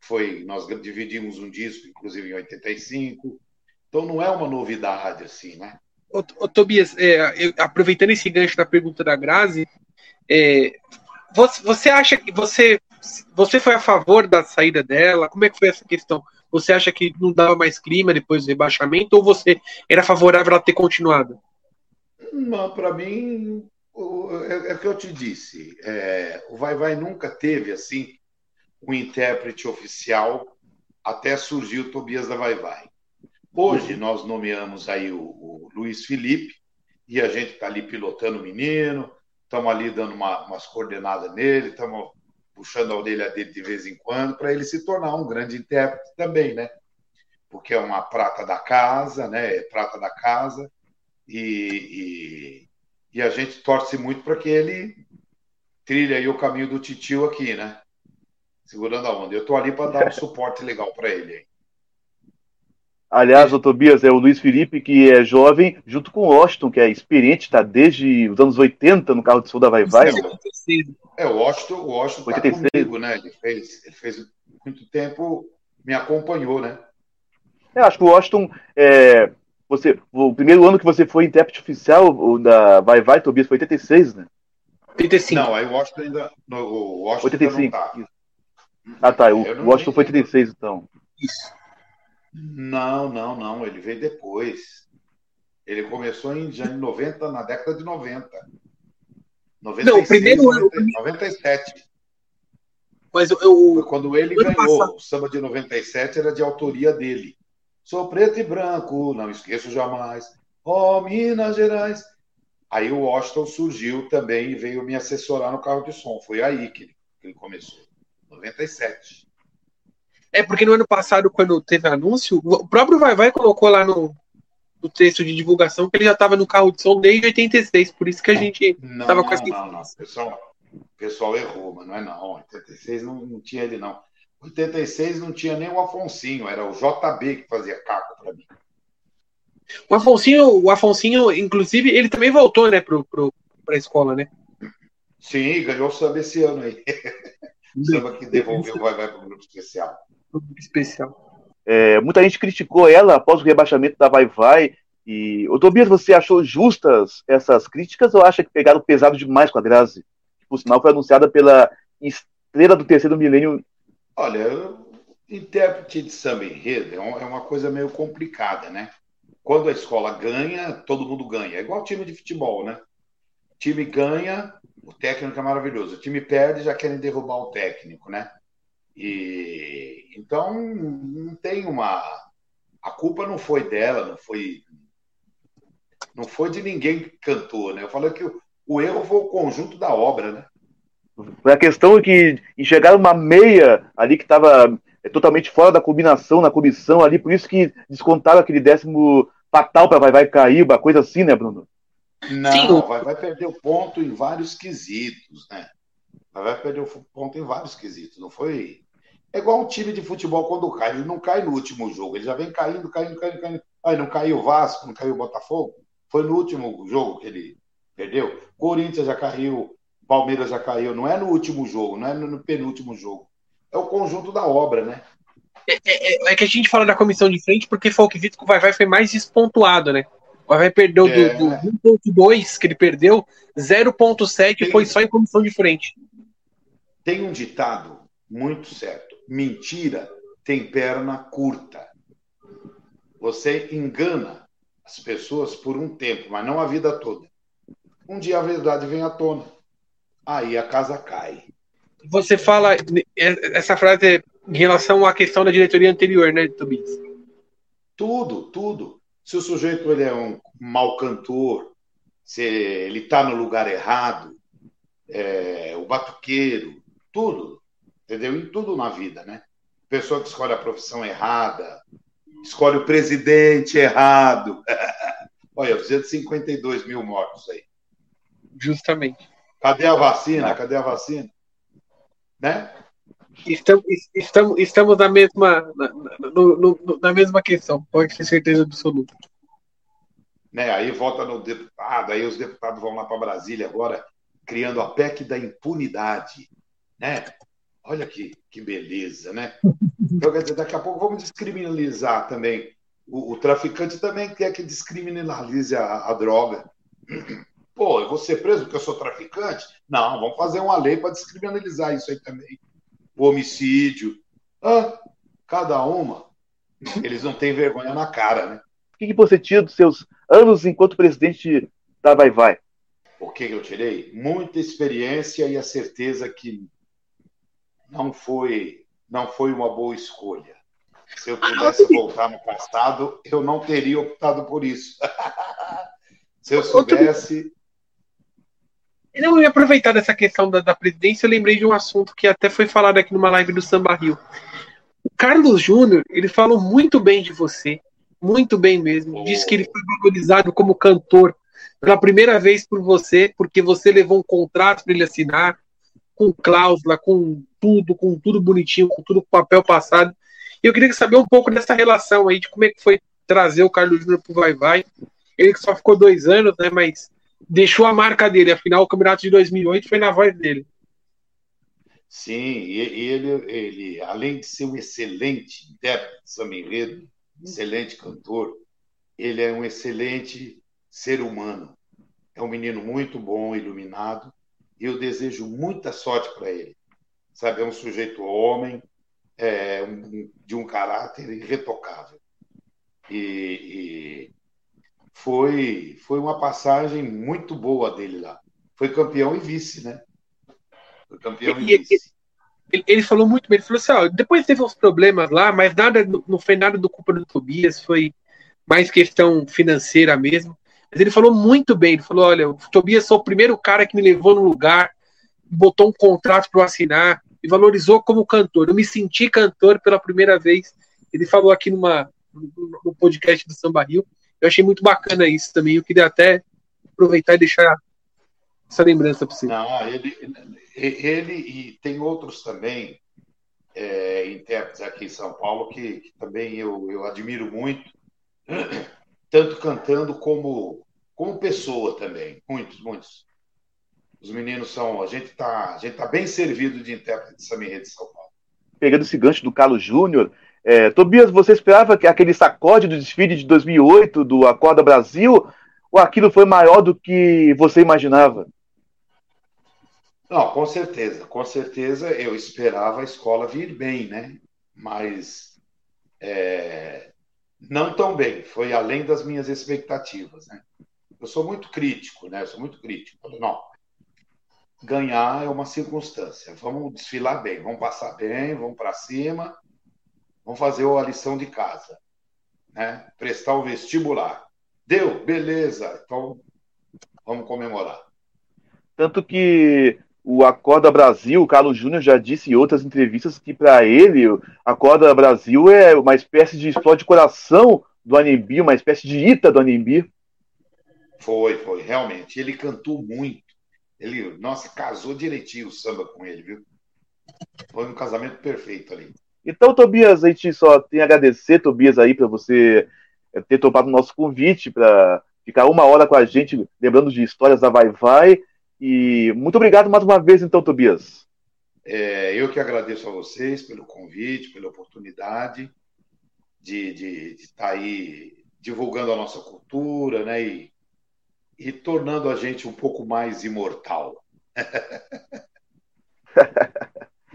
Foi, nós dividimos um disco, inclusive em 85. Então não é uma novidade assim, né? Ô, ô Tobias, é, eu, aproveitando esse gancho da pergunta da Grazi, é, você, você acha que você você foi a favor da saída dela? Como é que foi essa questão? Você acha que não dava mais clima depois do rebaixamento ou você era favorável a ter continuado? Para mim, é, é, o que eu te disse. É, o Vai Vai nunca teve assim um intérprete oficial até surgir o Tobias da Vai Vai. Hoje nós nomeamos aí o, o Luiz Felipe e a gente está ali pilotando o menino, estamos ali dando uma, umas coordenadas nele, estamos puxando a orelha dele de vez em quando para ele se tornar um grande intérprete também, né? Porque é uma prata da casa, né? É prata da casa e, e, e a gente torce muito para que ele trilhe aí o caminho do titio aqui, né? Segurando a onda. Eu estou ali para dar um suporte legal para ele. Aliás, o Tobias é o Luiz Felipe, que é jovem, junto com o Washington, que é experiente, está desde os anos 80 no carro de som da Vai Vai. É, o Washington, o Washington tá comigo, né? Ele fez, ele fez muito tempo, me acompanhou, né? É, acho que o Washington, é, você, o primeiro ano que você foi intérprete oficial da Vai Vai, Tobias, foi 86, né? 85. Não, aí o Washington ainda. No, o Washington 85. Não tá. Ah, tá. O Eu Washington foi lembro. 36, então. Isso. Não, não, não. Ele veio depois. Ele começou em já em 90, na década de 90. 96, Não, o primeiro ano- 90, 97. Mas eu, Foi eu- quando ele ganhou. passado. O samba de 97 era de autoria dele. Sou preto e branco, não esqueço jamais. Oh, Minas Gerais. Aí o Washington surgiu também e veio me assessorar no carro de som. Foi aí que ele, que ele começou. 97. É porque no ano passado, quando teve anúncio, o próprio Vai Vai colocou lá no, no texto de divulgação que ele já estava no carro de som desde 86, por isso que a gente Não, Tava com essa não, não. O pessoal, o pessoal errou, mas não é não. 86 não, não tinha ele, não. 86 não tinha nem o Afonsinho, era o JB que fazia caco para mim. O Afonsinho, o Afonsinho, inclusive, ele também voltou, né, pro, pro, pra escola, né? Sim, ganhou o samba esse ano aí. O samba que devolveu vai vai para o grupo especial. Especial. É, muita gente criticou ela após o rebaixamento da Vai Vai. E, ô Tobias, você achou justas essas críticas ou acha que pegaram pesado demais com a Grazi? Que, por sinal, foi anunciada pela estrela do terceiro milênio. Olha, intérprete de samba enredo é é uma coisa meio complicada, né? Quando a escola ganha, todo mundo ganha. É igual time de futebol, né? O time ganha, o técnico é maravilhoso. O time perde, já querem derrubar o técnico, né? E então não tem uma. A culpa não foi dela, não foi. Não foi de ninguém que cantou, né? Eu falei que o, o erro foi o conjunto da obra, né? Foi a questão que enxergaram uma meia ali que estava totalmente fora da combinação, na comissão ali, por isso que descontaram aquele décimo fatal para Vai Vai cair, uma coisa assim, né, Bruno? Não, Sim, vai, vai perder o ponto em vários quesitos, né? Vai, vai perder o ponto em vários quesitos. Não foi. É igual um time de futebol quando cai. Ele não cai no último jogo, ele já vem caindo, caindo, caindo, caindo. Aí não caiu o Vasco, não caiu o Botafogo. Foi no último jogo que ele perdeu. Corinthians já caiu, Palmeiras já caiu. Não é no último jogo, não é no, penúltimo jogo. É o conjunto da obra, né? É, é que a gente fala da comissão de frente porque foi o quesito que o Vai Vai foi mais despontuado, né? O Vai Vai perdeu É. do, do 1.2 que ele perdeu, 0.7 Tem- foi só em comissão de frente. Tem um ditado muito certo: mentira tem perna curta. Você engana as pessoas por um tempo, mas não a vida toda. Um dia a verdade vem à tona. Aí a casa cai. Você fala é, essa frase é em relação à questão da diretoria anterior, né, Tobias? Tudo, tudo. Se o sujeito ele é um mau cantor, se ele está no lugar errado, é, o batuqueiro, tudo, entendeu? Em tudo na vida, né? Pessoa que escolhe a profissão errada, escolhe o presidente errado. Olha, 252 mil mortos aí. Justamente. Cadê a vacina? Cadê a vacina? Né? Estamos, estamos, estamos na mesma na, no, no, na mesma questão, pode ter certeza absoluta. né? Aí vota no deputado, aí os deputados vão lá para Brasília agora, criando a PEC da impunidade, né? Olha que, que beleza, né? Então, quer dizer, daqui a pouco vamos descriminalizar também. O, o traficante também quer que descriminalize a, a droga. Pô, eu vou ser preso porque eu sou traficante? Não, vamos fazer uma lei para descriminalizar isso aí também. O homicídio. Ah, cada uma. Eles não têm vergonha na cara, né? O que, que você tira dos seus anos enquanto presidente da Vai Vai? O que eu tirei? Muita experiência e a certeza que não foi, não foi uma boa escolha. Se eu pudesse voltar no passado, eu não teria optado por isso. Se eu soubesse. Não, eu ia aproveitar dessa questão da, da presidência, eu lembrei de um assunto que até foi falado aqui numa live do Samba Rio. O Carlos Júnior, ele falou muito bem de você, muito bem mesmo. Disse que ele foi valorizado como cantor pela primeira vez por você, porque você levou um contrato para ele assinar, com cláusula, com tudo, com tudo bonitinho, com tudo com papel passado. E eu queria saber um pouco dessa relação aí, de como é que foi trazer o Carlos Júnior pro Vai Vai. Ele que só ficou dois anos, né, mas deixou a marca dele. Afinal, o campeonato de 2008 foi na voz dele. Sim, ele, ele além de ser um excelente intérprete de samba excelente cantor, ele é um excelente ser humano. É um menino muito bom, iluminado, e eu desejo muita sorte para ele. Sabe? É um sujeito homem, é, um, de um caráter irretocável. E, e, foi, foi uma passagem muito boa dele lá. Foi campeão e vice, né? Foi campeão e, e vice. Ele, ele, falou muito bem, ele falou assim, ó, depois teve uns problemas lá, mas nada, não foi nada do culpa do Tobias, foi mais questão financeira mesmo. Mas ele falou muito bem, ele falou, olha, o Tobias foi o primeiro cara que me levou no lugar, botou um contrato para eu assinar, e valorizou como cantor. Eu me senti cantor pela primeira vez. Ele falou aqui numa, no podcast do Samba Rio. Eu achei muito bacana isso também. Eu queria até aproveitar e deixar essa lembrança para você. Não, ele, ele e tem outros também, é, intérpretes aqui em São Paulo, que, que também eu, eu admiro muito, tanto cantando como, como pessoa também. Muitos, muitos. Os meninos são. A gente está a gente tá bem servido de intérprete de samba de São Paulo. Pegando esse gancho do Carlos Júnior, é, Tobias, você esperava que aquele sacode do desfile de 2008 do Acorda Brasil, ou aquilo foi maior do que você imaginava? Não, com certeza, com certeza eu esperava a escola vir bem, né? Mas é, não tão bem, foi além das minhas expectativas, né? Eu sou muito crítico, né? Eu sou muito crítico. Não, ganhar é uma circunstância. Vamos desfilar bem, vamos passar bem, vamos para cima, vamos fazer a lição de casa, né? Prestar o vestibular. Deu, beleza. Então vamos comemorar. Tanto que o Acorda Brasil, o Carlos Júnior já disse em outras entrevistas que para ele, o Acorda Brasil é uma espécie de explode coração do Anembi, uma espécie de ita do Anembi. Foi, foi, realmente. Ele cantou muito ele, nossa, casou direitinho o samba com ele, viu? Foi um casamento perfeito ali. Então, Tobias, a gente só tem a agradecer, Tobias, aí, para você eh, ter topado o nosso convite, para ficar uma hora com a gente, lembrando de histórias da Vai Vai. E muito obrigado mais uma vez, então, Tobias. É, eu que agradeço a vocês pelo convite, pela oportunidade de, de, de estar tá aí divulgando a nossa cultura, né? E e tornando a gente um pouco mais imortal.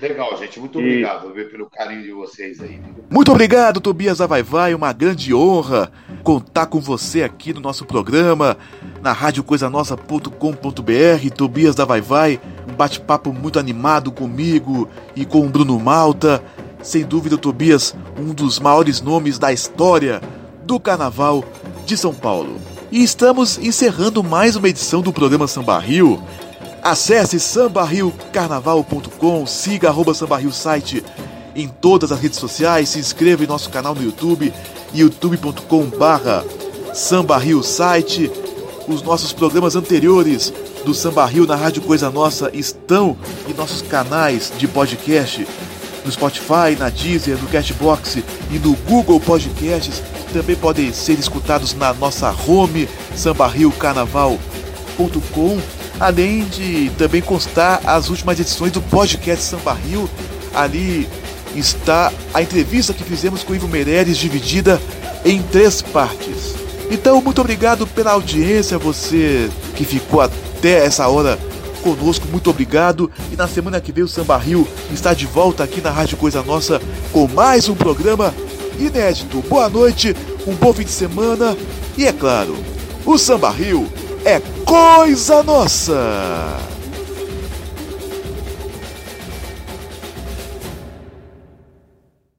Legal, gente. Muito e... obrigado pelo carinho de vocês aí. Muito obrigado, Tobias Avaivai. Uma grande honra contar com você aqui no nosso programa, na radiocoisanossa.com.br. Tobias da Vai Vai, um bate-papo muito animado comigo e com o Bruno Malta. Sem dúvida, Tobias, um dos maiores nomes da história do Carnaval de São Paulo. E estamos encerrando mais uma edição do programa Samba Rio. Acesse sambarriocarnaval.com, siga arroba site em todas as redes sociais, se inscreva em nosso canal no YouTube, youtube.com barra site. Os nossos programas anteriores do Samba Rio na Rádio Coisa Nossa estão em nossos canais de podcast no Spotify, na Deezer, no Cashbox e no Google Podcasts também podem ser escutados na nossa home sambarriocarnaval.com, além de também constar as últimas edições do podcast Samba Rio. Ali está a entrevista que fizemos com Ivo Meirelles, dividida em três partes. Então, muito obrigado pela audiência, você que ficou até essa hora conosco, muito obrigado. E na semana que vem o Samba Rio está de volta aqui na Rádio Coisa Nossa com mais um programa inédito. Boa noite, um bom fim de semana e é claro, o Samba Rio é coisa nossa!